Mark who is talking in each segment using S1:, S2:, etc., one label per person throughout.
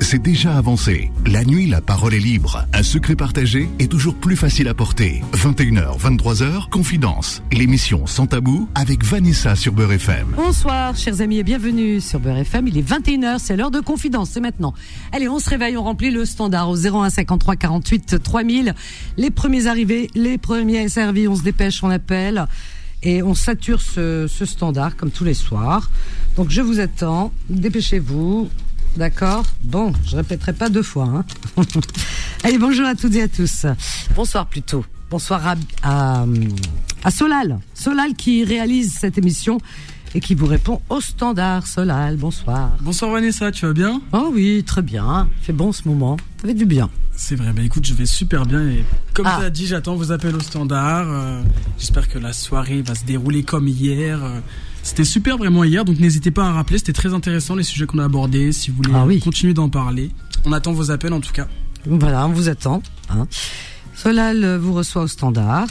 S1: C'est déjà avancé. La nuit, la parole est libre. Un secret partagé est toujours plus facile à porter. 21h, 23h, Confidence. L'émission Sans Tabou avec Vanessa sur Beurre FM.
S2: Bonsoir, chers amis, et bienvenue sur Beurre FM. Il est 21h, c'est l'heure de Confidence, c'est maintenant. Allez, on se réveille, on remplit le standard au 01 53 48 3000. Les premiers arrivés, les premiers servis, on se dépêche, on appelle. Et on sature ce standard comme tous les soirs. Donc je vous attends, dépêchez-vous. D'accord Bon, je répéterai pas deux fois. Hein. Allez, bonjour à toutes et à tous. Bonsoir plutôt. Bonsoir à, à, à Solal. Solal qui réalise cette émission et qui vous répond au standard. Solal, bonsoir.
S3: Bonsoir Vanessa, tu vas bien?
S2: Oh oui, très bien. fait bon ce moment. Ça fait du bien.
S3: C'est vrai, bah écoute, je vais super bien et comme
S2: Ah.
S3: tu as dit, j'attends vos appels au standard. euh, J'espère que la soirée va se dérouler comme hier. euh, C'était super vraiment hier, donc n'hésitez pas à rappeler, c'était très intéressant les sujets qu'on a abordés, si vous voulez
S2: Ah oui.
S3: continuer d'en parler. On attend vos appels en tout cas.
S2: Voilà, on vous attend. Hein. Solal euh, vous reçoit au standard.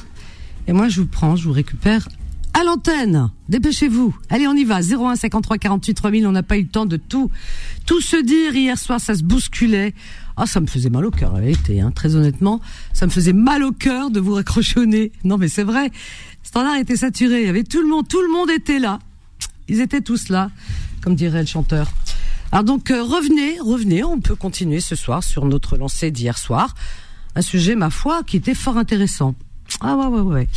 S2: Et moi, je vous prends, je vous récupère à l'antenne. Dépêchez-vous. Allez, on y va. 01 53 48 3000. On n'a pas eu le temps de tout, tout se dire. Hier soir, ça se bousculait. Ah, ça me faisait mal au cœur, la vérité, hein. Très honnêtement, ça me faisait mal au cœur de vous raccrocher. Non, mais c'est vrai. Standard était saturé. Il y avait tout le monde, tout le monde était là. Ils étaient tous là, comme dirait le chanteur. Alors donc euh, revenez, revenez, on peut continuer ce soir sur notre lancée d'hier soir. Un sujet, ma foi, qui était fort intéressant. Ah ouais, ouais, ouais.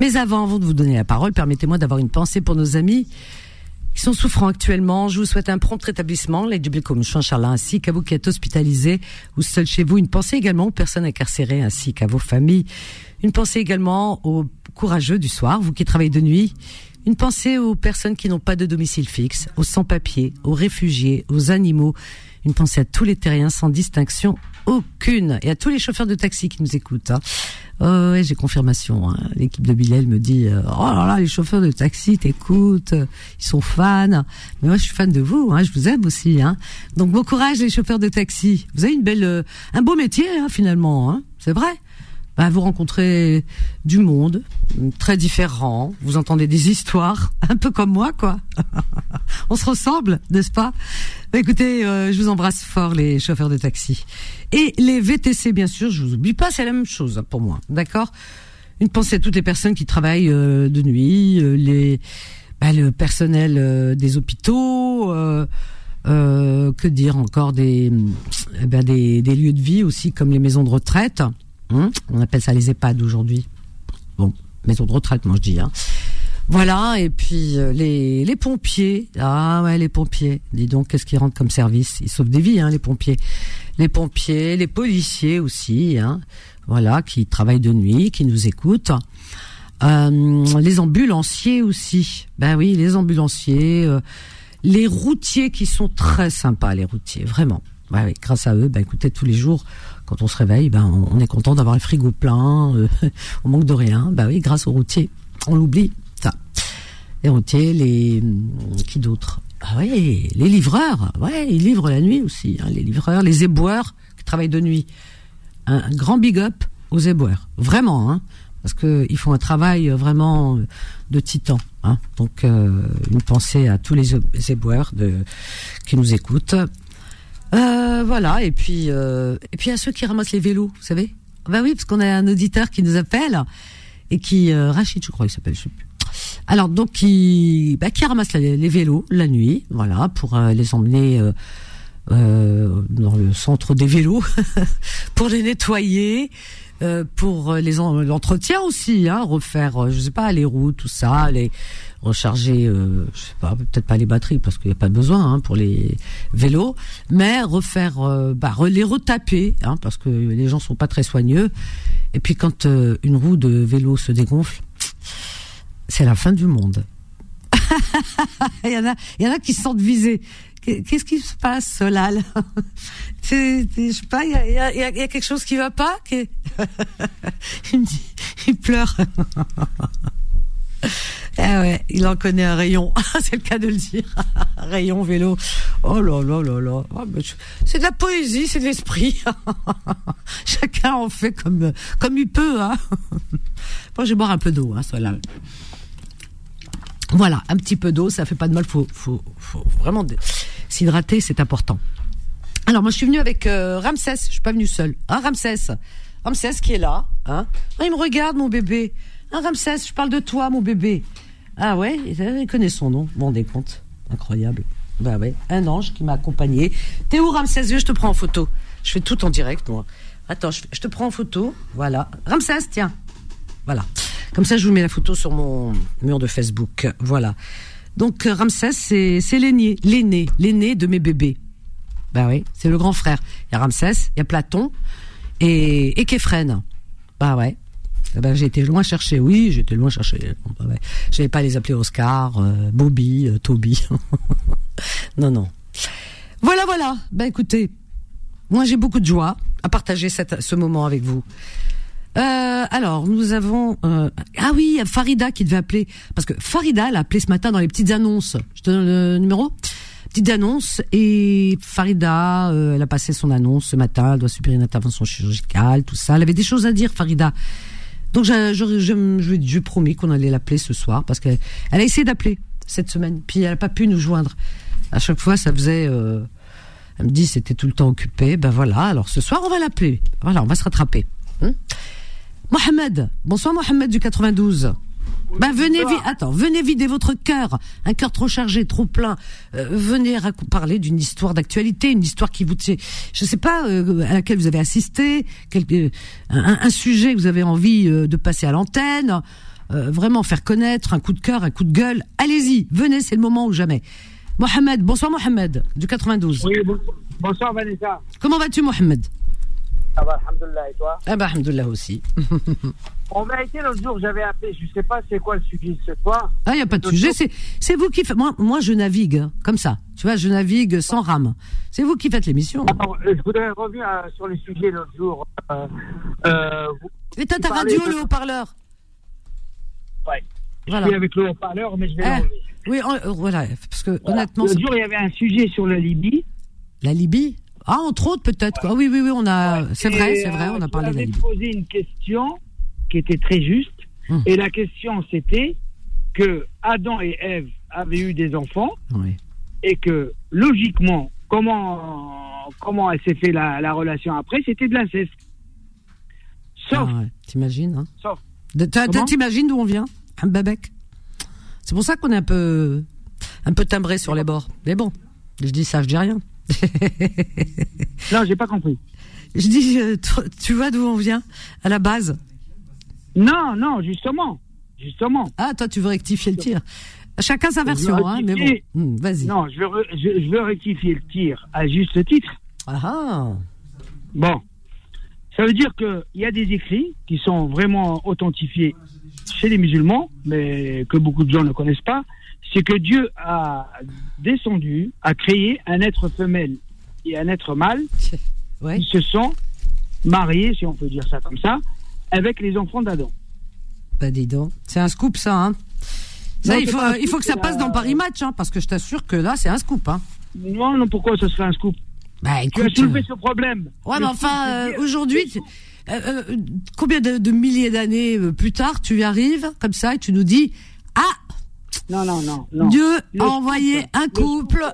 S2: Mais avant, avant de vous donner la parole, permettez-moi d'avoir une pensée pour nos amis qui sont souffrants actuellement. Je vous souhaite un prompt rétablissement, l'aide du comme Charles, ainsi qu'à vous qui êtes hospitalisés ou seuls chez vous. Une pensée également aux personnes incarcérées ainsi qu'à vos familles. Une pensée également aux courageux du soir, vous qui travaillez de nuit. Une pensée aux personnes qui n'ont pas de domicile fixe, aux sans-papiers, aux réfugiés, aux animaux. Une pensée à tous les terriens sans distinction aucune et à tous les chauffeurs de taxi qui nous écoutent. Oh, ouais, j'ai confirmation. Hein. L'équipe de Bilal me dit euh, oh là là, les chauffeurs de taxi t'écoutent, euh, ils sont fans. Mais moi, je suis fan de vous. Hein, je vous aime aussi. Hein. Donc bon courage les chauffeurs de taxi. Vous avez une belle, euh, un beau métier finalement. C'est vrai. Bah, vous rencontrez du monde très différent. Vous entendez des histoires, un peu comme moi, quoi. On se ressemble, n'est-ce pas? Bah, Écoutez, euh, je vous embrasse fort, les chauffeurs de taxi. Et les VTC, bien sûr, je vous oublie pas, c'est la même chose pour moi, d'accord? Une pensée à toutes les personnes qui travaillent euh, de nuit, euh, les, bah, le personnel des hôpitaux, que dire encore des, eh ben, des, des lieux de vie aussi, comme les maisons de retraite. Hein On appelle ça les EHPAD aujourd'hui. Bon, maison de retraite, moi je dis. Hein. Voilà, et puis euh, les, les pompiers. Ah ouais, les pompiers. Dis donc, qu'est-ce qu'ils rendent comme service? Ils sauvent des vies, hein, les pompiers. Les pompiers, les policiers aussi, hein, voilà, qui travaillent de nuit, qui nous écoutent. Euh, les ambulanciers aussi. Ben oui, les ambulanciers. euh, les routiers qui sont très sympas, les routiers, vraiment. Ouais, oui, grâce à eux, ben écoutez, tous les jours, quand on se réveille, ben on, est content d'avoir le frigo plein, euh, on manque de rien. Ben oui, grâce aux routiers. On l'oublie, ça. Les routiers, les qui d'autres Ah oui, les livreurs. Ouais, ils livrent la nuit aussi. Hein, les livreurs, les éboueurs qui travaillent de nuit. Un, grand big up aux éboueurs, vraiment, hein, parce que ils font un travail euh, vraiment euh, de titan. Hein. Donc une pensée à tous les ébou- éboueurs qui nous écoutent. Euh, voilà, et puis euh, et puis à ceux qui ramassent les vélos, vous savez. Ben oui, parce qu'on a un auditeur qui nous appelle et qui euh, Rachid, je crois, il s'appelle, je sais plus. Alors donc qui bah, qui ramasse les vélos la nuit, voilà, pour euh, les emmener euh, dans le centre des vélos pour les nettoyer. pour les en- l'entretien aussi, hein, refaire, je sais pas, les roues, tout ça, les recharger, euh, je sais pas, peut-être pas les batteries parce qu'il n'y a pas besoin hein, pour les vélos, mais refaire, euh, bah, les retaper, hein, parce que les gens sont pas très soigneux. Et puis quand euh, une roue de vélo se dégonfle, c'est la fin du monde. il y en a, il y en a qui se sentent visés. Qu'est- Qu'est-ce qui se passe, C'est- c'est- Je sais pas, il y a, quelque chose qui va pas? Il pleure. Ouais, il en connaît un rayon, c'est le cas de le dire. Rayon vélo. Oh là là là là. Ah, je- C'est de la poésie, c'est de l'esprit. Chacun en fait comme comme il peut. Hein. Bon, je vais boire un peu d'eau, hein. Voilà, un petit peu d'eau, ça fait pas de mal. Faut, faut, faut vraiment s'hydrater, c'est important. Alors moi je suis venue avec euh, Ramsès, je suis pas venue seule. Hein, Ramsès? Ramsès qui est là. Hein ah, il me regarde mon bébé. Ramsès, je parle de toi mon bébé. Ah ouais, il connaît son nom. Bon, des comptes. Incroyable. Bah ouais, un ange qui m'a accompagné. T'es où Ramsès je te prends en photo. Je fais tout en direct moi. Attends, je, je te prends en photo. Voilà. Ramsès, tiens. Voilà. Comme ça, je vous mets la photo sur mon mur de Facebook. Voilà. Donc Ramsès, c'est c'est l'aîné, l'aîné, l'aîné de mes bébés. Bah oui, c'est le grand frère. Il y a Ramsès, il y a Platon et, et Képhren. Bah ouais. Eh ben, j'ai été loin chercher, oui, été loin chercher. Bah. Je pas les appeler Oscar, euh, Bobby, euh, Toby. non, non. Voilà, voilà. Bah écoutez, moi j'ai beaucoup de joie à partager ce moment avec vous. Euh, alors, nous avons... Ah oui, Farida qui devait appeler. Parce que Farida, elle a appelé ce matin dans les petites annonces. Je te donne le numéro petite annonce et Farida, elle a passé son annonce ce matin, elle doit subir une intervention chirurgicale, tout ça. Elle avait des choses à dire, Farida. Donc je, je, je, je, qu'on allait l'appeler ce soir parce qu'elle elle a essayé d'appeler cette semaine, puis elle n'a pas pu nous joindre. À chaque fois, ça faisait. Euh, elle me dit c'était tout le temps occupé. Ben voilà. Alors ce soir, on va l'appeler. Voilà, on va se rattraper. Hein Mohamed, bonsoir Mohamed du 92. Ben venez, attends, venez vider votre cœur, un cœur trop chargé, trop plein. Euh, venez parler d'une histoire d'actualité, une histoire qui vous, je sais pas, euh, à laquelle vous avez assisté, quelque, un, un, sujet que vous avez envie euh, de passer à l'antenne, vraiment faire connaître, un coup de cœur, un coup de gueule. Allez-y, venez, c'est le moment ou jamais. Mohamed, bonsoir Mohamed, du 92.
S4: Oui, bonsoir Vanessa.
S2: Comment vas-tu Mohamed?
S4: Ça va, alhamdoulilah, et toi
S2: Ah bah alhamdoulilah aussi.
S4: On m'a été l'autre jour, j'avais appelé, je sais pas c'est quoi le sujet ce soir.
S2: Ah, il n'y a pas de sujet, c'est, c'est vous qui faites. Moi, moi, je navigue, hein, comme ça. Tu vois, je navigue sans rame. C'est vous qui faites l'émission.
S4: Euh, je voudrais revenir euh, sur le sujet l'autre jour. Euh,
S2: euh, ta radio, le haut-parleur
S4: Ouais. Voilà. Je suis avec le haut-parleur, mais je vais
S2: eh, Oui, voilà, parce que honnêtement.
S4: L'autre jour, il y avait un sujet sur la Libye.
S2: La Libye? Ah, entre autres, peut-être. Oui, oui, oui, on a. C'est vrai, c'est vrai, on a parlé de la Libye.
S4: posé une question qui était très juste. Hum. Et la question, c'était que Adam et Ève avaient eu des enfants et que logiquement, comment comment elle s'est fait la, la, relation après, c'était de l'inceste.
S2: Sauf. Ah T'imagines hein Sauf. T'imagines d'où on vient Un babec. C'est pour ça qu'on est un peu un peu timbré sur les bords. Mais bon, je dis ça, je dis rien.
S4: non, j'ai pas compris.
S2: Je dis, euh, tu vois d'où on vient à la base?
S4: Non, non, justement. Justement.
S2: Ah, toi, tu veux rectifier le tir. Chacun sa version, hein, mais bon. Hmm, vas-y.
S4: Non, je veux, je, veux rectifier le tir à juste titre.
S2: Ah, ah
S4: Bon. Ça veut dire qu'il y a des écrits qui sont vraiment authentifiés chez les musulmans, mais que beaucoup de gens ne connaissent pas. C'est que Dieu a descendu, a créé un être femelle et un être mâle ouais. qui se sont mariés, si on peut dire ça comme ça, avec les enfants d'Adam.
S2: Bah dis donc, c'est un scoop ça, hein ça, il, faut, il faut que ça passe dans Paris Match, hein, parce que je t'assure que là, c'est un scoop. Hein.
S4: Non, non, pourquoi ça serait un scoop?
S2: Bah, écoute,
S4: Tu as soulevé ce problème.
S2: Ouais, mais enfin, euh, aujourd'hui, euh, euh, combien de, milliers d'années plus tard, tu y arrives comme ça et tu nous dis Ah
S4: Non, non, non. non.
S2: Dieu a envoyé un couple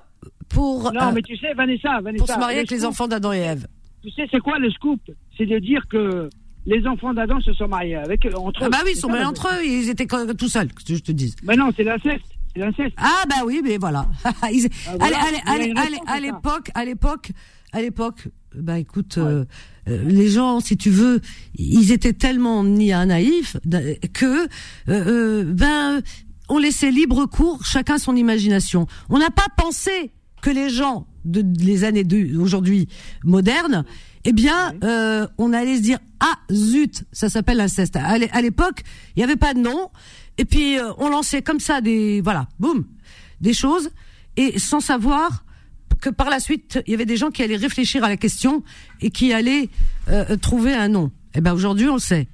S2: pour.
S4: Non, mais tu sais, Vanessa, Vanessa.
S2: Pour se marier avec les enfants d'Adam et Ève.
S4: Tu sais, c'est quoi le scoop? C'est de dire que les enfants d'Adam se sont mariés avec entre eux.
S2: Ah bah oui, ils sont mariés entre eux, ils étaient tout seuls, que je te dise.
S4: Mais non, c'est l'inceste. C'est l'inceste.
S2: Ah bah oui, mais voilà. ils... ah, voilà. Allez, allez, allez, à l'époque, à l'époque, à l'époque, bah écoute, euh, euh, les gens, si tu veux, ils étaient tellement ni à naïfs que euh, euh, ben on laissait libre cours, chacun son imagination. On n'a pas pensé que les gens de les années d'aujourd'hui modernes eh bien, euh, on allait se dire ah zut, ça s'appelle l'inceste. À l'époque, il n'y avait pas de nom, et puis euh, on lançait comme ça des voilà, boum, des choses, et sans savoir que par la suite, il y avait des gens qui allaient réfléchir à la question et qui allaient euh, trouver un nom. Eh ben aujourd'hui, on le sait.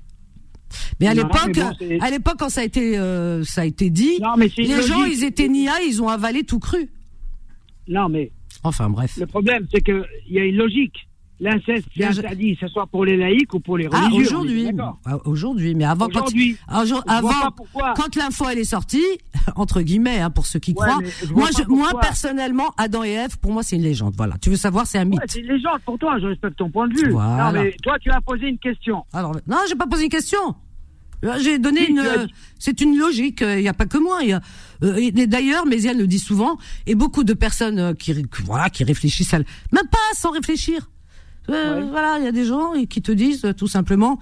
S2: Mais à l'époque, à l'époque quand ça a été ça a été dit, les gens ils étaient nia, ils ont avalé tout cru.
S4: Non mais
S2: enfin bref.
S4: Le problème c'est que il y a une logique l'inceste, c'est interdit, que ce soit pour les laïcs ou pour les
S2: Ah,
S4: religieux.
S2: aujourd'hui. Ah, Aujourd'hui, mais avant, quand,
S4: Aujourd'hui.
S2: Ah, jour-
S4: Je vois
S2: avant, quand l'info elle est sortie, entre guillemets, hein, pour ceux qui
S4: Ouais,
S2: croient, moi, je, moi personnellement, Adam et Ève, pour moi, c'est une légende. Voilà. Tu veux savoir, c'est un mythe.
S4: Ouais, c'est une légende pour toi, je respecte ton point de vue.
S2: Voilà.
S4: Non, mais toi, tu as posé une question.
S2: Alors, non, j'ai pas posé une question. Euh, J'ai donné une.
S4: as
S2: euh, C'est une logique. Il n'y a pas que moi. il Y a, euh, et D'ailleurs, Méziane le dit souvent, et beaucoup de personnes euh, qui, voilà, qui réfléchissent, à, même pas sans réfléchir. Euh,
S4: Ouais.
S2: Voilà, il y a des gens qui te disent euh, tout simplement,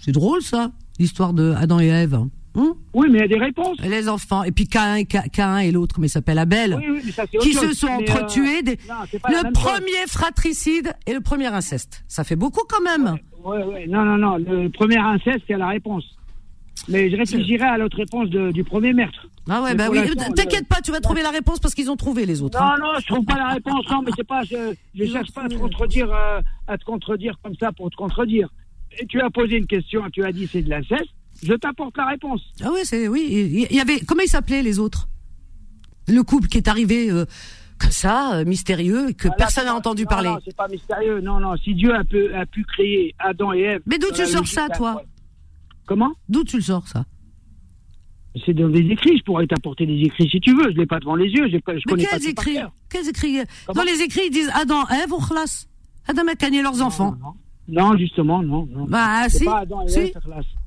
S2: c'est drôle ça, l'histoire de Adam et Ève. hein. Hum
S4: Oui, mais il y a des réponses.
S2: Et les enfants, et puis Cain, et Ca- Cain et l'autre, mais il s'appelle Abel,
S4: Oui, oui, ça,
S2: qui se sont
S4: euh,
S2: entretués. des-
S4: non,
S2: le
S4: chose.
S2: premier fratricide et le premier inceste. Ça fait beaucoup quand même.
S4: Ouais, ouais, non, non, non. Le premier inceste, c'est la réponse. Mais je réfléchirai à l'autre réponse de- du premier meurtre.
S2: Ah ouais, bah oui. T'inquiète pas, tu vas trouver la réponse parce qu'ils ont trouvé les autres. hein.
S4: Non, non, je trouve pas la réponse. Non, mais c'est pas. Je, je cherche pas à te contredire, euh, à te contredire comme ça pour te contredire. Et tu as posé une question, tu as dit c'est de l'inceste. Je t'apporte la réponse.
S2: Ah oui, c'est oui. Il y avait comment ils s'appelaient les autres? Le couple qui est arrivé euh, comme ça, euh, mystérieux, et que
S4: Ah,
S2: personne n'a entendu
S4: non,
S2: parler.
S4: Non, c'est pas mystérieux. Non, non. Si Dieu a pu, a pu créer Adam et Ève.
S2: Mais d'où tu
S4: la
S2: sors ça, toi
S4: Comment
S2: D'où tu le sors ça
S4: C'est dans des écrits. Je pourrais t'apporter des écrits si tu veux. Je l'ai pas devant les yeux. Je, pas- je
S2: Mais
S4: connais pas
S2: quels écrits. Quels écrits
S4: Comment
S2: Dans les écrits, ils disent Adam, Ève, ou khlas? Adam a cagné leurs enfants.
S4: Non, non. Non, justement, non.
S2: Bah si,
S4: pas Adam et
S2: si.
S4: Ève.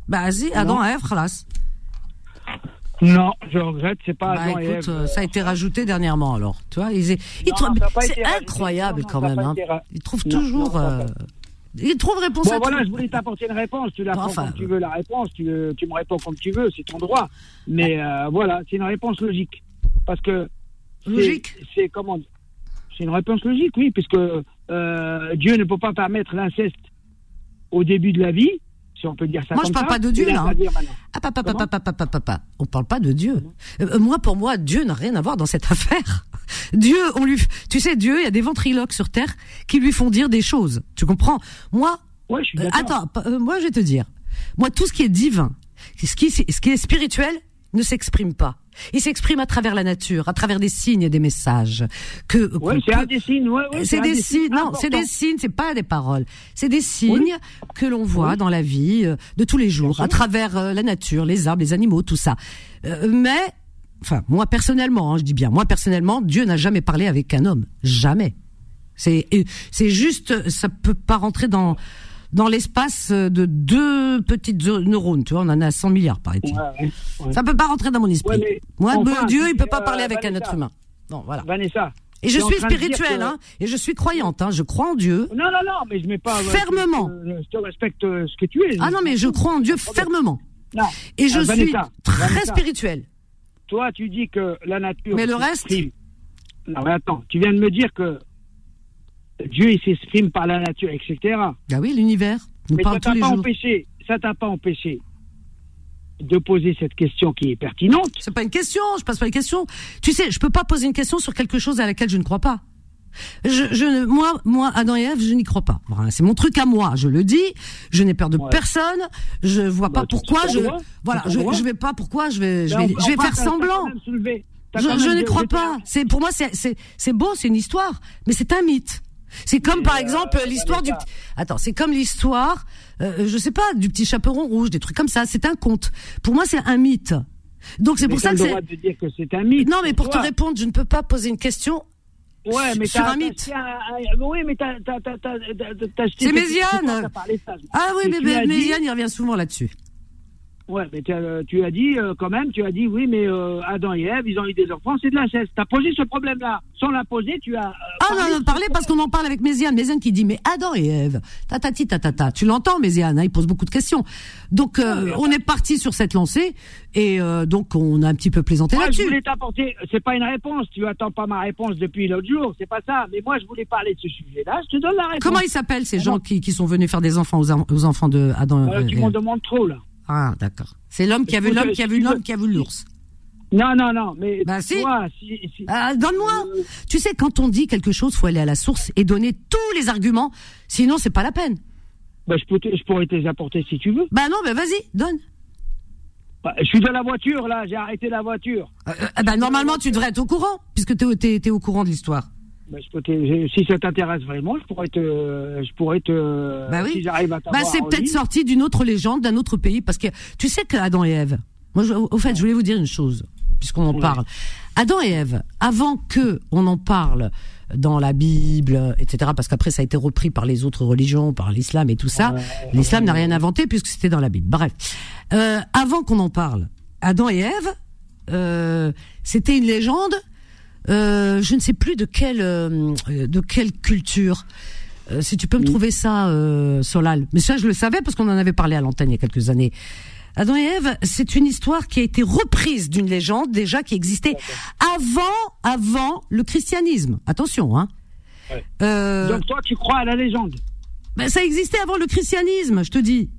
S2: Bah si, Adam, Ève, khlas.
S4: Non, je regrette. C'est pas
S2: Bah
S4: Adam et Ève.
S2: écoute, euh, ça a été rajouté dernièrement alors. Tu vois, ils, c'est incroyable quand même. Hein. Ils trouvent toujours. Euh, Ils trouvent réponse
S4: Bon,
S2: à
S4: voilà,
S2: tout.
S4: je voulais t'apporter une réponse. Tu la prends
S2: Enfin,
S4: comme tu veux, la réponse. Tu, tu me réponds comme tu veux, c'est ton droit. Mais euh, voilà, c'est une réponse logique. Parce que.
S2: Logique
S4: C'est comment C'est une réponse logique, oui, puisque euh, Dieu ne peut pas permettre l'inceste au début de la vie, si on peut dire ça
S2: Moi, je
S4: comme
S2: parle
S4: ça,
S2: pas de Dieu, là, hein. Ah, papa, papa, papa, papa, papa. On parle pas de Dieu. Euh, moi, pour moi, Dieu n'a rien à voir dans cette affaire. Dieu, on lui, tu sais, Dieu, il y a des ventriloques sur terre qui lui font dire des choses. Tu comprends? Moi,
S4: Ouais, je suis
S2: euh, attends, euh, moi, je vais te dire. Moi, tout ce qui est divin, ce qui, ce qui est spirituel, ne s'exprime pas. Il s'exprime à travers la nature, à travers des signes et des messages. Que,
S4: Ouais,
S2: qu'on
S4: c'est des signes. Ouais, ouais,
S2: c'est des signes, non, c'est des signes, c'est pas des paroles. C'est des signes que l'on voit dans la vie euh, de tous les jours, à travers euh, la nature, les arbres, les animaux, tout ça. Euh, mais, enfin, moi personnellement, hein, je dis bien, moi personnellement, Dieu n'a jamais parlé avec un homme, jamais. C'est, c'est juste, ça peut pas rentrer dans dans l'espace de deux petites neurones, tu vois, on en a 100 milliards, paraît-il.
S4: Ouais, ouais.
S2: Ça peut pas rentrer dans mon esprit.
S4: Ouais,
S2: moi,
S4: enfin,
S2: Dieu, il peut pas
S4: euh,
S2: parler avec un être humain. Non, voilà.
S4: Vanessa.
S2: Et je suis spirituelle,
S4: que-
S2: hein, et je suis croyante, hein, je crois en Dieu.
S4: Non, non, non, mais je mets pas.
S2: Fermement.
S4: Je, je te respecte euh, ce que tu es.
S2: Ah non, mais je crois en Dieu fermement.
S4: Non.
S2: Et je
S4: Euh,
S2: suis très
S4: Vanessa.
S2: spirituelle.
S4: Toi, tu dis que la nature.
S2: Mais le reste.
S4: Non, mais attends, tu viens de me dire que Dieu, il s'exprime par la nature, etc.
S2: Ah oui, l'univers
S4: mais
S2: parle
S4: ça t'a pas
S2: jours.
S4: empêché, ça t'a pas empêché de poser cette question qui est pertinente.
S2: C'est pas une question, je passe pas une question. Tu sais, je peux pas poser une question sur quelque chose à laquelle je ne crois pas. Je, je ne- moi, moi, Adam et Ève, je n'y crois pas. C'est mon truc à moi. Je le dis. Je n'ai peur de
S4: Ouais.
S2: personne. Je vois
S4: Bah,
S2: pas
S4: tu-
S2: pourquoi je. Voilà, je, je vais pas pourquoi je vais. Je
S4: Mais
S2: vais, je vais faire semblant. Je, ne crois pas. C'est pour moi, c'est c'est beau, c'est une histoire, mais c'est un mythe. C'est comme
S4: Mais,
S2: par
S4: euh,
S2: exemple l'histoire du. Attends, c'est comme l'histoire, euh, je sais pas, du petit chaperon rouge, des trucs comme ça. C'est un conte. Pour moi, c'est un mythe. Donc c'est pour ça que c'est.
S4: droit de dire que c'est un mythe.
S2: Non, mais pour te répondre, je ne peux pas poser une question.
S4: Ouais, mais
S2: sur un mythe.
S4: Oui, mais t'as
S2: C'est Méziane. Ah oui, mais, Yann, il revient souvent là-dessus.
S4: Ouais, mais tu as, tu as dit euh, quand même, tu as dit oui, mais euh, Adam et Ève, ils ont eu des enfants, c'est de l'inceste. T'as posé ce problème-là. Sans la poser, tu as. euh,
S2: Ah non, non, parlez parce qu'on en parle avec Méziane. Méziane qui dit, mais Adam et Ève, tatati tatata. Tu l'entends, Méziane, hein, il pose beaucoup de questions. Donc, euh, on est parti sur cette lancée et euh, donc on a un petit peu plaisanté
S4: Moi, je
S2: là-dessus.
S4: voulais t'apporter. C'est pas une réponse. Tu attends pas ma réponse depuis l'autre jour. C'est pas ça. Mais moi, je voulais parler de ce sujet-là. Je te donne la réponse.
S2: Comment ils s'appellent ces gens qui, qui sont venus faire des enfants aux, en- aux enfants de Adam
S4: Euh,
S2: et
S4: Tu
S2: Ève
S4: m'en demandes trop là.
S2: Ah, d'accord. C'est l'homme qui a vu l'homme
S4: euh,
S2: qui a vu
S4: tu
S2: l'homme qui a vu l'ours.
S4: Non, non, non. Mais
S2: Bah, si.
S4: toi, si, si-
S2: Ah, Donne-moi.
S4: Euh,
S2: Tu sais, quand on dit quelque chose, faut aller à la source et donner tous les arguments. Sinon, c'est pas la peine.
S4: bah, je, peux te- je pourrais te les apporter si tu veux.
S2: Bah non, bah vas-y, donne.
S4: Bah, je suis dans la voiture là. J'ai arrêté la voiture.
S2: Euh, bah, normalement, tu devrais être au courant, puisque t'es, t'es, t'es au courant de l'histoire.
S4: Bah, je peux te- si ça t'intéresse vraiment, je pourrais te, je pourrais te,
S2: Bah oui.
S4: si j'arrive à
S2: Bah, c'est peut-être sorti d'une autre légende, d'un autre pays, parce que tu sais que Adam et Ève. Moi, je- au fait, je voulais vous dire une chose, puisqu'on en
S4: Ouais.
S2: parle. Adam et Ève, avant que on en parle dans la Bible, etc., parce qu'après ça a été repris par les autres religions, par l'islam et tout ça. L'islam n'a rien inventé puisque c'était dans la Bible. Bref, Euh, avant qu'on en parle, Adam et Ève, euh, c'était une légende. Euh, je ne sais plus de quelle euh, de quelle culture. Euh, si tu peux me trouver ça, euh, Solal. Mais ça, je le savais parce qu'on en avait parlé à l'antenne il y a quelques années. Adam et Ève, c'est une histoire qui a été reprise d'une légende déjà qui existait avant, avant le christianisme. Attention, hein.
S4: Ouais.
S2: Euh,
S4: Donc toi, tu crois à la légende
S2: ben, ça existait avant le christianisme, je te dis.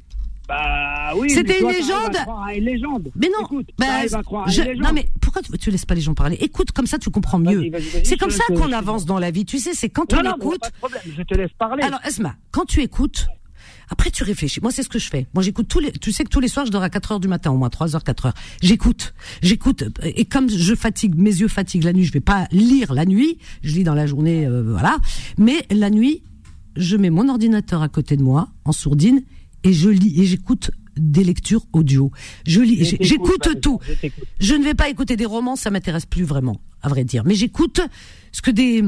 S4: Bah oui.
S2: C'était une légende.
S4: croire à une légende.
S2: Mais non,
S4: Écoute, à à
S2: je-
S4: une
S2: non mais pourquoi tu, tu laisses pas les gens parler? Écoute, comme ça tu comprends mieux. C'est comme ça qu'on avance dans la vie. Tu sais, c'est quand
S4: Non,
S2: on
S4: non,
S2: écoute.
S4: pas de problème. Je te laisse parler.
S2: Alors Esma, quand tu écoutes, après tu réfléchis. Moi c'est ce que je fais. Moi j'écoute tous les. Tu sais que tous les soirs je dors à 4 heures du matin, au moins 3 heures, 4 heures. J'écoute, j'écoute. Et comme je fatigue, mes yeux fatiguent la nuit, je vais pas lire la nuit. Je lis dans la journée, euh, voilà. Mais la nuit, je mets mon ordinateur à côté de moi en sourdine et je lis et j'écoute des lectures audio. Je lis, j'écoute tout.
S4: je
S2: ne vais pas écouter des romans, ça m'intéresse plus vraiment, à vrai dire. Mais j'écoute ce que des,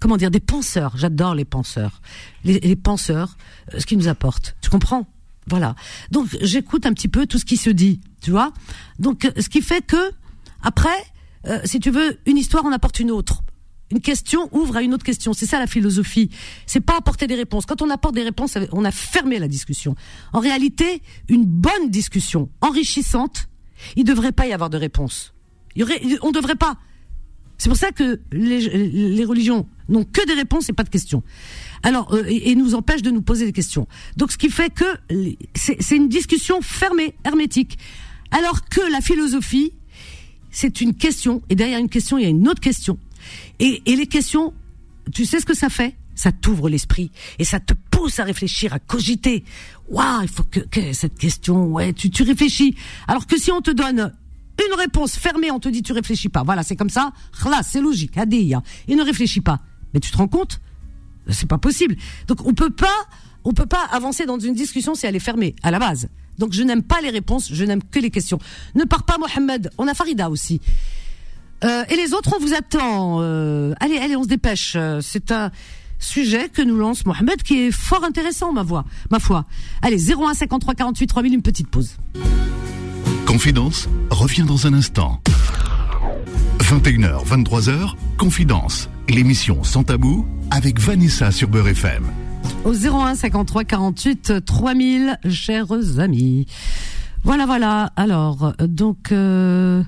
S2: comment dire, des penseurs. J'adore les penseurs, les, les penseurs, euh, ce qu'ils nous apportent. Tu comprends? Voilà. Donc j'écoute un petit peu tout ce qui se dit, tu vois? Donc ce qui fait que après, euh, si tu veux, une histoire en apporte une autre. Une question ouvre à une autre question. C'est ça la philosophie. C'est pas apporter des réponses. Quand on apporte des réponses, on a fermé la discussion. En réalité, une bonne discussion enrichissante, il devrait pas y avoir de réponse. Il y aurait, on devrait pas. C'est pour ça que les, religions n'ont que des réponses et pas de questions. Alors, euh, et, et nous empêchent de nous poser des questions. Donc, ce qui fait que c'est une discussion fermée, hermétique. Alors que la philosophie, c'est une question, et derrière une question, il y a une autre question. Et, les questions, tu sais ce que ça fait? Ça t'ouvre l'esprit et ça te pousse à réfléchir, à cogiter. Waouh, il faut que, cette question, ouais, tu, tu réfléchis. Alors que si on te donne une réponse fermée, on te dit tu réfléchis pas. Voilà, c'est comme ça. Là, c'est logique. Adia. Et ne réfléchis pas. Mais tu te rends compte? C'est pas possible. Donc on peut pas, on peut pas avancer dans une discussion si elle est fermée à la base. Donc je n'aime pas les réponses, je n'aime que les questions. Ne pars pas, Mohamed. On a Farida aussi. Euh, et les autres, on vous attend. Euh, allez, allez, on se dépêche. Euh, C'est un sujet que nous lance Mohamed qui est fort intéressant, ma voix, ma foi. Allez, 01 53 48 3000, une petite pause.
S1: Confidence revient dans un instant. 21h, 23h, Confidence, l'émission sans tabou avec Vanessa sur Beurre FM.
S2: Au 01 53 48 3000, chers amis. Voilà, voilà. Alors, donc, euh,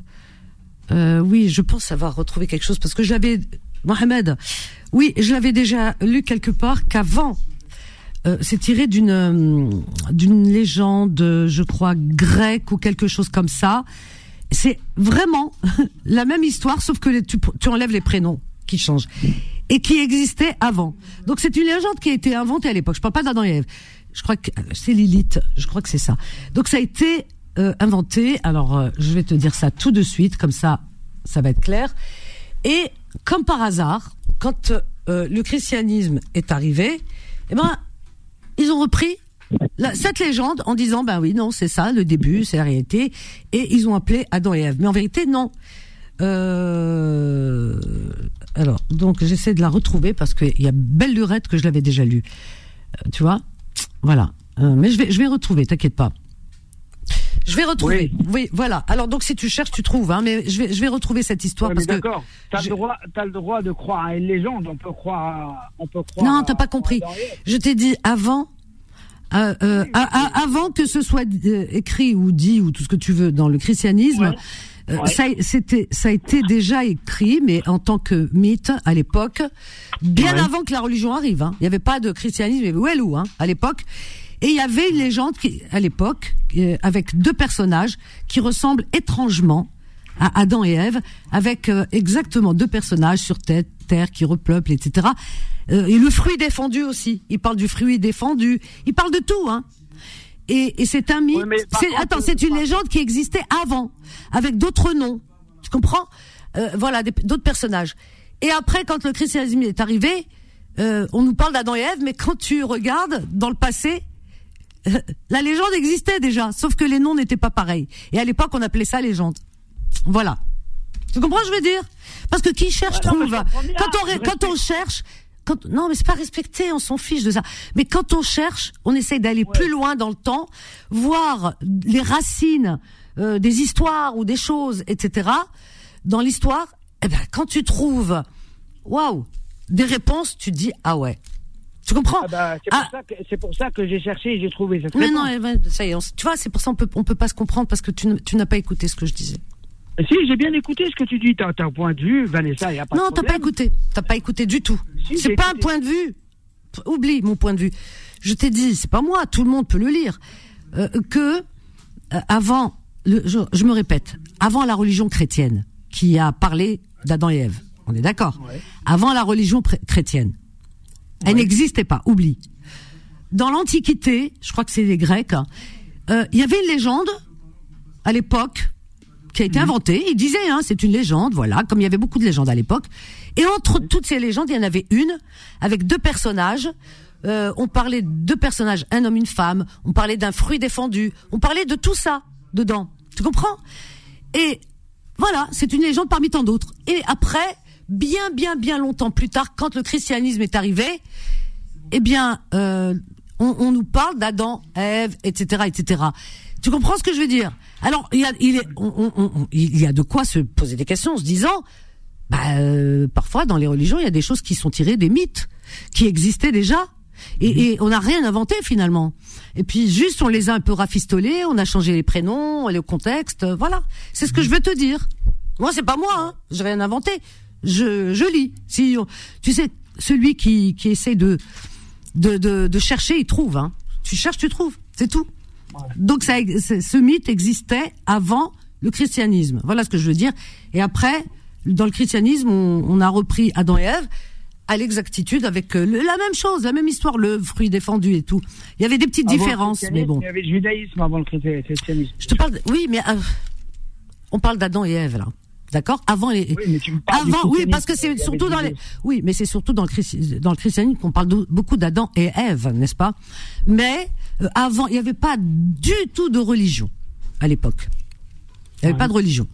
S2: euh, oui, je pense avoir retrouvé quelque chose parce que j'avais, Mohamed, oui, je l'avais déjà lu quelque part qu'avant, euh, c'est tiré d'une euh, d'une légende, je crois grecque ou quelque chose comme ça. C'est vraiment la même histoire, sauf que tu, tu enlèves les prénoms qui changent et qui existait avant. Donc c'est une légende qui a été inventée à l'époque. Je parle pas d'Adam et. Je crois que c'est Lilith. Je crois que c'est ça. Donc ça a été euh, inventé. Alors euh, je vais te dire ça tout de suite, comme ça, ça va être clair. Et comme par hasard, quand euh, le christianisme est arrivé, eh ben ils ont repris cette légende en disant ben oui non c'est ça le début c'est la réalité et ils ont appelé Adam et Ève. Mais en vérité non. Alors donc j'essaie de la retrouver parce qu'il y a belle lurette que je l'avais déjà lu Euh, tu vois? Voilà. Mais je vais je vais retrouver t'inquiète pas je vais retrouver oui. voilà alors donc si tu cherches tu trouves hein, mais je vais je vais retrouver cette histoire
S4: Ouais, mais
S2: parce que
S4: d'accord. T'as
S2: je-
S4: le droit, t'as le droit de croire à une légende. On peut croire, à- on peut croire.
S2: Non, t'as pas compris. Je t'ai dit avant, euh, euh, avant que ce soit euh, écrit ou dit ou tout ce que tu veux dans le christianisme. euh,
S4: Ouais.
S2: Ça, a- c'était, ça a été déjà écrit, mais en tant que mythe à l'époque, bien
S4: Ouais.
S2: avant que la religion arrive. hein. Il n'y avait pas de christianisme, avait Wellou hein, à l'époque. Et il y avait une légende qui, à l'époque, euh, avec deux personnages qui ressemblent étrangement à Adam et Ève, avec euh, exactement deux personnages sur terre, terre qui repeuplent, etc. Euh, et le fruit défendu aussi. Il parle du fruit défendu. Il parle de tout, hein. Et, et c'est un mythe.
S4: Oui, contre,
S2: attends, c'est une légende qui existait avant, avec d'autres noms. Tu comprends? Euh, Voilà, d'autres personnages. Et après, quand le christianisme est arrivé, euh, on nous parle d'Adam et Ève, mais quand tu regardes dans le passé, la légende existait déjà, sauf que les noms n'étaient pas pareils. Et à l'époque, on appelait ça légende. Voilà. Tu comprends ce que je veux dire? Parce que qui cherche
S4: non,
S2: trouve. Quand on, quand on cherche, quand, non, mais c'est pas respecté, on s'en fiche de ça. Mais quand on cherche, on essaye d'aller plus loin dans le temps, voir les racines euh, des histoires ou des choses, etc. Dans l'histoire, eh ben, quand tu trouves, waouh, des réponses, tu te dis ah ouais. Tu comprends
S4: Ah bah, c'est
S2: Ah.
S4: pour ça que c'est pour ça que j'ai cherché et j'ai trouvé cette
S2: Mais
S4: réponse.
S2: non, ben, ça y est, on tu vois, c'est pour ça on peut on peut pas se comprendre parce que tu, n'as pas écouté ce que je disais.
S4: Si, j'ai bien écouté ce que tu dis. T'as un point de vue, Vanessa, il y a pas
S2: non, t'as pas écouté. T'as pas écouté du tout.
S4: Si,
S2: c'est pas un point de vue. Oublie mon point de vue. Je t'ai dit, c'est pas moi. Tout le monde peut le lire. euh, que euh, avant, le, je, je me répète, avant la religion chrétienne qui a parlé d'Adam et Ève. On est d'accord?
S4: Ouais.
S2: Avant la religion chrétienne, elle n'existait pas. Oublie. Dans l'Antiquité, je crois que c'est les Grecs, hein, euh, il y avait une légende à l'époque qui a été inventée. Il disait, hein, c'est une légende, voilà, comme il y avait beaucoup de légendes à l'époque. Et entre toutes ces légendes, il y en avait une avec deux personnages. Euh, on parlait de deux personnages, un homme, une femme. On parlait d'un fruit défendu. On parlait de tout ça dedans. Tu comprends? Et voilà, c'est une légende parmi tant d'autres. Et après, bien, bien, bien longtemps plus tard, quand le christianisme est arrivé, eh bien, euh, on, on nous parle d'Adam, Ève, etc., etc. Tu comprends ce que je veux dire? Alors, il y a, il, est, on- on- on- il y a de quoi se poser des questions en se disant, bah, euh, parfois dans les religions, il y a des choses qui sont tirées des mythes qui existaient déjà. Et, et on n'a rien inventé finalement. Et puis juste, on les a un peu rafistolés, on a changé les prénoms, le contexte, euh, voilà. C'est ce que je veux te dire. Moi, c'est pas moi, hein. J'ai rien inventé. Je, je lis. Si, on- tu sais, celui qui, qui essaie de, de, de, de chercher, il trouve. Hein. Tu cherches, tu trouves. C'est tout. Donc ça, ce mythe existait avant le christianisme. Voilà ce que je veux dire. Et après, dans le christianisme, on, on a repris Adam et Ève à l'exactitude avec euh, le- la même chose, la même histoire, le fruit défendu et tout. Il y avait des petites
S4: Avant
S2: différences, mais bon.
S4: Il y avait le judaïsme avant le christianisme.
S2: Je te parle, oui, mais euh, on parle d'Adam et Ève là, d'accord Avant les,
S4: Oui, mais tu me
S2: avant, oui, parce que c'est surtout dans les, oui, mais c'est surtout dans le, dans le christianisme qu'on parle de- beaucoup d'Adam et Ève, n'est-ce pas? Mais euh, avant, il n'y avait pas du tout de religion à l'époque. Il n'y avait pas de religion.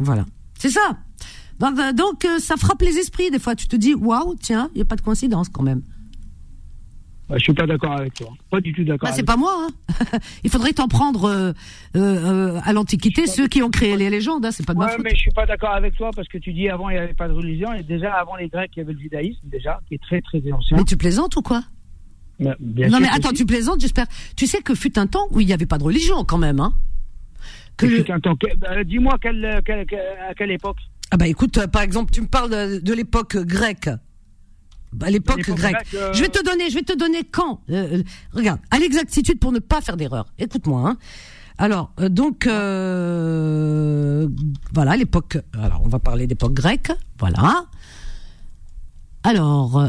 S2: Voilà, c'est ça. Donc, euh, donc, euh, ça frappe les esprits des fois. Tu te dis, waouh, tiens, il n'y a pas de coïncidence quand même.
S4: Je suis pas d'accord avec toi. Pas du tout d'accord.
S2: Bah, c'est pas moi. Hein. Il faudrait t'en prendre euh, euh, euh, à l'Antiquité ceux qui ont créé les légendes. Hein, c'est pas de ma faute.
S4: mais je suis pas d'accord avec toi parce que tu dis avant il n'y avait pas de religion et déjà avant les Grecs il y avait le judaïsme déjà qui est très très ancien.
S2: Mais tu plaisantes ou quoi?
S4: Mais bien
S2: Non
S4: sûr
S2: mais attends,
S4: si.
S2: tu plaisantes, j'espère. Tu sais que fut un temps où il n'y avait pas de religion quand même. Hein que le-
S4: fut un temps. bah, Dis-moi quelle, quelle- quelle- à quelle époque?
S2: Ah bah écoute, par exemple, tu me parles de, de l'époque grecque. Bah, l'époque
S4: l'époque
S2: grecque.
S4: euh,
S2: Je vais te donner, je vais te donner quand. Euh, euh, regarde, à l'exactitude pour ne pas faire d'erreur. Écoute-moi. Hein. Alors, euh, donc, voilà, l'époque. Alors, on va parler d'époque grecque. Voilà. Alors,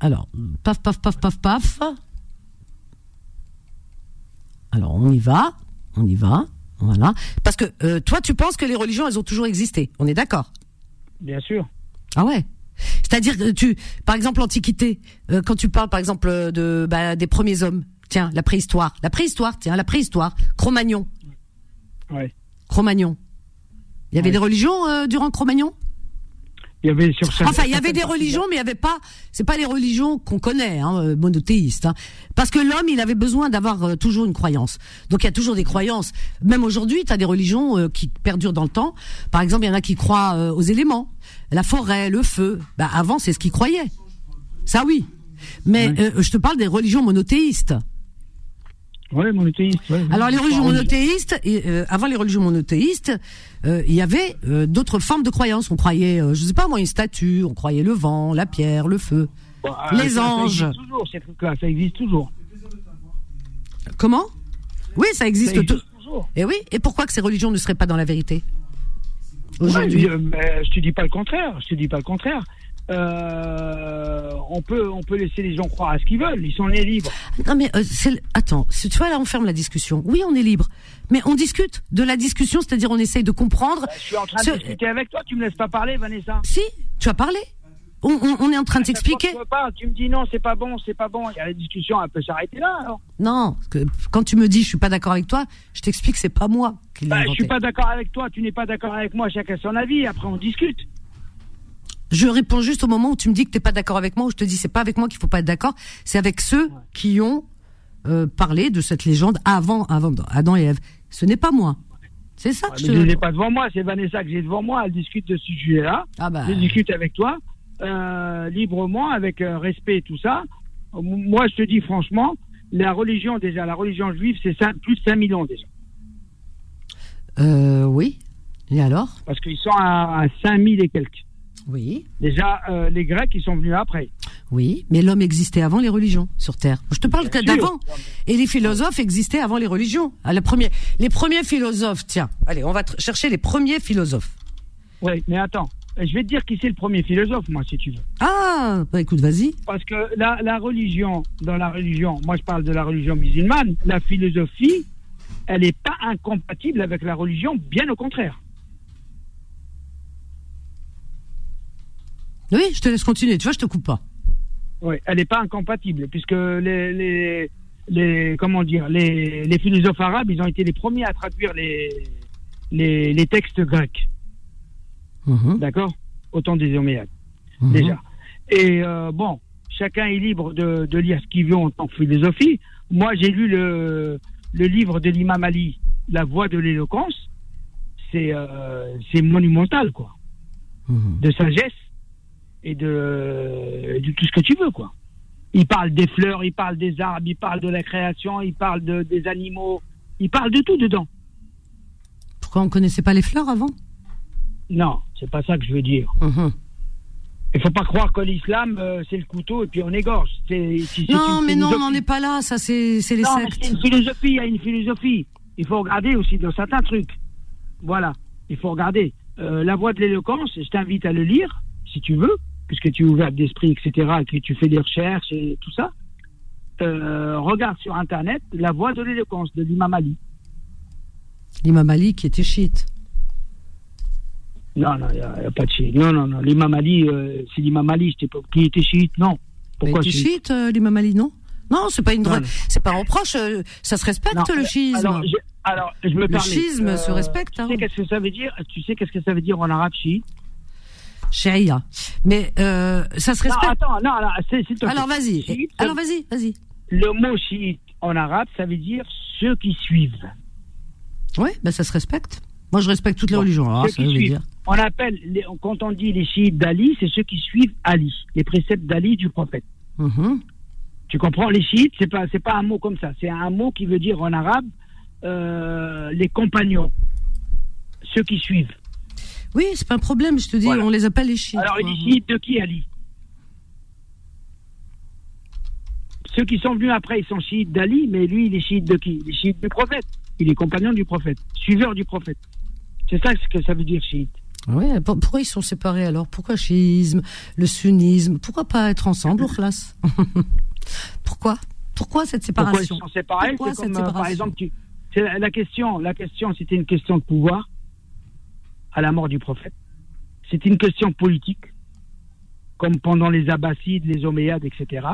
S2: alors, paf, paf, paf, paf, paf. Alors, on y va, on y va, voilà. Parce que toi, tu penses que les religions, elles ont toujours existé. On est d'accord?
S4: Bien sûr.
S2: Ah ouais? C'est-à-dire que tu, par exemple, l'Antiquité, euh, quand tu parles, par exemple, euh, de bah, des premiers hommes, tiens, la préhistoire, la préhistoire, tiens, la préhistoire, Cro-Magnon,
S4: Ouais.
S2: Cro-Magnon. Il y avait
S4: Ouais.
S2: des religions euh, durant Cro-Magnon?
S4: Il y avait sur
S2: Enfin, il y avait des religions, mais il y avait pas. C'est pas les religions qu'on connaît, hein, euh, monothéistes. hein. Parce que l'homme, il avait besoin d'avoir euh, toujours une croyance. Donc il y a toujours des croyances. Même aujourd'hui, tu as des religions euh, qui perdurent dans le temps. Par exemple, il y en a qui croient euh, aux éléments, la forêt, le feu. Bah, avant, c'est ce qu'ils croyaient. Ça, oui. Mais euh, je te parle des religions monothéistes.
S4: Ouais, monothéiste. ouais.
S2: Alors les religions
S4: Ah,
S2: monothéistes, et, euh, avant les religions monothéistes, euh, il y avait euh, d'autres formes de croyances. On croyait, euh, je sais pas moi, une statue, on croyait le vent, la pierre, le feu.
S4: Bah,
S2: les
S4: ça- ça
S2: anges.
S4: existe toujours, ces trucs-là, ça existe toujours.
S2: Comment? Oui, ça
S4: Ça
S2: existe.
S4: existe
S2: tout-
S4: toujours.
S2: Et oui. Et pourquoi que ces religions ne seraient pas dans la vérité? Aujourd'hui
S4: Ouais, euh, mais je te dis pas le contraire. Je te dis pas le contraire. Euh, on peut, on peut laisser les gens croire à ce qu'ils veulent. Ils sont nés libres.
S2: Non mais euh, attends, tu vois là on ferme la discussion. Oui, on est libre, mais on discute de la discussion, c'est-à-dire on essaye de comprendre.
S4: Je suis en train
S2: Ce-
S4: de discuter avec toi. Tu me laisses pas parler, Vanessa.
S2: Si, tu as parlé. On, on- on est en train de
S4: que
S2: t'expliquer.
S4: Tu, me dis non, c'est pas bon, c'est pas bon. Il y a la discussion, elle peut s'arrêter là. Alors.
S2: Non, que quand tu me dis je suis pas d'accord avec toi, je t'explique que c'est pas moi qui l'ai
S4: Bah, je suis pas d'accord avec toi. Tu n'es pas d'accord avec moi. Chacun son avis. Après, on discute.
S2: Je réponds juste au moment où tu me dis que t'es pas d'accord avec moi, où je te dis c'est pas avec moi qu'il faut pas être d'accord, c'est avec ceux qui ont euh, parlé de cette légende avant, avant Adam et Ève. Ce n'est pas moi. C'est ça que
S4: Mais
S2: je
S4: je l'ai pas devant moi. C'est Vanessa que j'ai devant moi. Elle discute de ce sujet-là.
S2: Ah bah.
S4: Je discute avec toi euh, librement, avec euh, respect et tout ça. Moi, je te dis franchement, la religion déjà, la religion juive, c'est plus de 5 millions déjà.
S2: Euh, oui. Et alors?
S4: Parce qu'ils sont à, à 5000 et quelques.
S2: Oui.
S4: Déjà, euh, les Grecs, ils sont venus après.
S2: Oui, mais l'homme existait avant les religions sur Terre. Je te parle d'avant. Et les philosophes existaient avant les religions. La première, les premiers philosophes, tiens, allez, on va chercher les premiers philosophes.
S4: Oui, mais attends. Je vais te dire qui c'est le premier philosophe, moi, si tu veux.
S2: Ah, bah écoute, vas-y.
S4: Parce que la, la religion, dans la religion, moi je parle de la religion musulmane, la philosophie, elle n'est pas incompatible avec la religion, bien au contraire.
S2: Oui, je te laisse continuer. Tu vois, je te coupe pas.
S4: Oui, elle n'est pas incompatible, puisque les, les, les comment dire, les, les philosophes arabes, ils ont été les premiers à traduire les, les, les textes grecs,
S2: Mhm,
S4: d'accord Autant des
S2: mhm.
S4: déjà. Et euh, bon, chacun est libre de, de lire ce qu'il veut en tant que philosophie. Moi, j'ai lu le, le livre de l'imam Ali, La voix de l'éloquence. C'est euh, monumental, quoi.
S2: Mhm.
S4: de sagesse et de, de tout ce que tu veux, quoi. Il parle des fleurs, il parle des arbres, il parle de la création, il parle de, des animaux, il parle de tout dedans.
S2: Pourquoi on connaissait pas les fleurs avant?
S4: Non, c'est pas ça que je veux dire.
S2: Mhm.
S4: Il faut pas croire que l'islam, euh, c'est le couteau et puis on égorge. C'est- si c'est
S2: Non, mais non, on n'en est pas là. Ça, c'est c'est les
S4: Non, c'est
S2: sectes.
S4: une philosophie, il y a une philosophie. Il faut regarder aussi dans certains trucs. Voilà, il faut regarder. Euh, la voix de l'éloquence, je t'invite à le lire, si tu veux, puisque tu es ouvert d'esprit, etc., et que tu fais des recherches et tout ça. Euh, regarde sur Internet la voix de l'éloquence de l'imam Ali.
S2: L'imam Ali qui était chiite.
S4: Non, non, il n'y a, a pas de chiite. Non, non, non. L'imam Ali, euh, c'est l'imam Ali, pas qui était chiite, non. Pourquoi
S2: il était
S4: chiite
S2: euh, l'imam Ali, non? Non, c'est pas une
S4: Non, non.
S2: c'est pas un reproche. euh, ça se respecte
S4: Non,
S2: le schisme.
S4: Alors, je, alors, je me
S2: Le
S4: permets.
S2: schisme se respecte,
S4: Tu
S2: hein.
S4: sais qu'est-ce que ça veut dire? Tu sais qu'est-ce que ça veut dire en arabe chiite?
S2: Sharia. Mais euh, ça se
S4: Non,
S2: respecte.
S4: attends, non, alors, c'est, s'il te plaît.
S2: Alors vas-y. Alors vas-y, vas-y.
S4: Le mot chiite en arabe, ça veut dire ceux qui suivent.
S2: Ouais, ben ça se respecte. Moi, je respecte toutes les
S4: Bon,
S2: religions. Alors, ça dire.
S4: On appelle, les- quand on dit les chiites d'Ali, c'est ceux qui suivent Ali, les préceptes d'Ali du prophète.
S2: Mhm.
S4: Tu comprends Les chiites, c'est pas, c'est pas un mot comme ça. C'est un mot qui veut dire en arabe euh, les compagnons, ceux qui suivent.
S2: Oui, c'est pas un problème. Je te dis,
S4: Voilà.
S2: on les appelle les chiites.
S4: Alors,
S2: Mhm.
S4: les chiites de qui Ali? Ceux qui sont venus après, ils sont chiites d'Ali, mais lui, il est chiite de qui? Il est chiite du prophète. Il est compagnon du prophète, suiveur du prophète. C'est ça ce que ça veut dire chiite.
S2: Pour- pourquoi ils sont séparés alors? Pourquoi chiisme, le sunnisme? Pourquoi pas être ensemble au classe? Pourquoi? Pourquoi cette
S4: Pourquoi ils
S2: séparation?
S4: sont séparés?
S2: Pourquoi
S4: C'est
S2: cette
S4: comme, euh, par
S2: séparation?
S4: exemple, tu, la, la question, la question, c'était une question de pouvoir à la mort du prophète. C'était une question politique, comme pendant les Abbassides, les Omeyyades, etc.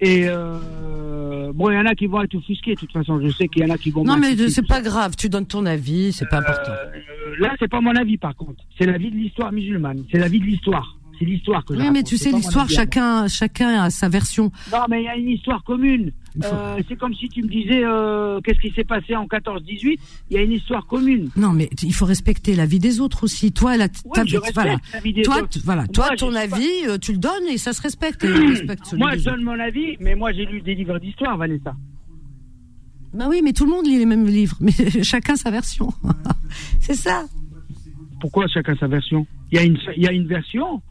S4: Et euh, bon, il y en a qui vont être offusqués, de toute façon. Je sais qu'il y en a qui vont.
S2: Non, mais c'est pas grave. Tu donnes ton avis, c'est pas important.
S4: Euh, là, c'est pas mon avis, par contre. C'est l'avis de l'histoire musulmane. C'est l'avis de l'histoire. C'est l'histoire que je
S2: Oui, mais tu sais, l'histoire, chacun, chacun a sa version.
S4: Non, mais il y a une histoire commune. Euh, c'est comme si tu me disais euh, qu'est-ce qui s'est passé en 14-18. Il y a une histoire commune.
S2: Non, mais il faut respecter l'avis des autres aussi. Toi, la,
S4: je
S2: voilà.
S4: des
S2: Toi,
S4: autres.
S2: voilà. Toi, ton
S4: pas-
S2: avis, euh, tu le donnes et ça se respecte. Et on respecte celui
S4: Moi, je donne mon avis, mais moi, j'ai lu des livres d'histoire, Vanessa.
S2: Bah oui, mais tout le monde lit les mêmes livres, mais chacun sa version. c'est ça.
S4: Pourquoi chacun sa version? Il y, a une, il y a une version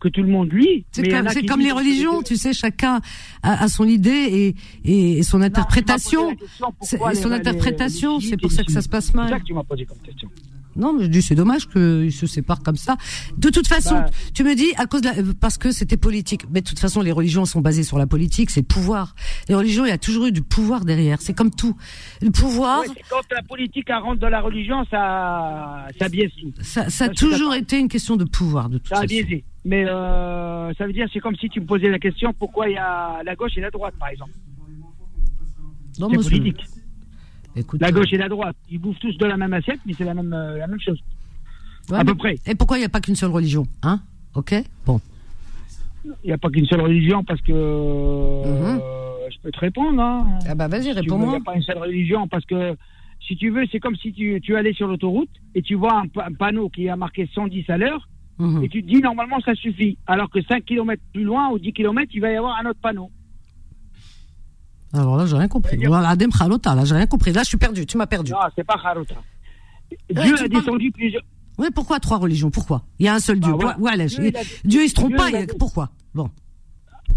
S4: que tout le monde lit.
S2: C'est comme, c'est comme les religions,
S4: c'est-
S2: tu sais, chacun a, a son idée et, et, son interprétation. C'est- et son
S4: les-
S2: interprétation, c'est pour ça que ça se passe
S4: C'est
S2: mal.
S4: ça que tu m'as posé comme question.
S2: Non, mais je dis c'est dommage qu'ils se séparent comme ça. De toute façon,
S4: Bah.
S2: tu me dis à cause de la- euh, parce que c'était politique. Mais de toute façon, les religions sont basées sur la politique, c'est le pouvoir. Les religions, il y a toujours eu du pouvoir derrière. C'est comme tout. Le pouvoir,
S4: Ouais, quand la politique rentre dans la religion, ça, ça biaise tout.
S2: ça, ça a toujours été une question de pouvoir de toute
S4: Ça a
S2: façon.
S4: biaisé. Mais euh, ça veut dire, c'est comme si tu me posais la question pourquoi il y a la gauche et la droite, par exemple.
S2: Non,
S4: C'est politique.
S2: Écoute,
S4: La
S2: euh,
S4: gauche et la droite, ils bouffent tous de la même assiette, mais c'est la même, euh, la même chose.
S2: ouais,
S4: à peu près.
S2: Et pourquoi il n'y a pas qu'une seule religion, hein? Ok? Bon.
S4: Il n'y a pas qu'une seule religion parce que euh,
S2: Mhm.
S4: je peux te répondre. Hein.
S2: Ah bah vas-y,
S4: veux, Il n'y
S2: réponds-moi.
S4: a pas une seule religion parce que si tu veux, c'est comme si tu, tu allais sur l'autoroute et tu vois un panneau qui a marqué 110 à l'heure
S2: Mhm.
S4: et tu te dis normalement ça suffit. Alors que 5 km plus loin ou 10 km, il va y avoir un autre panneau.
S2: Alors là, j'ai rien compris. là, j'ai rien compris. Là, je suis perdu. Tu m'as perdu.
S4: Non, c'est pas Haruta.
S2: Ouais,
S4: Dieu a descendu plusieurs.
S2: Oui, pourquoi trois religions? Pourquoi? Il y a un seul Dieu.
S4: Bah,
S2: ouais,
S4: Dieu, il
S2: se trompe pas. Pourquoi? Bon.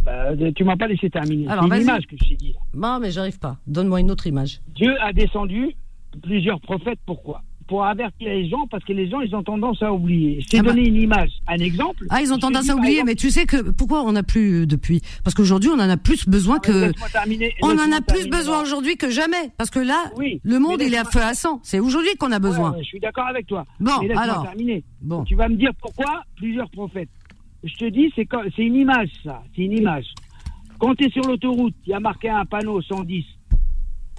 S4: Euh, tu m'as pas laissé terminer.
S2: Alors,
S4: c'est une image que je dit.
S2: Non, mais j'arrive pas. Donne-moi une autre image.
S4: Dieu a descendu plusieurs prophètes. Pourquoi? Pour avertir les gens, parce que les gens, ils ont tendance à oublier. Je t'ai
S2: Ah bah-
S4: donné une image, un exemple.
S2: Ah, ils ont tendance
S4: dit,
S2: à oublier,
S4: exemple,
S2: mais tu sais que pourquoi on n'a plus euh, depuis? Parce qu'aujourd'hui, on en a plus besoin que.
S4: Laisse-moi terminer,
S2: On en a plus besoin aujourd'hui que jamais. Parce que là,
S4: Oui,
S2: le monde, il est à feu à sang. C'est aujourd'hui qu'on a besoin.
S4: Ouais, ouais, je suis d'accord avec toi.
S2: Bon, alors.
S4: terminer.
S2: Bon.
S4: Tu vas me dire pourquoi plusieurs prophètes. Je te dis, c'est une image, ça. C'est une image. Quand tu es sur l'autoroute, il y a marqué un panneau 110.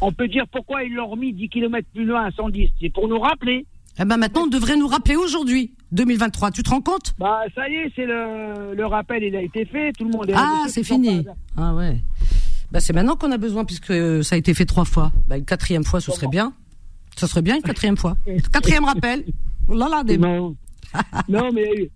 S4: On peut dire pourquoi ils l'ont remis 10 km plus loin à 110. C'est pour nous rappeler.
S2: Eh ben maintenant, on devrait nous rappeler aujourd'hui, 2023. Tu te rends compte?
S4: Bah, ça y est, c'est le, le rappel, il a été fait. Tout le monde est
S2: Ah, c'est fini. Ah ouais. Bah c'est maintenant qu'on a besoin puisque euh, ça a été fait trois fois. Bah une quatrième fois, ce serait bien. Ce serait bien une quatrième fois. Quatrième rappel. Oh là là, des...
S4: Non. non, mais.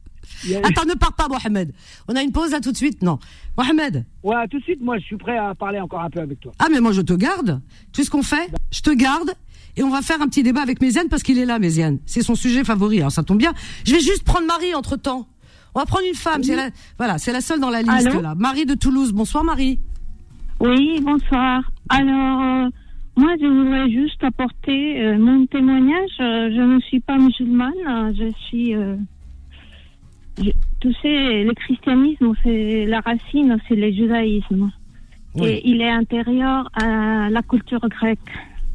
S2: Attends, ne pars pas, Mohamed. On a une pause là tout de suite. Non, Mohamed.
S4: Ouais, tout de suite, moi, je suis prêt à parler encore un peu avec toi.
S2: Ah mais moi je te garde. Tu sais ce qu'on fait? Je te garde et on va faire un petit débat avec Méziane parce qu'il est là, Méziane. C'est son sujet favori. Alors ça tombe bien. Je vais juste prendre Marie entre temps. On va prendre une femme. C'est la, voilà, c'est la seule dans la liste
S5: Allô?
S2: là. Marie de Toulouse. Bonsoir Marie.
S5: Oui, bonsoir. Alors, euh, moi, je voudrais juste apporter euh, mon témoignage. Euh, je ne suis pas musulmane. euh, Je suis. Tu sais, le christianisme, c'est la racine, c'est le judaïsme.
S2: Oui.
S5: Et il est intérieur à la culture grecque.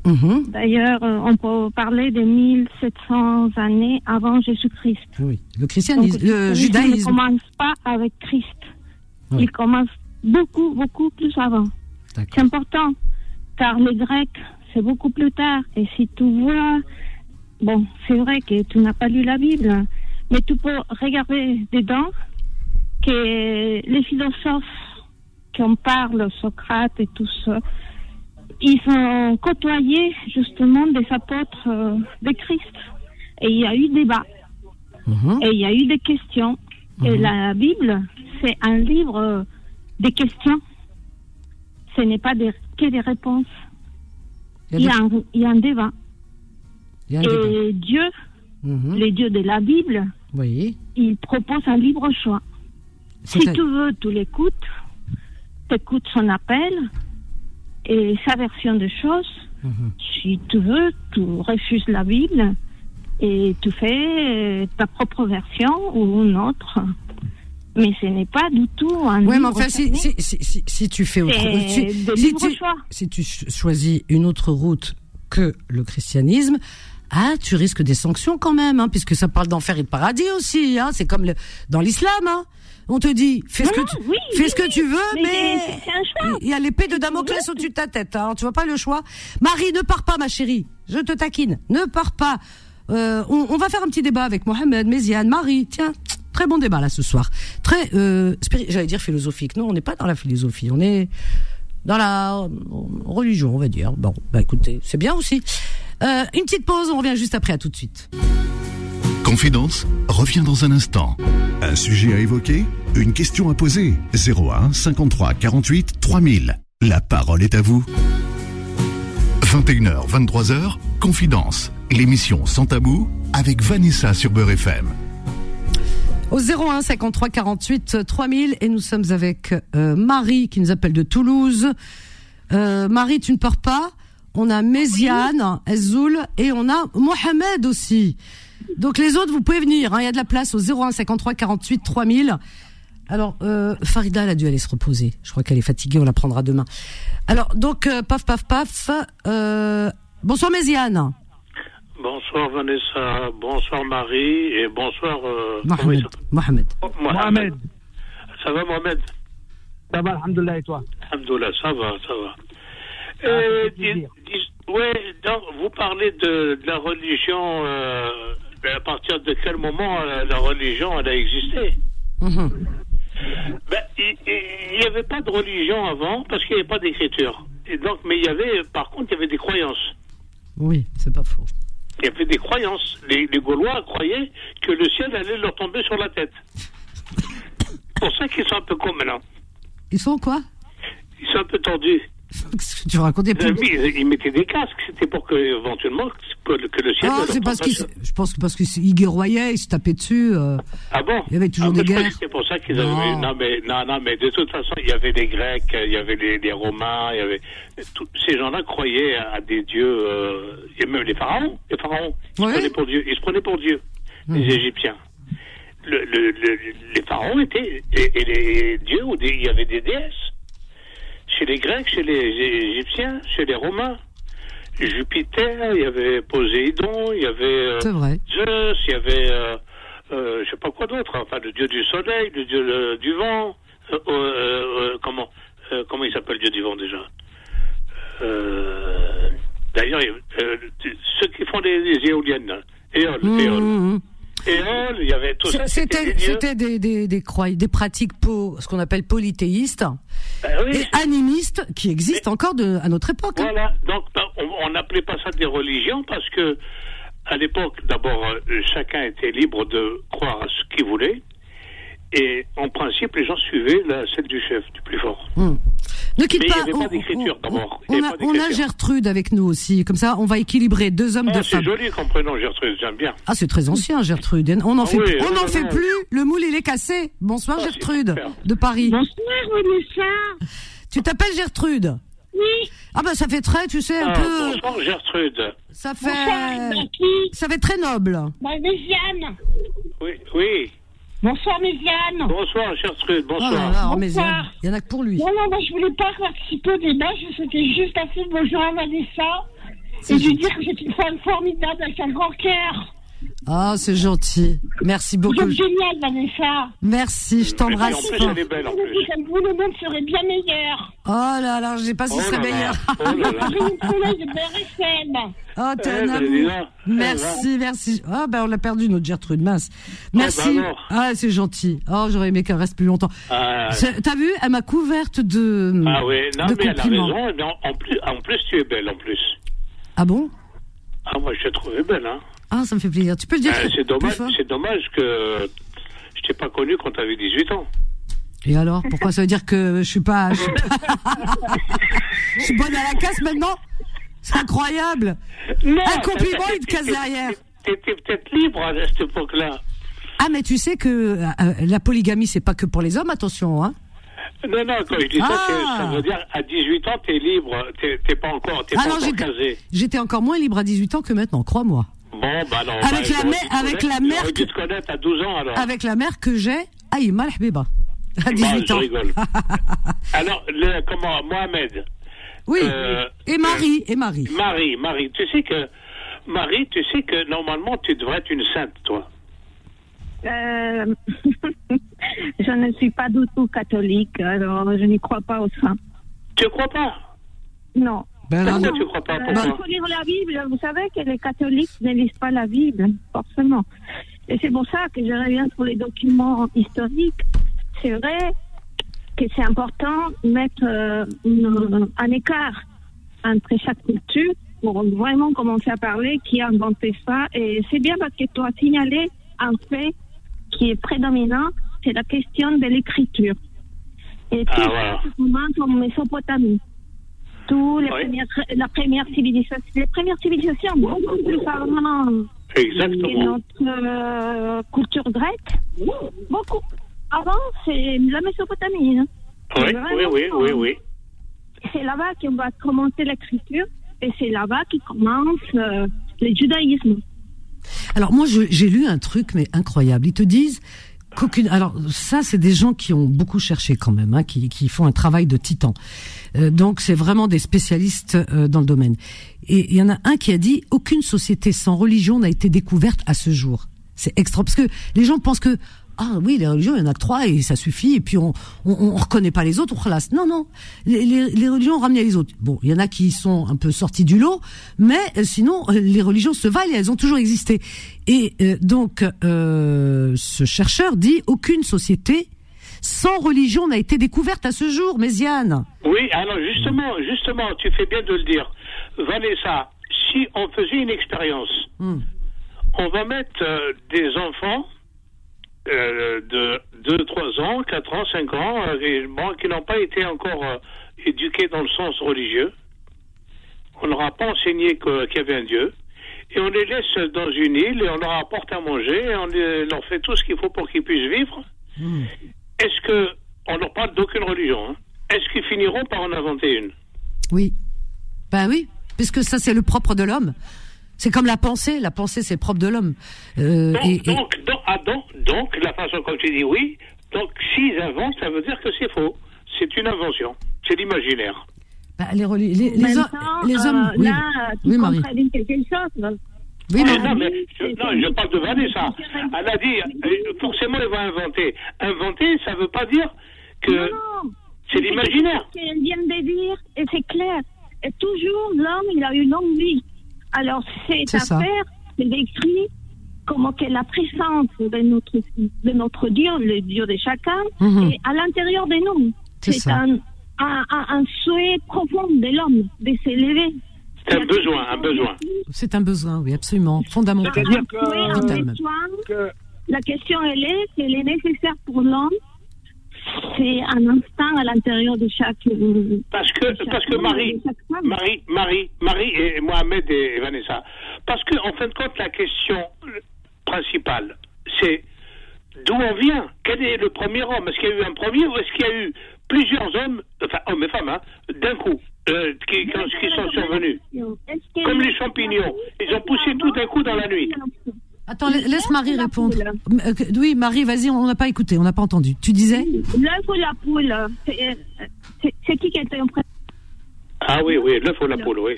S2: Mhm.
S5: D'ailleurs, euh, on peut parler de 1700 années avant Jésus-Christ.
S2: Oui. Le
S5: Donc,
S2: christianisme, le
S5: christianisme ne
S2: judaïsme.
S5: commence pas avec Christ.
S2: Oui.
S5: Il commence beaucoup, beaucoup plus avant. C'est important, car les Grecs, c'est beaucoup plus tard. Et si tu vois, bon, c'est vrai que tu n'as pas lu la Bible, mais tu peux regarder dedans que les philosophes qui en parlent, Socrate et tout ça, ils ont côtoyé justement des apôtres euh, de Christ. Et il y a eu débat,
S2: Mhm.
S5: et il y a eu des questions. Et
S2: Mhm.
S5: la Bible, c'est un livre des questions. Ce n'est pas des- que des réponses.
S2: Il
S5: Il
S2: y a
S5: un, il y a un débat.
S2: des- il y a un débat.
S5: Et Dieu,
S2: Mhm.
S5: les dieux de la Bible,
S2: Oui.
S5: il propose un libre choix. Si tu veux, tu l'écoutes, tu écoutes son appel et sa version des choses.
S2: Mhm.
S5: Si tu veux, tu refuses la Bible et tu fais ta propre version ou une autre. Mais ce n'est pas du tout un
S2: Ouais, mais enfin, si,
S5: fermé.
S2: si, si, si, si tu fais autre, si, tu,
S5: choix.
S2: si tu ch- choisis une autre route que le christianisme, ah, tu risques des sanctions quand même, hein, puisque ça parle d'enfer et de paradis aussi. Hein, c'est comme le, dans l'islam. Hein. On te dit, fais ce
S5: Non,
S2: que tu,
S5: oui,
S2: fais
S5: oui,
S2: ce que tu veux,
S5: Mais
S2: mais,
S5: c'est- c'est un choix.
S2: il y a l'épée de Damoclès au-dessus de ta tête. Hein, tu vois pas le choix. Marie, ne pars pas, ma chérie. Je te taquine. Ne pars pas. Euh, on, on va faire un petit débat avec Mohamed, Méziane, Marie. Tiens, très bon débat là ce soir. Très, euh, j'allais dire philosophique. Non, on n'est pas dans la philosophie. On est dans la euh, religion, on va dire. Bon, bah écoutez, c'est bien aussi. Euh, une petite pause, on revient juste après. À tout de suite.
S1: Confidence revient dans un instant. Un sujet à évoquer Une question à poser 01 53 48 3000. La parole est à vous. 21h, 23h, Confidence. L'émission Sans Tabou avec Vanessa sur Beurre FM.
S2: Au 01 53 48 3000 et nous sommes avec euh, Marie qui nous appelle de Toulouse. Euh, Marie, tu ne pars pas? On a Méziane, Ezoul et on a Mohamed aussi. Donc les autres, vous pouvez venir. hein. Il y a de la place au 01 53 48 3000. Alors, euh, Farida, elle a dû aller se reposer. Je crois qu'elle est fatiguée, on la prendra demain. Alors, donc, euh, paf, paf, paf. Euh, bonsoir, Méziane.
S6: Bonsoir Vanessa, bonsoir Marie et bonsoir. euh,
S2: Mohamed. Mohamed.
S6: Oh,
S4: Mohamed,
S6: Ça va Mohamed?
S4: Ça va, alhamdoulilah, et toi?
S6: Alhamdoulilah, ça va, ça va.
S4: Ah,
S6: Euh, dis- dis- ouais, donc, vous parlez de, de la religion. euh, ben, à partir de quel moment euh, la religion elle a existé?
S2: Mhm.
S6: ben, Il n'y avait pas de religion avant parce qu'il n'y avait pas d'écriture. Et donc, mais il y avait, par contre, il y avait des croyances.
S2: Oui, c'est pas faux.
S6: Il y avait des croyances. Les, les Gaulois croyaient que le ciel allait leur tomber sur la tête. C'est pour ça qu'ils sont un peu cons maintenant.
S2: Ils sont quoi?
S6: Ils sont un peu tordus.
S2: Qu'est-ce que tu racontes Des
S6: Ils,
S2: plus-
S6: ils- ils mettaient des casques. C'était pour que, éventuellement, que, le- que le ciel.
S2: Ah, c'est parce
S6: sur-
S2: je pense que parce qu'ils guerroyaient, ils se tapaient dessus. euh.
S6: Ah bon
S2: Il y avait toujours
S6: Ah,
S2: des guerres.
S6: C'était pour ça qu'ils avaient.
S2: Non.
S6: Mais non, non, mais de toute façon, il y avait les Grecs, il y avait les, les Romains, il y avait tous ces gens-là croyaient à des dieux. Euh, et même les pharaons, les pharaons, ils
S2: Ouais.
S6: se prenaient pour Dieu. Ils se prenaient pour Dieu,
S2: Mhm.
S6: les Égyptiens. Le, le- le- les pharaons étaient et, et les dieux ou des- il y avait des déesses chez les Grecs, chez les Égyptiens, chez les Romains. Jupiter, il y avait Poséidon, il y avait euh,
S2: vrai.
S6: Zeus, il y avait, euh, euh, je sais pas quoi d'autre, enfin le dieu du soleil, le dieu du vent, euh, comment, comment il s'appelle le dieu du vent déjà? D'ailleurs, ceux qui font les, les éoliennes. Éole,
S2: Mmh,
S6: Éole.
S2: mmh,
S6: Éole, il y avait tout ça.
S2: C'était,
S6: des
S2: des, des, des, croy- des pratiques po, ce qu'on appelle polythéistes
S6: Ben oui,
S2: et animistes qui existent encore de, à notre époque. hein.
S6: Voilà, donc ben, on- on n'appelait pas ça des religions parce que à l'époque, d'abord, euh, chacun était libre de croire à ce qu'il voulait. Et en principe, les gens suivaient la, celle du chef, du plus fort.
S2: Hmm. Ne quitte
S6: Mais il y
S2: pas.
S6: avait pas
S2: on-
S6: d'écriture, d'abord.
S2: A, on. Gertrude avec nous aussi. Comme ça, on va équilibrer deux hommes,
S6: Ah,
S2: deux
S6: c'est
S2: femmes.
S6: joli comme prénom, Gertrude, j'aime bien.
S2: Ah, c'est très ancien, Gertrude. On n'en
S6: Ah
S2: fait,
S6: oui,
S2: on n'en fait plus. Le moule, il est cassé. Bonsoir,
S6: Ah, c'est
S2: Gertrude, de Paris.
S5: Bonsoir, Vanessa.
S2: Tu t'appelles Gertrude
S5: Oui,
S2: Ah bah ça fait très, tu sais, un
S6: Ah,
S2: peu.
S6: bonsoir, Gertrude.
S2: Ça
S5: bonsoir,
S2: fait,
S5: Becky.
S2: ça fait très noble.
S5: Bah.
S6: Oui, oui.
S5: Bonsoir, Méziane.
S6: Bonsoir, Gertrude,
S2: Oh là
S6: bonsoir.
S2: oh, y,
S5: Bonsoir.
S2: il y en a que pour lui.
S5: Non, non, moi, je voulais pas participer au débat. Je souhaitais juste passer le bonjour à Vanessa. Et lui dire que c'est une femme formidable avec un grand cœur.
S2: Ah, c'est gentil. Merci
S5: Vous
S2: beaucoup.
S5: êtes géniale, Vanessa.
S2: Merci, je
S6: puis, en
S2: t'embrasse
S6: plus, elle est belle, en
S5: Vous,
S6: plus.
S5: comme vous, le monde serait bien meilleur.
S2: Oh là là, je sais pas si
S6: Oh
S2: ce serait
S6: là là.
S2: meilleur.
S6: Oh là là.
S2: Oh, t'es
S6: Eh,
S2: un amour. Merci, merci. Ah, ben, on l'a perdu, notre Gertrude, mince. Merci.
S6: bah alors.
S2: ah, c'est gentil. Oh, j'aurais aimé qu'elle reste plus longtemps.
S6: Ah,
S2: T'as vu, elle m'a couverte de,
S6: ah oui, non, mais elle a raison. en, en plus, en plus, tu es belle, en plus.
S2: Ah bon?
S6: Ah, moi, je t'ai trouvé belle, hein.
S2: Ah, ça me fait plaisir. Tu peux le dire
S6: Euh,
S2: plus
S6: c'est dommage, c'est dommage que je t'ai pas connu quand tu avais 18 ans.
S2: Et alors, pourquoi ça veut dire que je suis pas, je suis pas, je suis bonne à la casse maintenant? C'est incroyable.
S6: Non,
S2: Un compliment, il te casse derrière.
S6: T'étais peut-être libre à cette époque-là.
S2: Ah, mais tu sais que euh, euh, la polygamie, c'est pas que pour les hommes, attention, hein.
S6: Non, non, quand je dis ça,
S2: Ah.
S6: ça veut dire à 18 ans, t'es libre, t'es pas encore, t'es
S2: Ah
S6: pas
S2: non,
S6: encore casé.
S2: j'étais encore moins libre à 18 ans que maintenant, crois-moi.
S6: Bon, bah non.
S2: Avec
S6: bah,
S2: la mère- avec la mère que-
S6: te connaître à 12 ans, alors.
S2: Avec la mère que j'ai, Aïma Habiba, à
S6: Bah,
S2: 18
S6: je
S2: ans.
S6: rigole. alors, le, comment, Mohamed,
S2: Oui.
S6: Euh,
S2: et Marie, et Marie.
S6: Marie, Marie, tu sais que, Marie, tu sais que normalement, tu devrais être une sainte, toi.
S5: Euh, je ne suis pas du tout catholique, alors je n'y crois pas au saint.
S6: Tu crois pas?
S5: Non.
S2: Ben là,
S6: Pourquoi
S2: non.
S6: tu crois pas
S5: Euh,
S6: Pourquoi
S5: il faut lire la Bible. Vous savez que les catholiques ne lisent pas la Bible, forcément. Et c'est pour ça que je reviens sur les documents historiques. C'est vrai que c'est important de mettre euh, une- un écart entre chaque culture pour vraiment commencer à parler qui a inventé ça. Et c'est bien parce que tu as signalé un fait qui est prédominant, c'est la question de l'écriture. Et
S6: Ah,
S5: tout
S6: voilà.
S5: ça commence en Mésopotamie. Les
S6: Oui.
S5: premières, la première civilisation, les premières civilisations beaucoup plus avant que
S6: Exactement.
S5: notre euh, culture grecque. Beaucoup. Avant, c'est la Mésopotamie. hein.
S6: Oui,
S5: C'est
S6: oui,
S5: vraiment,
S6: oui, oui, oui.
S5: C'est là-bas qu'on va commencer l'écriture et c'est là-bas qui commence euh, le judaïsme.
S2: Alors moi, j'ai lu un truc mais incroyable. Ils te disent qu'aucune. Alors ça, c'est des gens qui ont beaucoup cherché quand même, hein, qui, qui font un travail de titan. Euh, donc c'est vraiment des spécialistes euh, dans le domaine. Et il y en a un qui a dit aucune société sans religion n'a été découverte à ce jour. C'est extra parce que les gens pensent que ah oui, les religions, il y en a trois et ça suffit. Et puis on on, on reconnaît pas les autres, on relasse. Non, non, les, les, les religions ont ramené les autres. Bon, il y en a qui sont un peu sortis du lot, mais euh, sinon les religions se valent et elles ont toujours existé. Et euh, donc euh, ce chercheur dit aucune société sans religion n'a été découverte à ce jour, Méziane.
S6: Oui, alors justement, justement, tu fais bien de le dire. Vanessa, si on faisait une expérience,
S2: Hmm.
S6: on va mettre euh, des enfants euh, de 2, 3 ans, 4 ans, 5 ans, euh, bon, qui n'ont pas été encore éduqués dans le sens religieux. On ne leur a pas enseigné qu'il y avait un Dieu. Et on les laisse dans une île et on leur apporte à manger et on les- leur fait tout ce qu'il faut pour qu'ils puissent vivre. Est-ce que, on leur parle d'aucune religion, hein. est-ce qu'ils finiront par en inventer une?
S2: Oui. Ben oui, puisque ça c'est le propre de l'homme. C'est comme la pensée, la pensée c'est le propre de l'homme. Euh,
S6: donc,
S2: et- et-
S6: donc, donc, ah, donc, donc, la façon comme tu dis oui, donc s'ils inventent, ça veut dire que c'est faux. C'est une invention. C'est l'imaginaire.
S2: bah, les, les, les, hommes.
S5: euh,
S2: oui,
S5: là, tu
S2: oui, Marie.
S5: quelque chose.
S2: Oui,
S6: Mais
S2: Marie.
S6: non, mais je, non, je parle de Vanessa. Elle a dit, euh, forcément, elle va inventer. Inventer, ça veut pas dire que
S5: Non,
S6: c'est l'imaginaire.
S5: Ce qu'elle vient de dire, et c'est clair. Et toujours, l'homme, il a une longue vie. Alors, cette
S2: C'est
S5: affaire, c'est décrit comme que la présence de notre, de notre Dieu, le Dieu de chacun,
S2: Mhm.
S5: est à l'intérieur de nous.
S2: C'est
S5: C'est
S2: ça.
S5: un, un, un, un souhait profond de l'homme de s'élever.
S6: C'est un besoin, un besoin.
S2: C'est un besoin, oui, absolument, fondamental.
S4: C'est-à-dire
S5: Un souhait, un
S4: que,
S2: Vital même.
S5: besoin.
S4: que
S5: La question, elle est, qu'elle est nécessaire pour l'homme. C'est un instinct à l'intérieur de chaque. euh,
S6: Parce que,
S5: chaque
S6: parce que Marie. Marie, Marie, Marie et Mohamed et, et Vanessa. Parce que, en fin de compte, la question principale, c'est d'où on vient? Quel est le premier homme? Est-ce qu'il y a eu un premier ou est-ce qu'il y a eu plusieurs hommes, enfin hommes et femmes, hein, d'un coup, euh, qui, qui, qui sont survenus Comme les champignons. Ils ont poussé tout d'un coup dans la nuit.
S2: Attends, la- laisse Marie répondre. Euh, Oui, Marie, vas-y, on n'a pas écouté, on n'a pas entendu. Tu disais?
S5: L'œuf ou la poule C'est c'est qui qui était en pré-
S6: Ah oui, oui, l'œuf ou la poule, oui.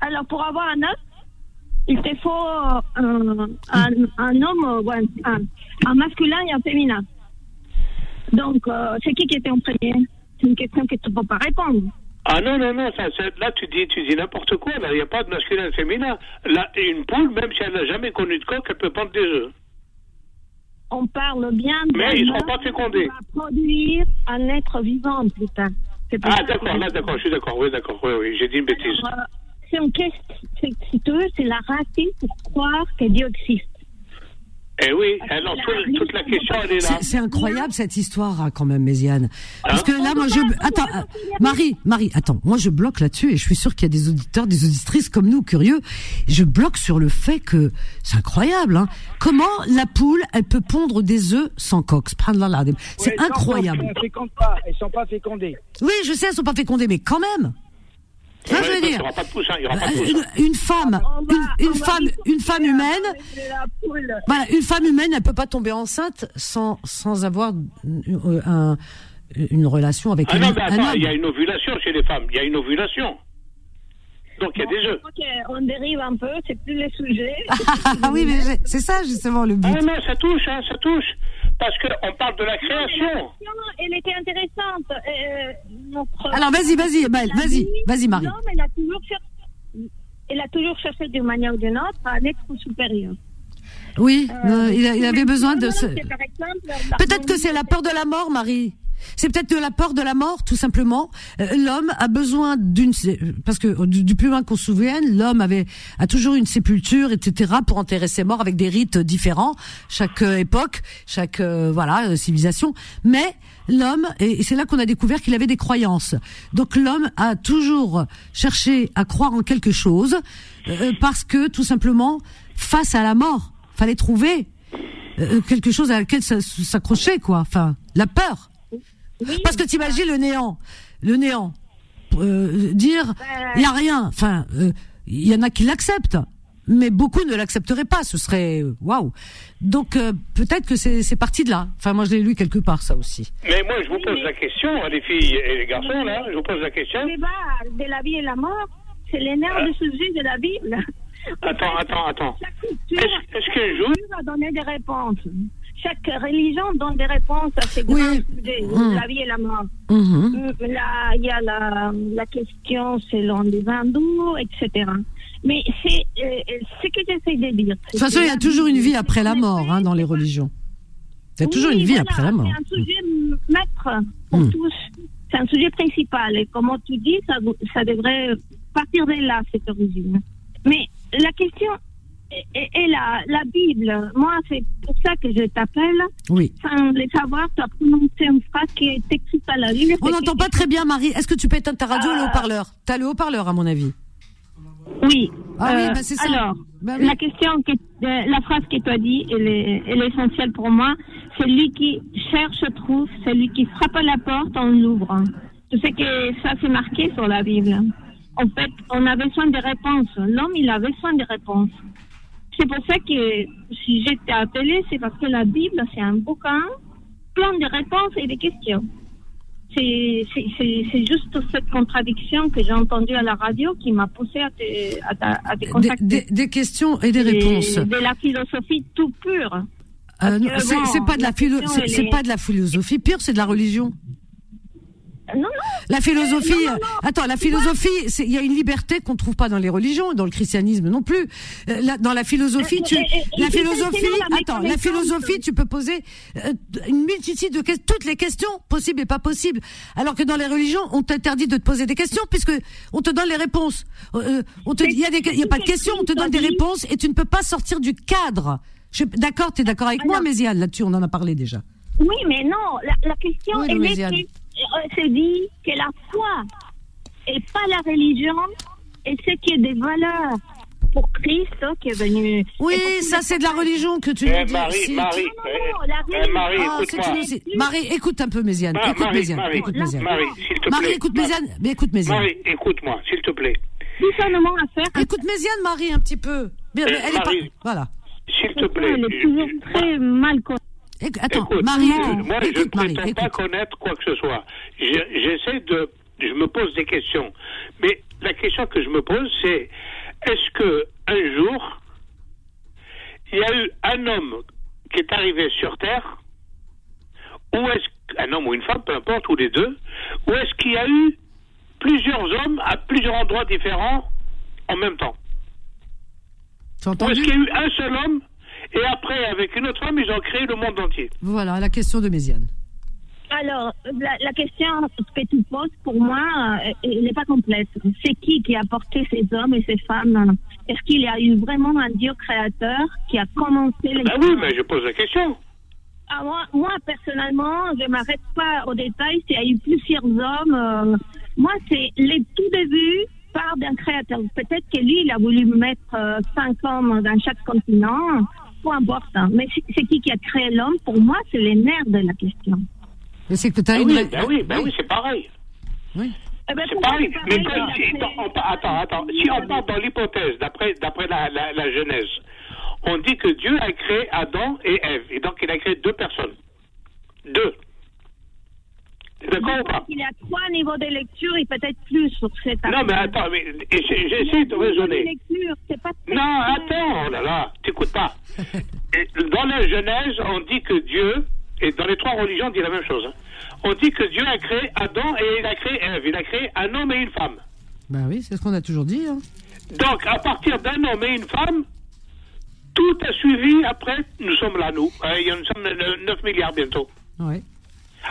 S5: Alors, pour avoir un œuf, il te faut euh, un, un, homme, euh, un, un masculin et un féminin. Donc, euh, c'est qui qui était en premier? C'est une question que tu ne peux pas répondre.
S6: Ah non, non, non, ça, ça- là tu dis, tu dis n'importe quoi, là, il n'y a pas de masculin et de féminin. Là, une poule, même si elle n'a jamais connu de coq, elle peut pondre des œufs.
S5: On parle bien de
S6: Mais ils seront
S5: l'homme
S6: pas fécondés.
S5: va produire un être vivant, putain. C'est pour
S6: Ah d'accord, là d'accord, je suis d'accord, oui, d'accord, oui, oui, j'ai dit une bêtise.
S5: Euh, c'est une question, si tu veux, c'est la racine pour croire que Dieu existe.
S6: Eh oui, alors tout- toute la question, elle est là.
S2: C'est c'est incroyable cette histoire hein, quand même, Méziane. Parce
S6: Hein
S2: que là, moi, je attends, Marie, Marie, attends, moi je bloque là-dessus et je suis sûre qu'il y a des auditeurs, des auditrices comme nous curieux. Je bloque sur le fait que c'est incroyable. Hein. Comment la poule, elle peut pondre des œufs sans coque Subhanallah. C'est incroyable.
S4: Elles fécondent pas, elles sont pas fécondées.
S2: Oui, je sais, elles sont pas fécondées, mais quand même. Ça,
S6: Ouais,
S2: je veux dire.
S6: n'y aura pas de poussin, il n'y aura pas de poussin.
S2: Une, une femme, une, une femme, une femme humaine. Voilà, une femme humaine, elle peut pas tomber enceinte sans sans avoir euh, un, une relation avec
S6: Ah
S2: un,
S6: non, mais
S2: un
S6: attends,
S2: homme.
S6: il y a une ovulation chez les femmes, il y a une ovulation. Donc il y a des œufs.
S5: Ok, on dérive un peu, c'est plus le sujet.
S2: Ah oui, mais c'est ça justement le but.
S6: Ah non, ça touche, hein, ça touche. Parce qu'on parle de la création.
S5: elle était intéressante. Euh, notre-
S2: Alors vas-y, vas-y, vas-y, vas-y Marie.
S5: L'homme, elle a toujours cherché, elle a toujours cherché d'une manière ou d'une autre à un être supérieur.
S2: Oui, euh, il, a- il avait besoin de. ce- Peut-être que c'est la peur de la mort, Marie. C'est peut-être de la peur de la mort, tout simplement. Euh, l'homme a besoin d'une, parce que du, plus loin qu'on se souvienne, l'homme avait a toujours une sépulture, etc., pour enterrer ses morts avec des rites différents, chaque euh, époque, chaque euh, voilà civilisation. Mais l'homme, et, c'est là qu'on a découvert qu'il avait des croyances. Donc l'homme a toujours cherché à croire en quelque chose, parce que tout simplement, face à la mort, fallait trouver quelque chose à laquelle s'accrocher, quoi. Enfin, la peur. Parce que t'imagines le néant, le néant, euh, dire il y a rien. Enfin, euh, il y en a qui l'acceptent, mais beaucoup ne l'accepteraient pas. Ce serait waouh. Donc euh, peut-être que c'est c'est parti de là. Enfin, moi je l'ai lu quelque part ça aussi.
S6: Mais moi, je vous pose la question, les filles et les garçons, là, je vous pose la question.
S5: Le débat de la vie et la mort, c'est les nerfs du sujet de la Bible.
S6: Attends, attends, attends. Est-ce est-ce qu'un jour,
S5: va donner des réponses. Chaque religion donne des réponses à ces
S2: Oui.
S5: grands sujets,
S2: Mm.
S5: la vie et la mort.
S2: Mhm.
S5: Mm, Là, il y a la, la question selon les hindous, etc. Mais c'est euh, ce que j'essaie de dire.
S2: De toute façon, il y a toujours une vie après la mort hein, dans les religions. Il y a toujours une vie après la mort.
S5: C'est un sujet maître pour
S2: Mm.
S5: tous. C'est un sujet principal. Et comme tu dis, ça, ça devrait partir de là, cette origine. Mais la question est la, la Bible. Moi, c'est pour ça que je t'appelle.
S2: Oui.
S5: Sans le savoir, tu as prononcé une phrase qui est écrite à la Bible.
S2: On n'entend pas très bien, Marie. Est-ce que tu peux éteindre ta radio ou le haut-parleur? T'as le haut-parleur, à mon avis.
S5: Oui.
S2: Ah oui,
S5: Euh,
S2: bah c'est ça.
S5: Alors,
S2: Bah oui.
S5: la question, que, euh, la phrase que tu as dit, elle est, elle est essentielle pour moi. Celui qui cherche trouve, celui qui frappe à la porte, on l'ouvre. Je sais que ça, c'est marqué sur la Bible. En fait, on a besoin de réponses. L'homme, il a besoin de réponses. C'est pour ça que si j'étais appelée, c'est parce que la Bible, c'est un bouquin plein de réponses et de questions. C'est juste cette contradiction que j'ai entendue à la radio qui m'a poussé à te, à, ta- à te
S2: Des,
S5: contacter.
S2: des- des questions et des
S5: Et
S2: réponses.
S5: De la philosophie tout pure.
S2: Euh, c'est
S5: bon,
S2: de la
S5: la
S2: pas de la philosophie pure, c'est de la religion.
S5: Non, non.
S2: La philosophie,
S5: Non, non, non.
S2: euh, attends, la philosophie, il y a une liberté qu'on trouve pas dans les religions, dans le christianisme non plus. Euh, là, dans la philosophie, tu,
S5: Et- et- et-
S2: la philosophie,
S5: la
S2: attends, la philosophie, tu peux poser euh, une multitude de questions, toutes les questions possibles et pas possibles. Alors que dans les religions, on t'interdit de te poser des questions puisque on te donne les réponses. Euh, on te, il y a des, il y a pas de questions, on te donne des réponses et tu ne peux pas sortir du cadre. D'accord, tu es d'accord avec moi, Méziane, là-dessus, on en a parlé déjà.
S5: Oui, mais non. La, la question
S2: Oui,
S5: elle est Euh, c'est dit que la foi et pas la religion et ce qui est des valeurs pour Christ hein, qui est venu.
S2: Oui, ça c'est de la religion que tu
S6: Eh,
S2: nous dis.
S6: Marie,
S2: Si-
S6: Marie,
S5: Non, non,
S2: Ah, écoute un peu Méziane.
S6: Ah,
S2: écoute
S6: Marie,
S2: Méziane.
S6: Marie,
S2: écoute Méziane.
S6: Marie, s'il te
S2: Marie,
S6: plaît.
S2: écoute Méziane. Mais écoute Méziane.
S6: Marie, écoute-moi, s'il te plaît.
S5: discernement à faire.
S2: Écoute Méziane, Marie, un petit peu.
S6: Eh,
S2: mais elle est pas. Voilà.
S6: S'il te plaît.
S5: Elle est toujours très mal connue.
S2: Attends,
S6: Écoute,
S2: Marie, écoute,
S6: moi, je ne
S2: Marie,
S6: prétends pas connaître quoi que ce soit. Je- J'essaie de. Je me pose des questions. Mais la question que je me pose, c'est est-ce que un jour, il y a eu un homme qui est arrivé sur Terre, ou est-ce un homme ou une femme, peu importe, ou les deux, ou est-ce qu'il y a eu plusieurs hommes à plusieurs endroits différents en même temps? Ou
S2: entendu?
S6: Est-ce qu'il y a eu un seul homme et après, avec une autre femme, ils ont créé le monde entier
S2: Voilà la question de Méziane.
S5: Alors, la, la question que tu poses, pour moi, euh, elle n'est pas complète. C'est qui qui a porté ces hommes et ces femmes Est-ce qu'il y a eu vraiment un Dieu créateur qui a commencé les
S6: Ben oui, mais je pose la question.
S5: Ah, moi, moi, personnellement, je ne m'arrête pas au détail. S'il y a eu plusieurs hommes, euh, moi, c'est les tout débuts part d'un créateur. Peut-être que lui, il a voulu mettre euh, cinq hommes dans chaque continent, peu importe. hein. Mais c'est qui qui a créé l'homme? Pour moi, c'est les nerfs de la question.
S2: Mais c'est que tu as
S6: Ben
S2: une.
S6: oui, ben oui, ben oui, c'est pareil.
S2: Oui.
S5: Eh ben,
S6: C'est pareil. Mais quand- si, attends, attends. Si on part dans l'hypothèse, d'après, d'après la, la, la Genèse, on dit que Dieu a créé Adam et Ève. Et donc, il a créé deux personnes. Deux. D'accord ou pas
S5: Il y a trois niveaux de lecture et peut-être plus sur cette
S6: Non, mais attends, mais, j'essaie de raisonner.
S5: Lecture, c'est pas
S6: Non, attends, oh là là, t'écoutes pas. Dans la Genèse, on dit que Dieu, et dans les trois religions, on dit la même chose. hein. On dit que Dieu a créé Adam et il a créé Ève. Il a créé un homme et une femme.
S2: Ben oui, c'est ce qu'on a toujours dit. Hein.
S6: Donc, à partir d'un homme et une femme, tout a suivi après. Nous sommes là, nous. Euh, il y en- nous sommes euh, 9 milliards bientôt.
S2: Ouais.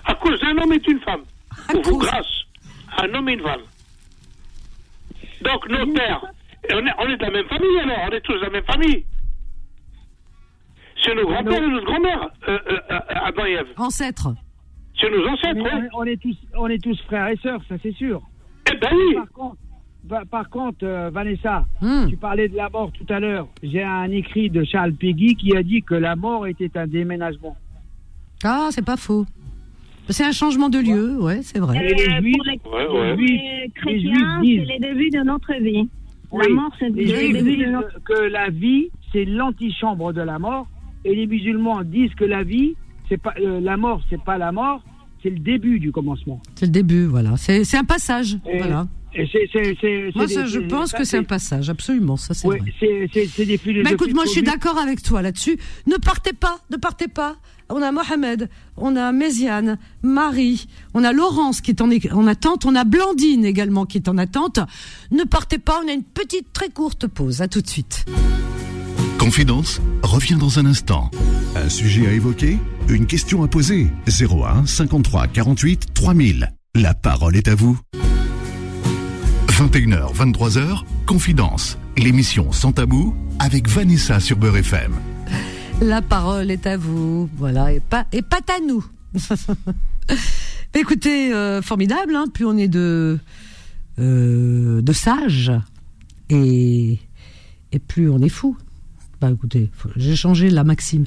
S6: À cause d'un homme et d'une femme.
S2: À
S6: Pour vous,
S2: cause-
S6: grâce. Un homme et une femme. Donc, nos pères, on est, on est de la même famille alors. On est tous de la même famille. C'est nos grands-pères et nos grand-mères, euh, euh, euh, Adam et Ève.
S2: Ancêtre.
S6: C'est nos ancêtres,
S4: on, on est tous, on est tous frères et sœurs, ça c'est sûr.
S6: Eh ben oui.
S4: Par contre, va- par contre euh, Vanessa,
S2: Hmm.
S4: tu parlais de la mort tout à l'heure. J'ai un écrit de Charles Péguy qui a dit que la mort était un déménagement.
S2: Ah, c'est pas faux. C'est un changement de lieu, ouais, c'est vrai.
S4: Et les
S5: Euh,
S4: Juifs-
S5: pour les,
S6: Ouais, ouais.
S5: les chrétiens, c'est les débuts de notre vie.
S4: Oui.
S5: La mort, c'est le début de notre-
S4: que, que la vie, c'est l'antichambre de la mort. Et les musulmans disent que la vie, c'est pas euh, la mort, c'est pas la mort, c'est le début du commencement.
S2: C'est le début, voilà. C'est c'est un passage,
S4: Et-
S2: voilà.
S4: Et
S2: Moi,
S4: c'est
S2: ça,
S4: des-
S2: je pense que c'est un passage, absolument, ça c'est
S4: ouais,
S2: vrai.
S4: c'est, des philosophies.
S2: Bah écoute, moi je suis d'accord avec toi là-dessus. Ne partez pas, ne partez pas. On a Mohamed, on a Méziane, Marie, on a Laurence qui est en, en attente, on a Blandine également qui est en attente. Ne partez pas, on a une petite très courte pause. À tout de suite.
S1: Confidence revient dans un instant. Un sujet à évoquer Une question à poser 01 53 48 3000. La parole est à vous. 21h, 23h, Confidence. L'émission Sans Tabou avec Vanessa sur Beurre FM.
S2: La parole est à vous, voilà, et pas et pas à nous. Écoutez, euh, formidable, hein, plus on est de euh, de sages et et plus on est fou. Bah écoutez, j'ai changé la maxime.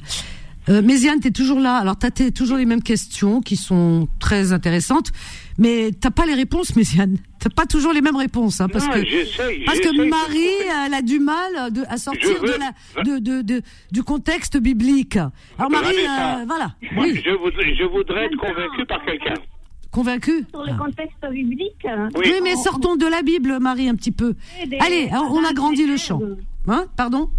S2: Euh, Méziane, t'es toujours là. Alors t'as t'es toujours les mêmes questions qui sont très intéressantes, mais t'as pas les réponses, Méziane. T'as pas toujours les mêmes réponses, hein, parce
S6: Non,
S2: que
S6: j'essaye,
S2: parce que
S6: j'essaye de
S2: Marie, elle a du mal de, à sortir
S6: Je veux-
S2: de la, de, de, de- du contexte biblique. Alors Marie, euh, voilà,
S6: Moi,
S2: oui,
S6: je, voudrais, je voudrais être convaincu par quelqu'un.
S2: convaincue.
S5: Sur le
S2: Ah.
S5: contexte biblique. hein.
S6: Oui.
S2: Oui, mais sortons de la Bible, Marie, un petit peu.
S5: Des-
S2: Allez, on a grandi le champ. Hein, pardon?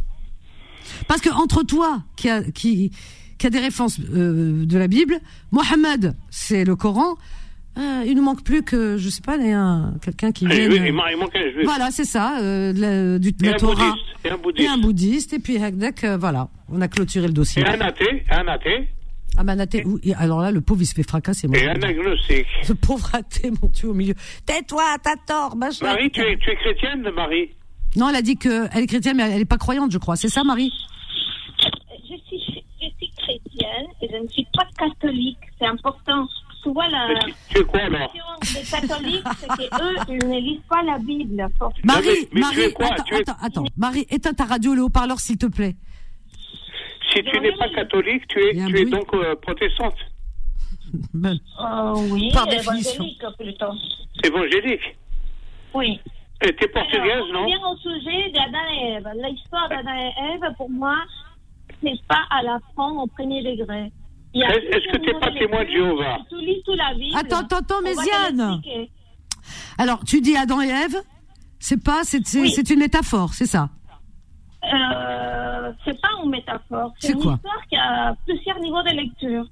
S2: Parce que entre toi, qui a, qui, qui a des références euh, de la Bible, Mohammed, c'est le Coran. euh, il nous manque plus que, je sais pas, un- quelqu'un qui
S6: Un
S2: vienne.
S6: juif, il, man- il manque un juif.
S2: Voilà, c'est ça, euh, la, du, de
S6: Et
S2: la
S6: un
S2: Torah.
S6: bouddhiste. Et un
S2: Et
S6: bouddhiste.
S2: un bouddhiste, et puis Hagdak, euh, voilà, on a clôturé le dossier.
S6: Et un athée. Un athée.
S2: Ah ben, athée, oui, alors là, le pauvre, il se fait fracasser.
S6: Et un agnostique.
S2: Ce pauvre athée, mon Dieu, au milieu. Tais-toi, t'as tort, machin.
S6: Marie, tu es, tu es chrétienne, Marie
S2: Non, elle a dit qu'elle est chrétienne, mais elle n'est pas croyante, je crois. C'est ça, Marie?
S5: Je suis, je suis chrétienne et je ne suis pas catholique. C'est important. Tu vois, la des catholiques, c'est qu'eux, ils ne lisent pas la Bible.
S2: Marie,
S6: mais- mais tu
S2: Marie,
S6: es quoi
S2: attends,
S6: Tu es-
S2: attends, attends. Marie, éteins ta radio, le haut-parleur, s'il te plaît.
S6: Si tu n'es pas catholique, tu es, tu donc euh, protestante,
S2: Ben,
S5: Euh, oui,
S2: Par
S5: évangélique plutôt.
S6: évangélique.
S5: Oui.
S6: Et t'es portugaise,
S5: Alors, on
S6: non?
S5: revient au sujet d'Adam et Ève. L'histoire d'Adam et Ève, pour moi, c'est pas à l'apprendre au premier degré.
S6: Est-ce- que t'es pas témoin de. Jéhovah?
S5: Tu lis toute la Bible.
S2: Attends, attends, attends, Méziane. Alors, tu dis Adam et Ève, c'est pas, c'est c'est-
S5: Oui.
S2: une métaphore, c'est ça?
S5: Euh, c'est pas une métaphore.
S2: C'est
S5: C'est une
S2: quoi?
S5: histoire qui a plusieurs niveaux de lecture.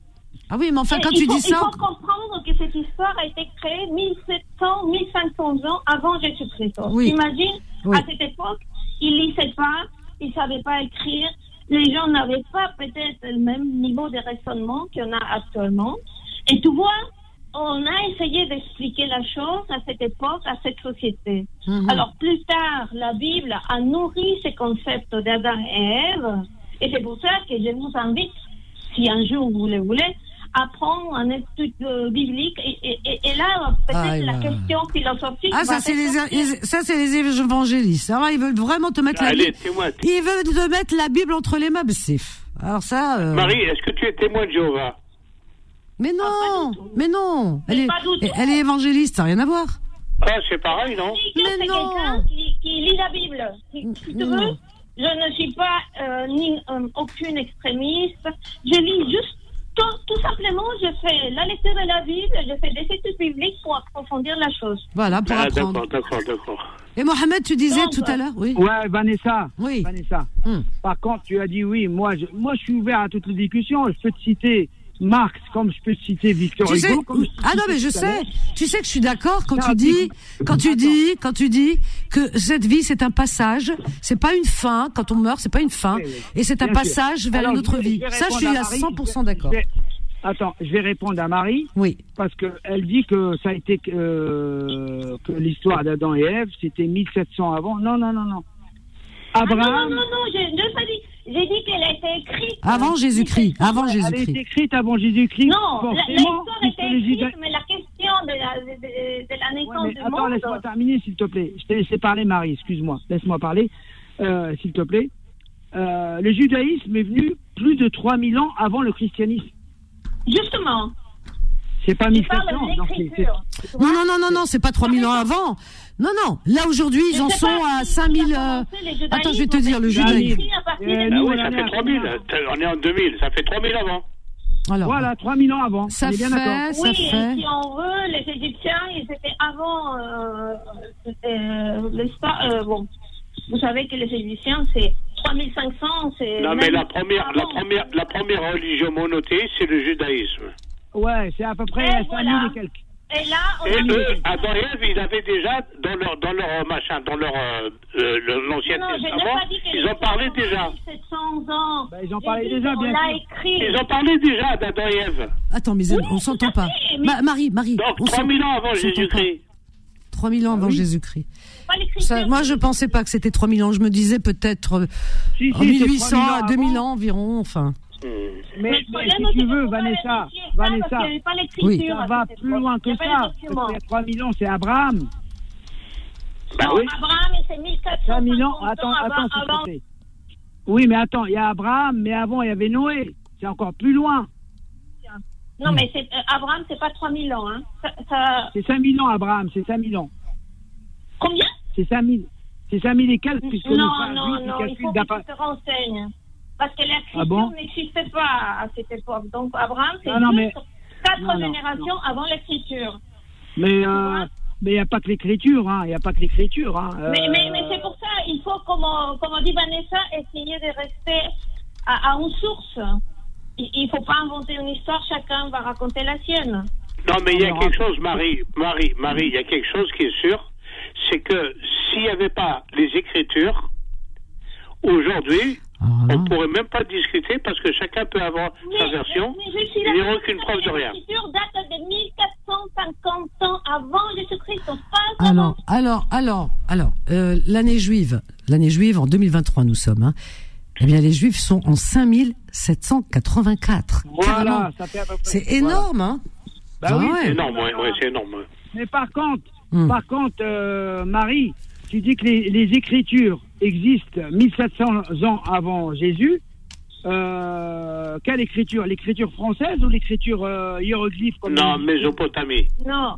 S2: Ah oui, mais enfin, quand tu
S5: faut,
S2: dis ça,
S5: Il faut comprendre que cette histoire a été créée 1700, 1500 ans avant Jésus-Christ.
S2: Oui.
S5: Imagine,
S2: Oui.
S5: à cette époque, ils lisaient pas, ils savaient pas écrire, les gens n'avaient pas peut-être le même niveau de raisonnement qu'on a actuellement. Et tu vois, on a essayé d'expliquer la chose à cette époque, à cette société.
S2: Mhm.
S5: Alors plus tard, la Bible a nourri ce concept d'Adam et Ève, et c'est pour ça que je vous invite, si un jour vous le voulez, à prendre un étude euh, biblique, et, et- et- là, peut-être
S2: Ah,
S5: la
S2: là.
S5: question philosophique.
S2: ah, ça, c'est les, ça, c'est les évangélistes. Alors, ils veulent vraiment te mettre la
S6: Allez,
S2: Bible.
S6: témoin.
S2: Ils veulent te mettre la Bible entre les mains, mais c'est. f- Alors ça. euh,
S6: Marie, est-ce que tu es témoin de Jéhovah?
S2: Mais non,
S5: Ah, tout.
S2: mais non.
S5: Mais
S2: Elle est, elle est évangéliste, ça n'a rien à voir.
S6: Ah, c'est pareil, non?
S2: Mais non.
S5: quelqu'un qui, qui lit la Bible. Si, si tu
S2: Non.
S5: veux, je ne suis pas euh, ni euh, aucune extrémiste. Je lis juste, tout, tout simplement, je fais la lecture de la Bible, je fais des études bibliques pour approfondir la chose.
S2: Voilà, pour
S6: Ah,
S2: apprendre.
S6: d'accord, d'accord, d'accord.
S2: Et Mohamed, tu disais tout à l'heure, oui.
S4: Ouais, Vanessa.
S2: Oui.
S4: Vanessa.
S2: Hum.
S4: Par contre, tu as dit oui. Moi, je, moi, je suis ouvert à toutes les discussions. Je peux te citer Marx, comme je peux te citer Victor
S2: Tu sais,
S4: Hugo. comme je
S2: ah non mais je sais, tu sais que je suis d'accord quand
S4: Non,
S2: tu dis, quand tu dis, quand tu dis que cette vie c'est un passage, c'est pas une fin. Quand on meurt, c'est pas une fin,
S4: Oui, oui.
S2: et c'est un
S4: Bien sûr.
S2: passage vers
S4: Alors,
S2: une autre
S4: je
S2: vie.
S4: je
S2: Ça, je suis à
S4: Marie.
S2: 100%
S4: Je vais-
S2: d'accord.
S4: Attends, je vais répondre à Marie
S2: Oui.
S4: parce que elle dit que ça a été euh, que l'histoire d'Adam et Ève c'était 1700 avant. Non, non, non, non.
S5: Ah non,
S4: Abraham,
S5: non, non, non, j'ai je pas dit. J'ai dit qu'elle a été écrite.
S2: Avant Jésus-Christ, avant
S4: elle a été
S2: Jésus-Christ.
S4: écrite avant Jésus-Christ.
S5: Non, l'histoire était écrite, mais la question de la, de, de- la
S4: Ouais,
S5: naissance
S4: mais
S5: du
S4: attends,
S5: monde.
S4: laisse-moi terminer, s'il te plaît. Je t'ai laissé parler, Marie, excuse-moi. Laisse-moi parler, euh, s'il te plaît. Euh, le judaïsme est venu plus de 3000 ans avant le christianisme.
S5: Justement.
S4: C'est pas
S5: Il parle
S4: 1700.
S5: de
S4: donc
S2: Non, non, non, non, non, c'est pas 3000 ans avant. Non, non. Là, aujourd'hui, ils en sont à
S5: si
S2: 5000.
S5: il a
S2: euh, Attends, je vais te dire, le
S4: judaïsme. Euh,
S6: Ah
S4: nous,
S6: oui,
S4: on
S6: ça fait
S4: à
S6: 3000.
S4: combien
S6: On est en 2000, ça fait 3000 avant.
S2: Alors,
S4: Voilà, 3000 ans avant.
S2: ça
S4: on est bien d'accord.
S5: Oui,
S2: fait.
S5: et si on veut, les Égyptiens, ils étaient avant euh, euh, euh, bon, vous savez que les Égyptiens, c'est 3500, c'est.
S6: Non,
S5: même
S6: mais la première, la première, la première religion monothéiste, c'est le judaïsme.
S4: Ouais, c'est à peu près
S5: Et
S4: 5000
S5: voilà.
S4: et quelques.
S5: Et là, on
S6: Et
S5: a
S6: eux, Adam et Ève, ils avaient déjà, dans leur, dans leur machin, dans leur, euh, euh, l'Ancien
S5: Non, je n'ai
S6: Testament,
S5: pas dit que
S6: ils en parlaient déjà.
S5: ont 700 ans.
S4: Bah, ils en parlaient déjà, bien sûr.
S5: écrit.
S6: Ils en parlaient déjà d'Adam et Ève.
S2: Attends, mais
S5: Oui,
S2: on s'entend
S5: à
S2: pas.
S5: fait, mais-
S2: Ma- Marie, Marie.
S6: Donc,
S2: on s'en-
S6: 3000 ans avant Jésus-Christ.
S2: pas. 3000 ans avant
S4: oui.
S2: Jésus-Christ. Moi, je pensais pas que c'était 3000 ans. Je me disais peut-être euh,
S4: Si,
S2: en
S4: si, c'est
S2: 1800 à
S4: 3000
S2: 2000
S4: avant.
S2: ans environ. Enfin.
S4: Mais,
S5: Mais
S4: mais
S5: problème,
S4: si tu veux, Vanessa,
S5: ça parce
S4: Vanessa,
S2: Oui.
S4: ça
S5: à
S4: va plus loin
S5: Il
S4: que ça. qu'il y a 3000 ans, c'est Abraham.
S6: Bah
S5: Non,
S6: oui.
S5: Abraham, c'est 1450
S4: 5000 ans,
S5: ans
S4: attends,
S5: avant,
S4: attends,
S5: avant.
S4: Oui, mais attends, il y a Abraham, mais avant, il y avait Noé. C'est encore plus loin.
S5: Non, mais c'est, euh, Abraham, c'est pas 3000 ans. Hein. Ça, ça-
S4: C'est 5000 ans, Abraham, c'est 5000 ans.
S5: Combien?
S4: C'est 5000. C'est 5000 et quelques, puisque
S5: Non, non, non, il faut
S4: d'après-
S5: que tu te renseignes. Parce que l'écriture
S4: Ah bon
S5: n'existait pas à cette époque. Donc, Abraham, c'est
S4: Non, non, mais-
S5: juste quatre
S4: non, non,
S5: générations avant l'écriture.
S4: Mais euh, mais il n'y a pas que l'écriture, hein. Il n'y a pas que l'écriture, hein.
S5: Mais,
S4: Euh,
S5: mais, mais c'est pour ça, il faut, comme, comme dit Vanessa, essayer de rester à, à une source. Il ne faut pas inventer une histoire, chacun va raconter la sienne.
S6: Non, mais il y a quelque chose, Marie, Marie, Marie, il y a quelque chose qui est sûr, c'est que s'il n'y avait pas les écritures, aujourd'hui,
S2: alors là,
S6: on pourrait même pas discuter parce que chacun peut avoir sa version.
S5: mais je suis
S6: Il n'y aura aucune
S5: que
S6: preuve de rien.
S5: Date de 1450 ans avant Jésus-Christ.
S2: alors, alors, alors, alors, euh, l'année juive, l'année juive en 2023 nous sommes. Hein, eh bien, les juifs sont en 5784.
S4: Voilà,
S2: Carrément.
S4: ça fait à peu près.
S2: C'est
S4: Voilà.
S2: énorme, hein
S4: Bah
S2: Ah
S4: oui,
S2: ouais.
S6: C'est énorme, ouais, ouais, c'est énorme.
S4: Mais par contre,
S2: Hmm.
S4: par contre, euh, Marie, tu dis que les, les écritures existent 1700 ans avant Jésus. Euh, quelle écriture? L'écriture française ou l'écriture euh, hiéroglyphe comme
S6: Non,
S4: les-
S6: Mésopotamie.
S5: Non.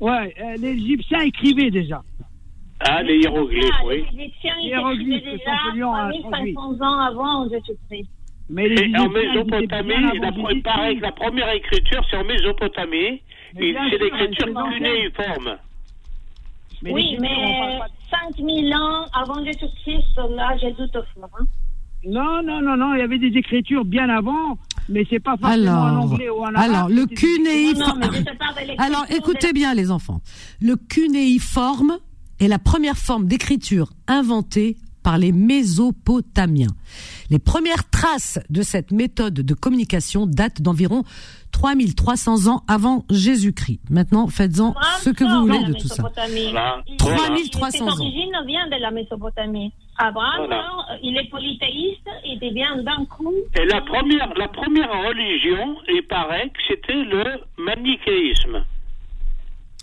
S4: Ouais, euh, les Égyptiens écrivaient déjà.
S6: Ah, les hiéroglyphes,
S5: Ah,
S6: oui.
S5: Les Égyptiens, ils
S4: Hiéroglyphes,
S5: écrivaient déjà
S4: sont celui en
S5: 3500 ans avant Jésus-Christ.
S4: Mais les
S6: en Mésopotamie,
S4: avant
S6: la, que première écriture, c'est en Mésopotamie. C'est l'écriture cunéiforme.
S4: Mais
S5: oui, mais 5000 ans avant Jésus-Christ, là, j'ai doute fort. Hein.
S4: Non, non, non, non, il y avait des écritures bien avant, mais c'est pas forcément en
S2: Alors,
S4: anglais ou en arabe.
S2: alors le cunéiforme.
S5: Te
S2: Alors, écoutez bien, les enfants. Le cunéiforme est la première forme d'écriture inventée par les Mésopotamiens. Les premières traces de cette méthode de communication datent d'environ 3300 ans avant Jésus-Christ. Maintenant, faites-en ce que vous voulez de tout ça.
S5: Mésopotamie.
S6: Voilà.
S5: Il-
S2: 3300 ans.
S5: Ses origines viennent de la Mésopotamie. Abraham,
S6: Voilà.
S5: alors, il est polythéiste et devient d'un coup.
S6: Et la première, la première religion, il paraît que c'était le manichéisme.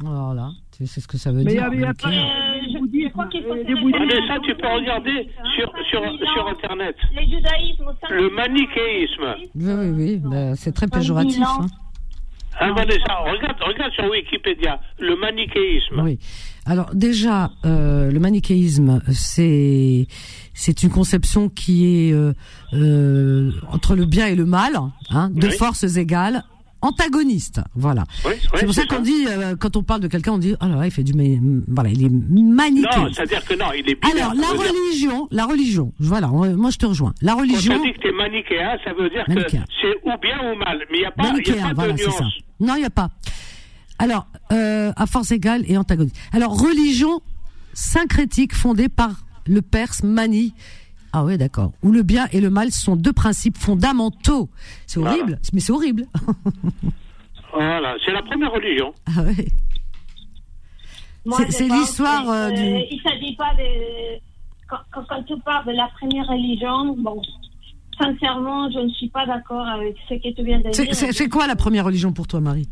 S2: Alors là, tu sais ce que ça veut
S4: Mais il y
S2: dire.
S4: avait- il y a pas-.
S5: Euh,
S6: Vanessa, tu peux regarder sur, sur,
S5: 5000 ans.
S6: sur Internet.
S5: Le
S6: manichéisme.
S2: Oui, oui, oui, bah, c'est très péjoratif. Hein.
S6: Hein, Vanessa, regarde, regarde sur Wikipédia. Le manichéisme.
S2: Oui. Alors déjà, euh, le manichéisme, c'est c'est une conception qui est euh, euh, entre le bien et le mal, hein, de
S6: Oui.
S2: forces égales, antagonistes. Voilà.
S6: Oui, oui,
S2: c'est pour ça qu'on dit, euh, quand on parle de quelqu'un, on dit, oh là là, il fait du, voilà, il est
S6: Non,
S2: manichéiste.
S6: c'est-à-dire que non, il est binaire.
S2: Alors la
S6: ça veut dire-
S2: religion, la religion, voilà, moi je te rejoins. La
S6: Quand
S2: religion,
S6: on dit que t'es manichéen, ça veut dire
S2: Manichéen.
S6: que c'est ou bien ou mal. Mais il n'y a pas, il y a
S2: manichéen,
S6: pas
S2: voilà,
S6: de
S2: c'est ça.
S6: nuance.
S2: Non, il n'y a pas. Alors, euh, à force égale et antagoniste. Alors, religion syncrétique fondée par le Perse Mani. Ah ouais, d'accord. Où le bien et le mal sont deux principes fondamentaux. C'est
S6: Voilà.
S2: horrible, mais c'est horrible.
S6: Voilà, c'est la première religion.
S2: Ah ouais. C'est- l'histoire,
S5: que,
S2: euh, du-
S5: Il ne s'agit pas de. Quand, quand, quand tu parles de la première religion, bon, sincèrement, je ne suis pas d'accord avec ce que tu viens de dire.
S2: C'est quoi la première religion pour toi, Marie?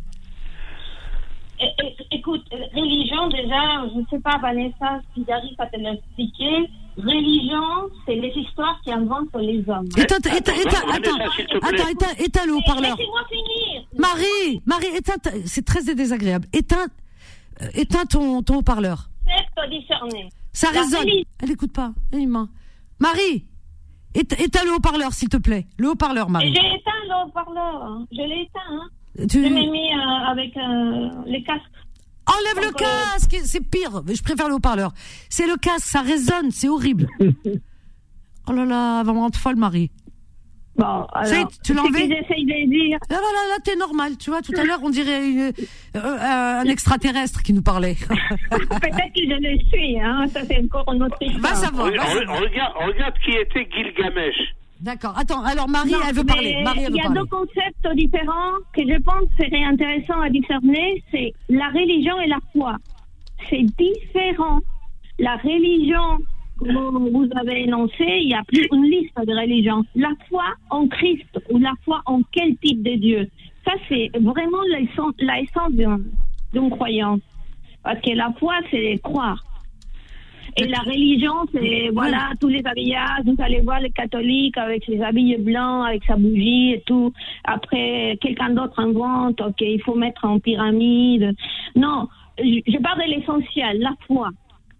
S5: É- é- Écoute, euh, religion, déjà, je ne sais pas, Vanessa, si j'arrive à te l'expliquer. Religion, c'est les histoires qui inventent les hommes.
S2: Éteins, éteins, attends, attends, éteins, éteins le haut-parleur.
S5: Laissez-moi finir.
S2: Marie, Marie, éteins, c'est très désagréable. Éteins, euh, éteins ton, ton haut-parleur. Ça
S5: La
S2: résonne.
S5: religion-
S2: Elle écoute pas. Elle. Marie, éte- éteins le haut-parleur, s'il te plaît. Le haut-parleur, Marie.
S5: j'ai éteint le haut-parleur. hein. Je l'ai éteint. Hein.
S2: Tu-
S5: Je l'ai mis euh, avec euh, les casques.
S2: Enlève le
S5: euh,
S2: casque, c'est pire. Je préfère le haut-parleur. C'est le casque, ça résonne, c'est horrible. oh là là, va me rendre folle, Marie.
S5: Bon, alors,
S2: tu l'as
S5: ce
S2: enlevé
S5: que j'essaye de dire,
S2: Là, là, là, t'es normal, tu vois. Tout à l'heure, on dirait une- euh, un extraterrestre qui nous parlait.
S5: peut-être que je le suis, hein. ça c'est encore une autre histoire.
S2: va savoir.
S6: regarde, regarde qui était Gilgamesh.
S2: D'accord. Attends, alors Marie,
S5: Non,
S2: elle veut parler.
S5: Il y a
S2: parler.
S5: deux concepts différents que je pense seraient intéressants à discerner, c'est la religion et la foi. C'est différent. La religion, comme vous avez énoncé, il y a plus une liste de religions. La foi en Christ ou la foi en quel type de Dieu? Ça, c'est vraiment l'essence l'essence d'une d'une croyance. Parce que la foi, c'est croire. Et la religion, c'est, voilà, tous les habillages. Vous allez voir les catholiques avec ses habits blancs, avec sa bougie et tout. Après, quelqu'un d'autre invente, OK, il faut mettre en pyramide. Non, je, je parle de l'essentiel, la foi.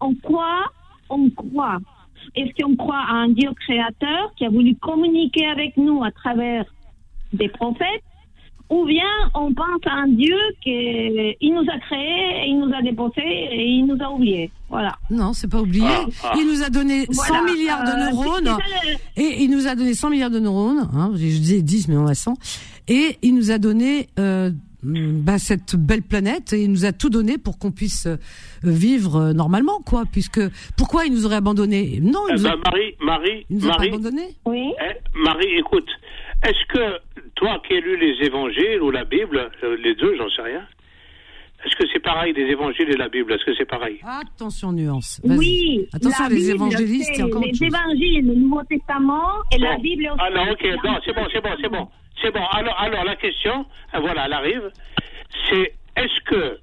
S5: On croit, on croit. Est-ce qu'on croit à un Dieu créateur qui a voulu communiquer avec nous à travers des prophètes? Ou bien on pense à un Dieu qui il nous a créés, il nous a déposés et il nous a oubliés. Voilà.
S2: Non, c'est pas oublié.
S6: Ah, ah.
S2: Il nous a donné 100
S5: Voilà,
S2: milliards de
S5: euh,
S2: neurones.
S5: le-
S2: Et il nous a donné 100 milliards de neurones. Hein, je disais 10, mais on a 100. Et il nous a donné euh, bah, cette belle planète et il nous a tout donné pour qu'on puisse euh, vivre euh, normalement, quoi. Puisque pourquoi il nous aurait abandonnés Non, il
S6: Eh
S2: nous a,
S6: ben, Marie, Marie,
S2: il nous a pas
S6: Marie,
S2: abandonnés.
S5: Oui.
S6: eh, Marie, écoute. Est-ce que toi qui as lu les évangiles ou la Bible, euh, les deux, j'en sais rien, est-ce que c'est pareil, les évangiles et la Bible? Est-ce que c'est pareil?
S2: Attention nuance.
S5: Oui.
S2: Attention,
S5: la
S2: les
S5: Bible,
S2: évangélistes, il y
S5: c'est
S2: a encore autre
S5: Les
S2: chose.
S5: évangiles, le Nouveau Testament et la. Bible aussi.
S6: Alors, ok, non, c'est bon, c'est bon, c'est bon. C'est bon. Alors, alors la question, euh, voilà, elle arrive. C'est est-ce que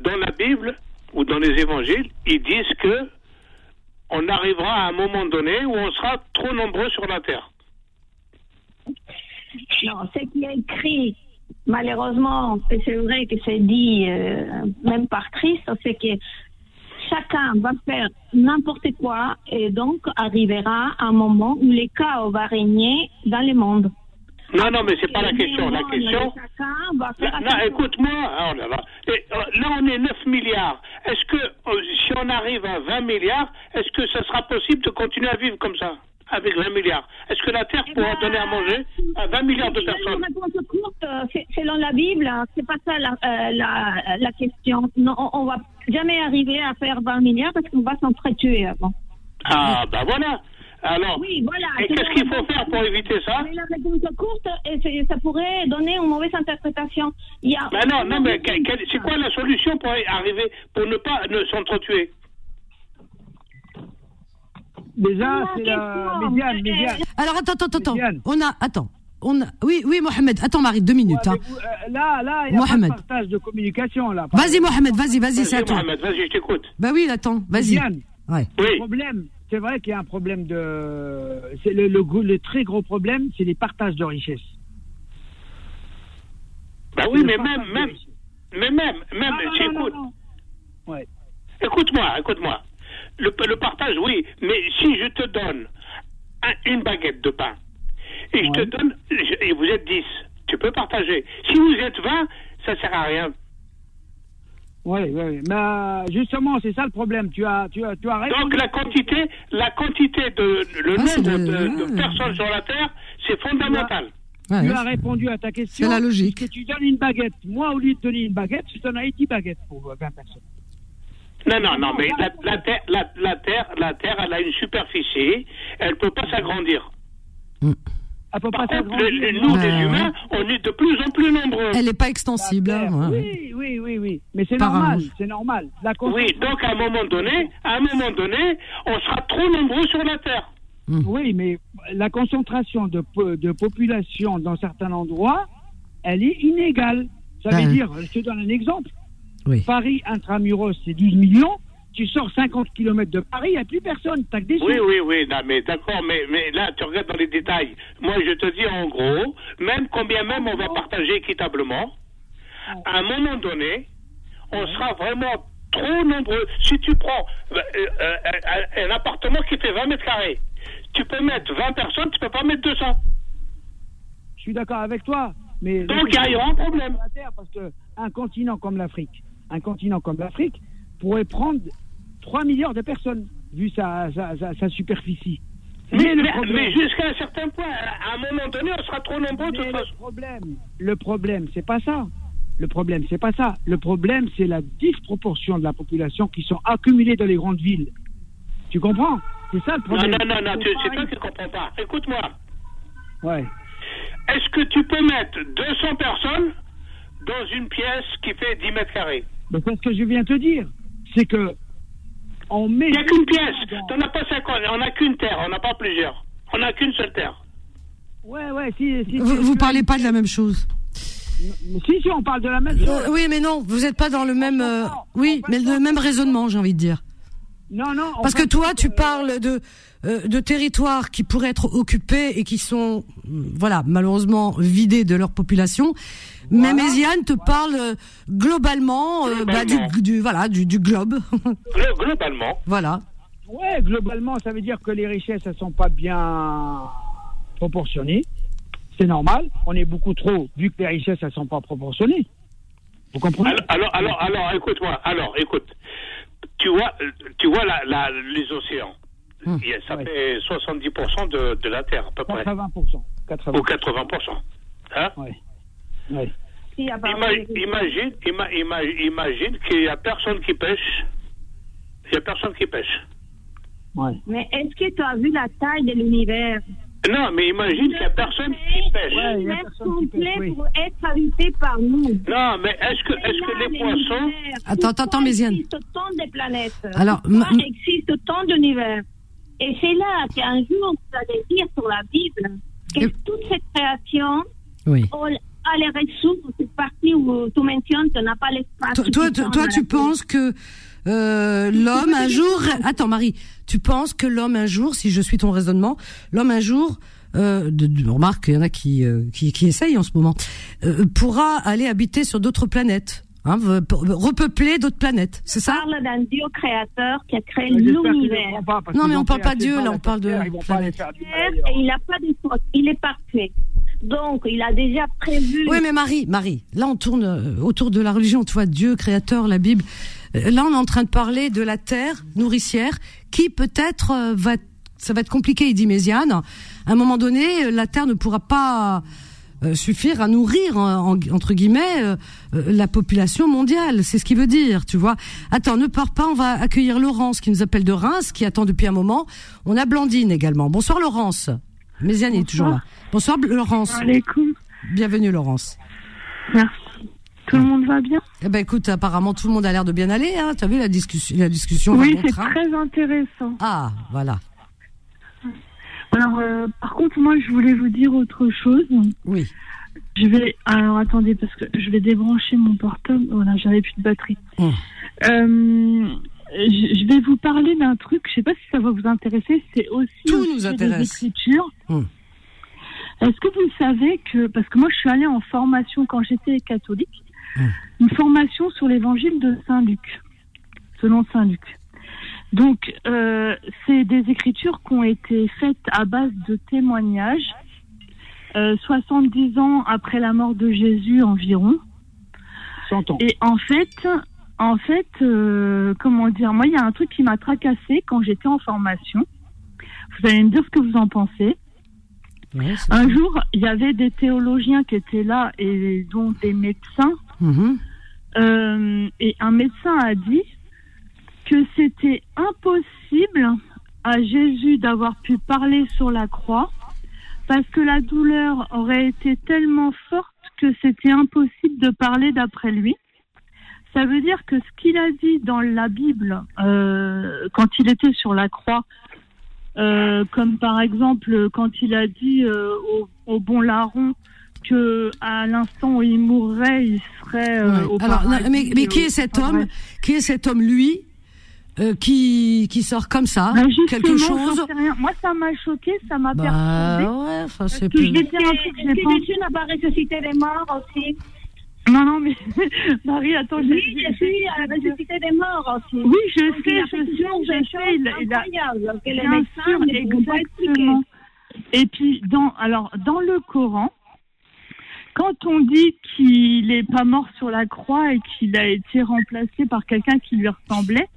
S6: dans la Bible ou dans les évangiles, ils disent que on arrivera à un moment donné où on sera trop nombreux sur la terre?
S5: Non, ce qui est écrit, malheureusement, et c'est vrai que c'est dit euh, même par Christ, c'est que chacun va faire n'importe quoi et donc arrivera un moment où le chaos va régner dans le monde.
S6: Non, non, mais c'est pas la question. La question. Là, non,
S5: attention.
S6: écoute-moi. Oh là, là. Euh, là, on est 9 milliards. Est-ce que euh, si on arrive à 20 milliards, est-ce que ça sera possible de continuer à vivre comme ça? Avec 20 milliards Est-ce que la Terre
S5: Eh
S6: pourra
S5: ben,
S6: donner à manger à 20 milliards de personnes?
S5: Une réponse courte, euh, c'est- selon la Bible, hein, c'est pas ça la, euh, la, la question. Non, on, on va jamais arriver à faire 20 milliards parce qu'on va s'entretuer avant.
S6: Ah, bah voilà. Alors,
S5: Oui, voilà.
S6: et qu'est-ce
S5: la
S6: qu'il faut faire pour éviter ça?
S5: Mais la réponse courte, et ça pourrait donner une mauvaise interprétation. Il y a
S6: Ben non, non, mais c'est quoi la solution pour arriver, pour ne pas ne s'entretuer?
S4: Déjà, c'est la médiane, médiane.
S2: Alors attends, attends, attends.
S4: Médiane.
S2: On a, attends. On a, oui, oui, Mohamed. Attends, Marie, deux minutes.
S4: Ouais,
S2: hein.
S4: mais vous, euh, là, là, il y a
S2: Mohamed.
S4: pas de partage de communication, là.
S2: Vas-y, Mohamed, vas-y, vas-y, c'est à toi.
S6: Mohamed, vas-y, je t'écoute.
S2: Bah oui, attends, vas-y.
S4: Le problème, c'est vrai qu'il y a un problème de... C'est le, le, gros- le très gros problème, c'est les partages de richesses.
S6: Bah oui, mais même, même, mais même, même, écoutes.
S4: non. Ouais.
S6: Écoute-moi, écoute-moi. Le, le partage, oui, mais si je te donne un- une baguette de pain et je te donne, je- et vous êtes 10, tu peux partager. Si vous êtes 20, ça sert à rien.
S4: Oui, oui, oui. Mais euh, justement, c'est ça le problème. Tu as, tu as, tu as.
S6: Donc la quantité, la quantité de le
S2: Ah,
S6: nombre
S2: de-
S6: de, de personnes sur la terre, c'est fondamental.
S2: Ouais,
S4: Tu
S2: ouais.
S4: as répondu à ta question.
S2: C'est la logique.
S4: puisque tu donnes une baguette. Moi, au lieu de donner une baguette, je donnerais 10 baguettes pour 20 personnes.
S6: Non, non, non, mais la, la terre, la, la terre, la terre, elle a une superficie, elle peut pas s'agrandir.
S4: Elle peut
S6: Par
S4: pas
S6: contre,
S4: s'agrandir.
S6: le- le- nous,
S2: Ouais,
S6: les
S2: ouais.
S6: humains, on est de plus en plus nombreux.
S2: Elle n'est pas extensible.
S4: Terre,
S2: hein, ouais.
S4: Oui, oui, oui, oui. Mais c'est normal, c'est normal. La
S6: Oui, donc à un moment donné, à un moment donné, on sera trop nombreux sur la terre.
S4: Oui, mais la concentration de, po- de population dans certains endroits, elle est inégale. Ça veut
S2: Ouais.
S4: dire, je te donne un exemple.
S2: Oui.
S4: Paris intramuros, c'est 12 millions. tu sors 50 km de Paris, il n'y a plus personne. T'as que des
S6: Oui,
S4: sous.
S6: oui, oui, non, mais d'accord, mais, mais là, tu regardes dans les détails. Moi, je te dis en gros, même combien même on va partager équitablement, à un moment donné, on sera vraiment trop nombreux. Si tu prends euh, euh, un, un appartement qui fait 20 mètres carrés, tu peux mettre 20 personnes, tu peux pas mettre 200.
S4: Je suis d'accord avec toi. Mais
S6: Donc, il y a- il y aura un problème.
S4: La Terre, Parce que un continent comme l'Afrique, un continent comme l'Afrique pourrait prendre 3 milliards de personnes, vu sa, sa, sa- sa superficie.
S6: Mais,
S4: le
S6: mais-
S4: problème-
S6: mais jusqu'à un certain point, à un moment donné, on sera trop nombreux
S4: Mais le problème, le problème, c'est pas ça. Le problème, c'est pas ça. Le problème, c'est la disproportion de la population qui sont accumulées dans les grandes villes. Tu comprends? C'est ça le
S6: Non,
S4: problème.
S6: non, non, non, tu- c'est toi qui ne comprends pas. Écoute-moi.
S4: Ouais.
S6: Est-ce que tu peux mettre 200 personnes dans une pièce qui fait 10 mètres carrés?
S4: Mais c'est ce que je viens de te dire. C'est que on met.
S6: Il n'y a qu'une pièce. T'en as pas 50. On n'a qu'une terre. On n'a pas plusieurs. On n'a qu'une seule terre.
S4: Ouais, ouais. Si, si,
S2: Vous, vous parlez pas de la même chose.
S4: Si, si, on parle de la même chose.
S2: Euh, oui, mais non, vous n'êtes pas dans le même. euh, oui, mais le même raisonnement, j'ai envie de dire.
S4: Non, non. on
S2: Parce que toi, tu parles de euh, de territoires qui pourraient être occupés et qui sont, mm, voilà, malheureusement vidés de leur population. Mais Méziane te parle euh, globalement, euh, bah, du, voilà, du, du globe.
S6: Glo- globalement.
S2: voilà.
S4: Ouais, globalement, ça veut dire que les richesses, elles sont pas bien proportionnées. C'est normal. On est beaucoup trop, vu que les richesses, elles sont pas proportionnées. Vous comprenez?
S6: Alors, alors, alors, alors, écoute-moi. Alors, écoute. Tu vois, euh, tu vois la, la- les océans. A- Ça
S4: Ouais.
S6: fait 70% de, de la Terre, à peu près.
S4: 80%. 80%.
S6: Ou 80%. Hein
S4: Ouais. Ouais.
S6: Imagine, ima- ima- imagine qu'il n'y a personne qui pêche. Il n'y a personne qui pêche.
S4: Ouais.
S5: Mais est-ce que tu as vu la taille de l'univers?
S6: Non, mais imagine qu'il n'y a personne qui pêche.
S5: L'univers
S4: personne qui pêche,
S5: complet
S4: oui.
S5: pour être habité par nous.
S6: Non, mais est-ce que, est-ce que les poissons.
S2: Attends, attends, attends, Méziane.
S5: Il existe autant de planètes?
S2: Alors,
S5: Pourquoi existe autant d'univers? Et c'est là qu'un jour, vous allez dire sur la Bible que
S2: Et-
S5: toute cette création
S2: Oui.
S5: a les ressources, cette partie où tu mentionnes qu'on n'a pas l'espace.
S2: Toi, toi, tu penses que euh, l'homme un jour, attends Marie, tu penses que l'homme un jour, si je suis ton raisonnement, l'homme un jour, euh, de, de- remarque, il y en a qui, euh, qui qui essayent en ce moment, euh, pourra aller habiter sur d'autres planètes, hein, repeupler d'autres planètes, c'est
S5: On
S2: ça
S5: parle d'un Dieu créateur qui a créé
S4: qu'ils
S5: l'univers.
S2: Non, mais on parle pas de Dieu, là, on parle de planète.
S5: Et il n'a pas de faute, il est parfait. Donc, il a déjà prévu.
S2: Oui, mais Marie, Marie, là on tourne euh, autour de la religion, tu vois, Dieu, créateur, la Bible. Euh, Là, on est en train de parler de la terre nourricière qui peut-être euh, va, ça va être compliqué, il dit Méziane. À un moment donné, la terre ne pourra pas euh, suffire à nourrir en- en- entre guillemets euh, euh, la population mondiale. C'est ce qu'il veut dire, tu vois. Attends, ne pars pas, on va accueillir Laurence qui nous appelle de Reims, qui attend depuis un moment. On a Blandine également. Bonsoir Laurence. Méziane est toujours là. Bonsoir Laurence.
S7: Alaikum.
S2: Bienvenue Laurence.
S7: Merci. Tout le monde va bien?
S2: Eh ben écoute, apparemment tout le monde a l'air de bien aller. Hein. T'as vu la discussion, la discussion
S7: Oui, c'est très intéressant.
S2: Ah, voilà.
S7: Alors, euh, par contre, moi, je voulais vous dire autre chose.
S2: Oui.
S7: Je vais. Alors, attendez, parce que je vais débrancher mon portable. Voilà, j'avais plus de batterie.
S2: Hum.
S7: Euh, je vais vous parler d'un truc. Je sais pas si ça va vous intéresser. C'est aussi.
S2: Tout nous intéresse. Hum.
S7: Est-ce que vous savez que parce que moi, je suis allée en formation quand j'étais catholique,
S2: Hum.
S7: une formation sur l'évangile de Saint Luc, selon Saint Luc. Donc, euh, c'est des écritures qui ont été faites à base de témoignages, euh, 70 ans après la mort de Jésus environ.
S4: 100 ans.
S7: Et en fait, en fait, euh, comment dire, moi, il y a un truc qui m'a tracassé quand j'étais en formation. Vous allez me dire ce que vous en pensez.
S2: Ouais,
S7: Un jour, il y avait des théologiens qui étaient là et dont des médecins.
S2: Mhm.
S7: Euh, et un médecin a dit que c'était impossible à Jésus d'avoir pu parler sur la croix parce que la douleur aurait été tellement forte que c'était impossible de parler d'après lui. Ça veut dire que ce qu'il a dit dans la Bible euh, quand il était sur la croix, euh, comme par exemple quand il a dit euh, au, au bon larron que à l'instant où il mourrait, il serait
S2: Ouais.
S7: au
S2: Alors, non, mais, mais qui est cet homme? Qui est cet homme, lui? Euh, qui qui sort comme ça,
S7: Bah,
S2: quelque chose.
S7: Moi, ça m'a choqué, ça m'a
S2: Bah
S7: perturbé.
S2: ouais, enfin c'est
S7: je
S2: plus.
S7: vais dire un truc que j'ai
S5: n'a pas ressuscité les morts aussi?
S7: Non, non, mais Marie, attends,
S5: Oui,
S7: j'ai- j'ai-
S5: Jésus a ressuscité des morts aussi.
S7: Oui, je
S5: Donc,
S7: sais, je sais, je sais. Il, il a,
S5: incroyables que les
S7: Bien
S5: médecins
S7: sûr, exactement. Et puis, dans, alors, dans le Coran, quand on dit qu'il n'est pas mort sur la croix et qu'il a été remplacé par quelqu'un qui lui ressemblait,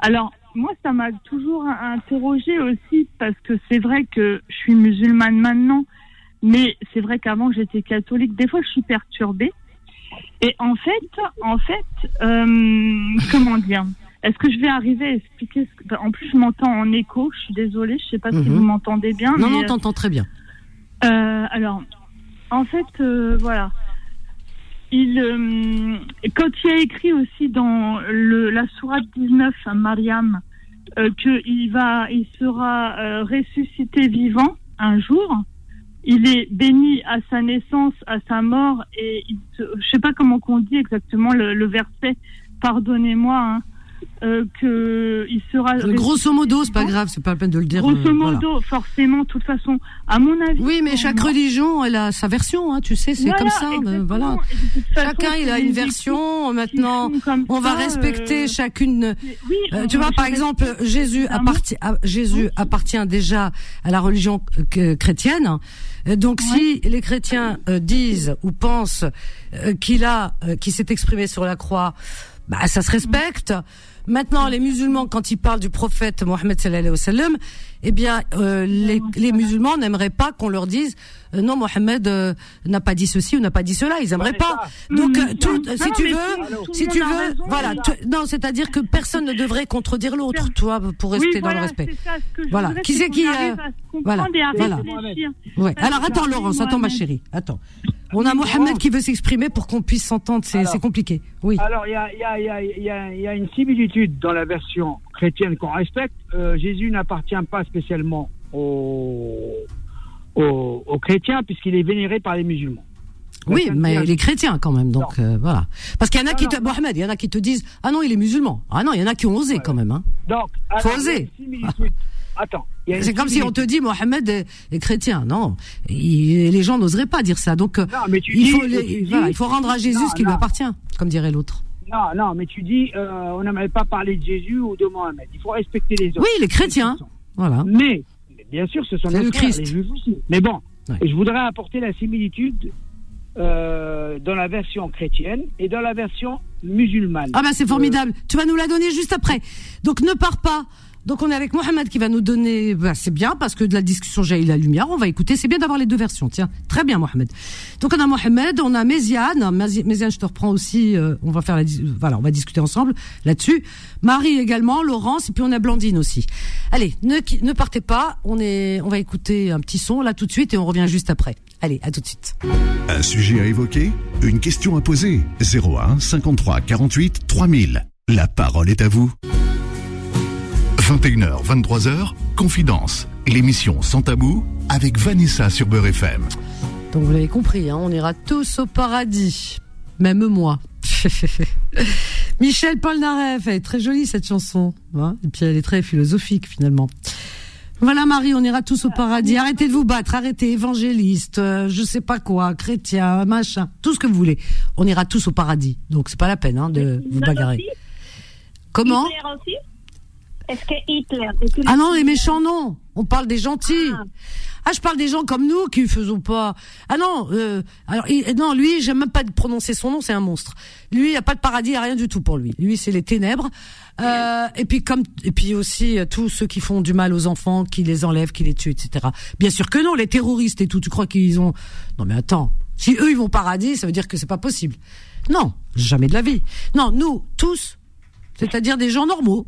S7: alors, moi, ça m'a toujours interrogé aussi parce que c'est vrai que je suis musulmane maintenant, mais c'est vrai qu'avant j'étais catholique. Des fois, je suis perturbée. Et en fait, en fait, euh, comment dire? Est-ce que je vais arriver à expliquer ce que... En plus, je m'entends en écho. Je suis désolée. Je sais pas si
S2: Mhm.
S7: vous m'entendez bien.
S2: Non,
S7: mais,
S2: non,
S7: euh,
S2: t'entends très bien.
S7: euh, alors, en fait, euh, voilà. Il, euh, quand il a écrit aussi dans le, la sourate 19 à Mariam euh, qu'il va, il sera euh, ressuscité vivant un jour, il est béni à sa naissance, à sa mort, et il je sais pas comment qu'on dit exactement le, le verset. Pardonnez-moi, hein, euh, que il sera.
S2: Euh, Grosso modo, c'est pas grave, c'est pas la peine de le dire.
S7: Grosso
S2: euh, voilà.
S7: modo, forcément, de toute façon, à mon avis.
S2: Oui, mais chaque religion, elle a sa version, hein, tu sais, c'est
S7: Voilà,
S2: comme ça. euh,
S7: exactement.
S2: voilà.
S7: Façon,
S2: Chacun, il a une version. Maintenant,
S7: qui
S2: on va
S7: ça,
S2: respecter
S7: euh,
S2: chacune.
S7: Oui,
S2: Euh, tu vois, par exemple, Jésus, appartient, à- Jésus appartient déjà à la religion euh, chrétienne. Euh, Donc, si les chrétiens euh, disent ou pensent euh, qu'il a, euh, qu'il s'est exprimé sur la croix, bah, ça se respecte. Maintenant, les musulmans, quand ils parlent du prophète Mohammed sallallahu alayhi wa sallam, eh bien, euh, les, les musulmans n'aimeraient pas qu'on leur dise euh, non, Mohammed euh, n'a pas dit ceci ou n'a pas dit cela. Ils aimeraient pas. Donc, tout,
S7: Non,
S2: si tu veux, si tu veux, voilà. non, c'est-à-dire que personne ne devrait contredire l'autre, toi, pour rester
S7: Oui,
S2: dans le respect.
S7: ça, ce
S2: Voilà. Qui
S7: c'est
S2: qui, voilà, voilà. Ouais. Alors attends, Laurence, attends, ma
S7: Mohamed.
S2: chérie, attends. On a Mohamed qui veut s'exprimer pour qu'on puisse s'entendre. C'est compliqué. Oui.
S4: Alors, il y a, y, a, y, a, y a une similitude dans la version chrétienne qu'on respecte. Euh, Jésus n'appartient pas spécialement aux, aux, aux chrétiens puisqu'il est vénéré par les musulmans.
S2: Oui, mais
S4: sainteté-
S2: les chrétiens quand même. Donc euh, voilà. Parce qu'il y en a
S4: Non,
S2: qui
S4: non,
S2: te. Mohamed, il y en a qui te disent ah non, il est musulman. Ah non, il y en a qui ont osé quand même. Hein.
S4: Donc,
S2: Faut
S4: il
S2: oser.
S4: Attends. il
S2: C'est comme si on te dit Mohamed est, est chrétien. Non, Il- les gens n'oseraient pas dire ça. Donc euh,
S4: Non, mais tu
S2: il
S4: dis-
S2: faut,
S4: mais
S2: les-
S4: tu dis-
S2: voilà, il faut rendre à Jésus ce qui lui appartient, comme dirait l'autre.
S4: Non, non, mais tu dis, euh, on n'aimerait pas parler de Jésus ou de Mohamed. Il faut respecter les autres.
S2: Oui, les chrétiens. Voilà.
S4: Mais, bien sûr, ce sont nos
S2: le
S4: frères, les juifs aussi. Mais bon,
S2: Ouais.
S4: je voudrais apporter la similitude euh, dans la version chrétienne et dans la version musulmane.
S2: Ah bah c'est formidable. Tu vas nous la donner juste après. Donc ne pars pas. Donc on est avec Mohamed qui va nous donner. Bah, c'est bien parce que de la discussion jaillit la lumière. On va écouter. C'est bien d'avoir les deux versions. Tiens, très bien Mohamed. Donc on a Mohamed, on a Méziane. Mézi- Méziane, je te reprends aussi. euh, on va faire la. Voilà, on va discuter ensemble là-dessus. Marie également, Laurence et puis on a Blandine aussi. Allez, ne partez pas. On est. On va écouter un petit son là tout de suite et on revient juste après. Allez, à tout de suite.
S1: Un sujet à évoquer Une question à poser 01 53 48 3000. La parole est à vous. 21h, 23h, Confidence. L'émission Sans Tabou avec Vanessa sur Beurre FM.
S2: Donc vous l'avez compris, hein, on ira tous au paradis, même moi. Michel Polnareff, elle est très jolie cette chanson, hein, et puis elle est très philosophique finalement. Voilà Marie, on ira tous au paradis. Arrêtez de vous battre, arrêtez évangéliste, euh, je sais pas quoi, chrétien, machin, tout ce que vous voulez. On ira tous au paradis. Donc c'est pas la peine hein, de vous bagarrer. Comment?
S5: Hitler aussi? Est-ce que Hitler
S2: Ah non, les méchants non. On parle des gentils.
S5: Ah.
S2: Ah, je parle des gens comme nous qui faisons pas. Ah non, euh, alors il- non, lui, j'aime même pas de prononcer son nom, c'est un monstre. Lui, il y a pas de paradis, il y a rien du tout pour lui. Lui, c'est les ténèbres. Euh, et puis comme et puis aussi euh, tous ceux qui font du mal aux enfants, qui les enlèvent, qui les tuent, etc. Bien sûr que non, les terroristes et tout. Tu crois qu'ils ont Non, mais attends. Si eux ils vont au paradis, ça veut dire que c'est pas possible. Non, jamais de la vie. Non, nous tous, c'est-à-dire des gens normaux,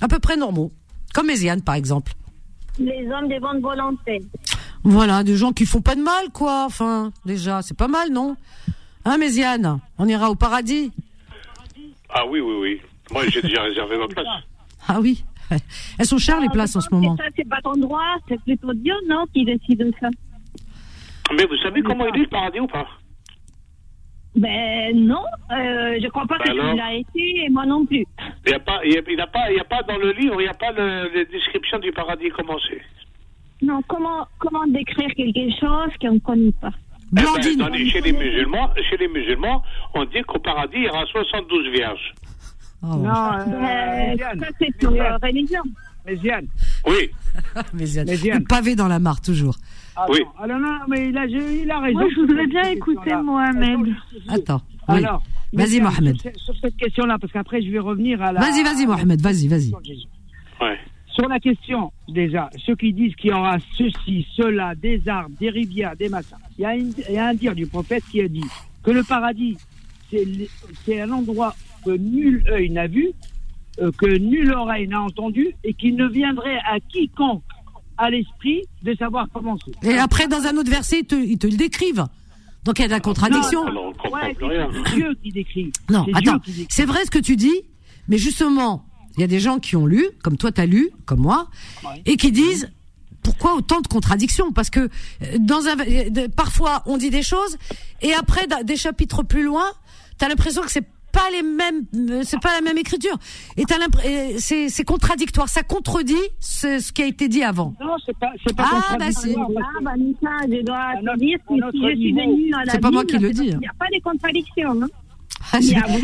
S2: à peu près normaux, comme Méziane par exemple.
S5: Les hommes de bonne volonté.
S2: Voilà, des gens qui font pas de mal, quoi. Enfin, déjà, c'est pas mal, non? Hein, Méziane On ira au paradis?
S6: Ah oui, oui, oui. Moi, j'ai déjà réservé ma place.
S2: Ah oui. Elles sont chères, les places, en ce moment.
S5: Et ça, c'est pas ton droit, c'est plutôt Dieu, non, qui décide de ça.
S6: Mais vous savez comment il est le paradis ou pas?
S5: Ben non, euh, je crois pas que
S6: Alors
S5: tu l'as été et moi non plus.
S6: Il n'y a pas, il y a, y a pas, y a pas dans le livre, il n'y a pas le, la description du paradis comment c'est.
S5: Non, comment, comment décrire quelque chose qu'on ne connaît pas?
S6: Eh ben, dans les- chez les musulmans, chez les musulmans, on dit qu'au paradis il y aura 72 vierges.
S2: Oh,
S4: Non, euh,
S5: Euh,
S4: Méziane,
S5: Ça, c'est la religion.
S4: Méziane,
S6: Oui,
S4: Diane.
S2: le pavé dans la mare, toujours.
S4: Attends.
S6: Oui.
S4: Alors non, mais il a, il a raison.
S7: Moi, je voudrais bien écouter. Mohamed.
S2: Attends. Oui.
S4: Alors,
S2: Vas-y, Mohamed.
S4: Sur, sur cette question-là, parce qu'après je vais revenir à la.
S2: Vas-y, vas-y, Mohamed, vas-y, vas-y.
S6: ouais.
S4: Sur la question, déjà, ceux qui disent qu'il y aura ceci, cela, des arbres, des rivières, des machins, il y, a une- il y a un dire du prophète qui a dit que le paradis, c'est un endroit que nul œil n'a vu, euh, que nulle oreille n'a entendu, et qu'il ne viendrait à quiconque à l'esprit de savoir comment c'est.
S2: Et après, dans un autre verset, ils te, ils te le décrivent. Donc il y a de la contradiction.
S6: Alors, on comprend
S4: Ouais,
S6: plus rien.
S4: c'est Dieu qui décrit.
S2: Non, attends, c'est vrai ce que tu dis, mais justement, il y a des gens qui ont lu, comme toi t'as lu, comme moi,
S4: Ouais.
S2: et qui disent pourquoi autant de contradictions? Parce que euh, dans un, euh, parfois on dit des choses, et après des chapitres plus loin, t'as l'impression que c'est pas les mêmes, c'est pas la même écriture, et c'est c'est contradictoire, ça contredit ce, ce qui a été dit avant.
S4: Non, c'est pas, c'est pas
S2: Ah, bah,
S4: parce
S5: Ah, Vanessa, je dois
S4: À
S5: te dire que si je suis venue à la
S2: C'est pas moi qui le dis, hein.
S5: qu'il n'y a pas de contradiction. Hein.
S2: Ah,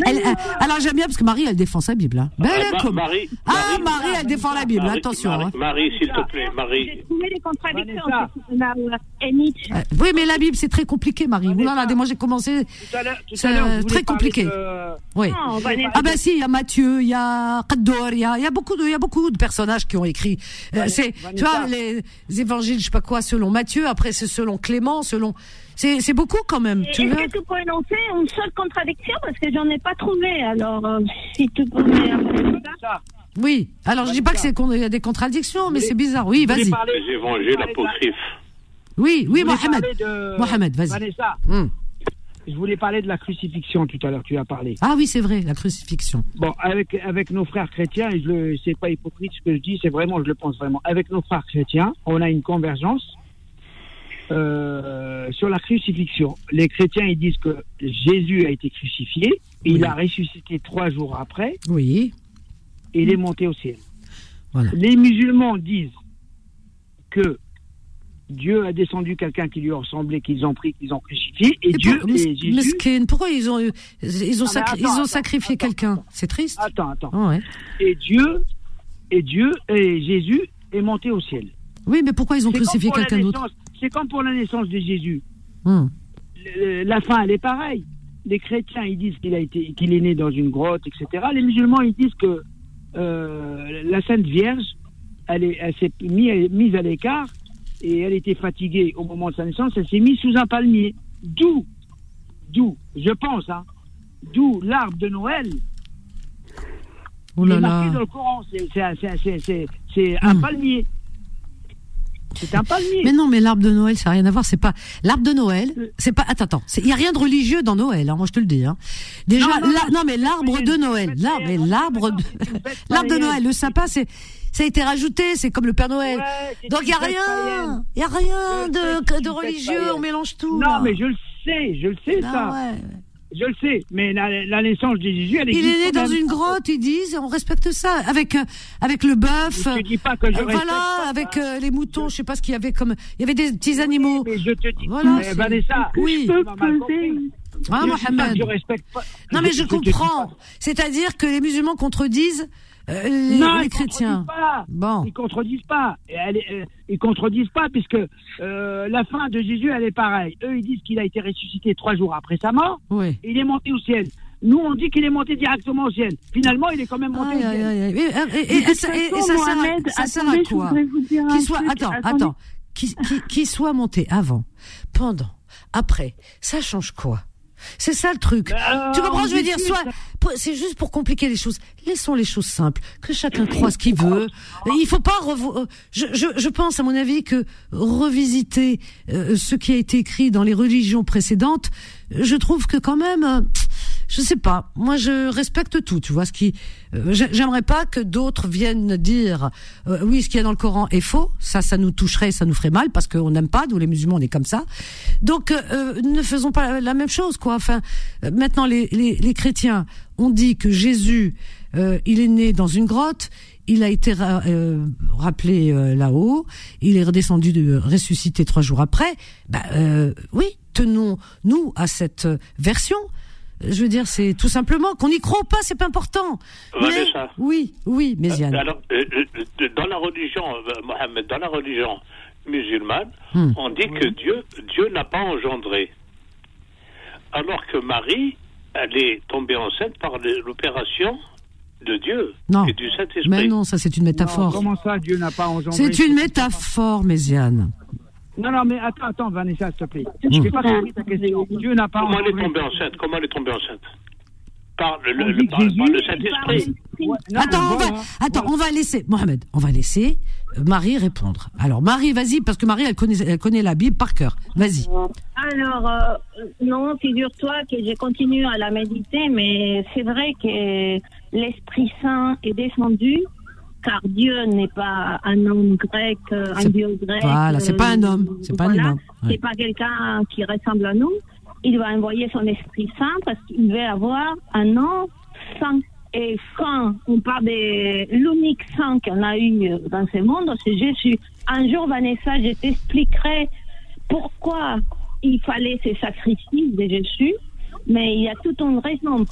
S2: elle- alors j'aime bien parce que Marie elle défend sa Bible. Hein. Ben,
S6: Ah,
S2: comme-
S6: Marie,
S2: Ah Marie elle défend la Bible.
S6: Marie,
S2: Attention.
S6: Marie,
S2: hein.
S6: Marie, s'il te plaît,
S5: J'ai
S6: Marie.
S5: trouvé les contradictions.
S2: Euh, Oui, mais la Bible, c'est très compliqué, Marie.
S4: Vanessa.
S2: Oulala, dès moi j'ai commencé.
S4: Tout à l'heure, tout
S2: C'est très compliqué.
S4: de-
S2: Oui.
S5: Non.
S2: Ah ben si, il y a Matthieu, il y a Qaddor, il y a, il y a beaucoup de, il y a beaucoup de personnages qui ont écrit. Euh, c'est, tu vois, les, les évangiles, je sais pas quoi, selon Matthieu. Après, c'est selon Clément, selon. C'est, c'est beaucoup quand même. Tu
S5: Est-ce que tu peux énoncer une seule contradiction? Parce que j'en ai pas trouvé. Alors, euh, si tu pouvais un peu
S4: Ça.
S2: Oui. Alors je dis pas que c'est, qu'on- il y a des contradictions, mais c'est bizarre. Oui,
S4: Je voulais
S2: vas-y.
S4: parler-
S6: Les évangiles apocryphes.
S2: Oui, oui,
S4: je voulais
S2: Mohamed.
S4: parler de-
S2: Mohamed, vas-y.
S4: Vanessa,
S2: Hum.
S4: je voulais parler de la crucifixion tout à l'heure, tu as parlé.
S2: Ah oui, c'est vrai, la crucifixion.
S4: Bon, avec, avec nos frères chrétiens, et je le, c'est pas hypocrite ce que je dis, c'est vraiment, je le pense vraiment. Avec nos frères chrétiens, on a une convergence euh, sur la crucifixion. Les chrétiens, ils disent que Jésus a été crucifié, il a ressuscité trois jours après,
S2: Oui.
S4: et il est monté au ciel.
S2: Voilà.
S4: Les musulmans disent que Dieu a descendu quelqu'un qui lui ressemblait, qu'ils ont pris, qu'ils ont crucifié, et,
S2: Et
S4: Dieu
S2: pour-
S4: et Jésus.
S2: mesquine, pourquoi ils ont, ils ont,
S4: Ah, attends,
S2: ils ont
S4: attends,
S2: sacrifié quelqu'un. C'est triste.
S4: Attends, attends.
S2: Ah ouais.
S4: Et Dieu, et Dieu, et Jésus est monté au ciel.
S2: Oui, mais pourquoi ils ont crucifié quelqu'un d'autre
S4: C'est comme pour la naissance de Jésus. Le- La fin, elle est pareille. Les chrétiens, ils disent qu'il a été, qu'il est né dans une grotte, etc. Les musulmans, ils disent que euh, la Sainte Vierge, elle, est- elle s'est mis- mise à l'écart et elle était fatiguée au moment de sa naissance. Elle s'est mise sous un palmier. D'où, d'où, je pense, hein, d'où l'arbre de Noël
S2: là
S4: est marqué dans le Coran. C'est- c'est un- c'est c'est-
S2: Hum.
S4: palmier. C'est un palmier.
S2: Mais non, mais l'arbre de Noël, ça n'a rien à voir. C'est pas l'arbre de Noël. C'est pas. Attends, attends. Il y a rien de religieux dans Noël. Hein, moi, je te le dis. Hein. Déjà,
S4: Non, non,
S2: la-
S4: non,
S2: non, mais l'arbre de Noël. L'arbre, l'arbre de l'arbre. Noël, le sapin, c'est ça a été rajouté. C'est comme le Père Noël.
S4: Ouais,
S2: Donc il y a rien. Il y a rien de, de religieux. On mélange tout.
S4: Non,
S2: là.
S4: mais je le sais, je le sais
S2: Ah
S4: ça.
S2: ouais.
S4: Je le sais. Mais la, la naissance de Jésus, elle
S2: Il est né dans une grotte, ils disent, on respecte ça. Avec, euh, avec le bœuf.
S4: Je te dis pas que je
S2: euh,
S4: respecte
S2: voilà, avec
S4: ça.
S2: euh, les moutons, je sais pas ce qu'il y avait comme. Il y avait des petits animaux.
S4: Mais je te dis.
S2: Voilà,
S4: Mais
S2: c'est-
S4: Vanessa,
S2: Oui.
S7: Je.
S2: Ah,
S4: Je
S2: Mohamed.
S4: Je respecte pas.
S2: Non, mais je comprends. C'est-à-dire que les musulmans contredisent euh, les,
S4: Non,
S2: les
S4: ils
S2: chrétiens.
S4: contredisent pas.
S2: Bon.
S4: Ils contredisent pas. Elle est- euh, ils contredisent pas puisque euh, la fin de Jésus, elle est pareille. Eux, ils disent qu'il a été ressuscité trois jours après sa mort.
S2: Oui.
S4: et il est monté au ciel. Nous, on dit qu'il est monté directement au ciel. Finalement, il est quand même monté au ciel.
S2: aïe. Et, et- et- ça, ça sert à-
S7: Mohamed,
S2: ça sert à quoi Qu'il soit,
S7: truc.
S2: attends, attends, qu'il soit monté avant, pendant, après, ça change quoi? C'est ça le truc.
S4: Euh,
S2: tu comprends Je veux dire, soit c'est juste pour compliquer les choses. Laissons les choses simples, que chacun croit ce qu'il veut. Il faut pas. revo- euh, Je, je, je pense, à mon avis, que revisiter euh, ce qui a été écrit dans les religions précédentes, je trouve que quand même. euh, je sais pas. Moi, je respecte tout. Tu vois ce qui. euh, j'ai- J'aimerais pas que d'autres viennent dire euh, oui, ce qu'il y a dans le Coran est faux. Ça, ça nous toucherait, ça nous ferait mal parce qu'on n'aime pas. Nous, les musulmans, on est comme ça. Donc, euh, euh, ne faisons pas la même chose, quoi. Enfin, euh, maintenant, les, les, les chrétiens ont dit que Jésus euh, il est né dans une grotte, il a été ra- rappelé là-haut, il est redescendu, de, ressuscité trois jours après. Bah, oui, tenons-nous à cette version. Je veux dire, c'est tout simplement qu'on n'y croit ou pas, c'est pas important. Mais- oui, oui, Méziane.
S6: Alors, euh, euh, dans la religion, euh, Mohamed, dans la religion musulmane,
S2: Hmm.
S6: on dit que Dieu, Dieu n'a pas engendré. Alors que Marie, elle est tombée enceinte par l'opération de Dieu
S2: Non.
S6: et du Saint-Esprit.
S2: Mais non, ça c'est une
S4: Non,
S2: métaphore.
S4: comment ça, Dieu n'a pas engendré
S2: C'est une métaphore, Méziane.
S4: Non, non, mais attends, attends, Vanessa, s'il te plaît. Je n'ai pas compris ta question. Dieu n'a pas
S6: Comment elle est tombée enceinte? Comment elle est tombée enceinte? Par le, le- par, par Saint-Esprit.
S4: Ouais, non,
S2: Attends, on va, attends, on va laisser, Mohamed, on va laisser euh, Marie répondre. Alors, Marie, vas-y, parce que Marie, elle connaît, elle connaît la Bible par cœur. Vas-y.
S5: Alors, euh, non, figure-toi que je continue à la méditer, mais c'est vrai que l'Esprit Saint est descendu, car Dieu n'est pas un homme grec, euh, un dieu grec.
S2: voilà, c'est pas un homme, c'est pas un
S5: voilà,
S2: humain, ouais.
S5: C'est pas quelqu'un qui ressemble à nous. Il va envoyer son Esprit Saint parce qu'il veut avoir un nom saint. Et quand on parle de l'unique saint qu'on a eu dans ce monde, c'est Jésus. Un jour, Vanessa, je t'expliquerai pourquoi il fallait ce sacrifice de Jésus, mais il y a toute une raison.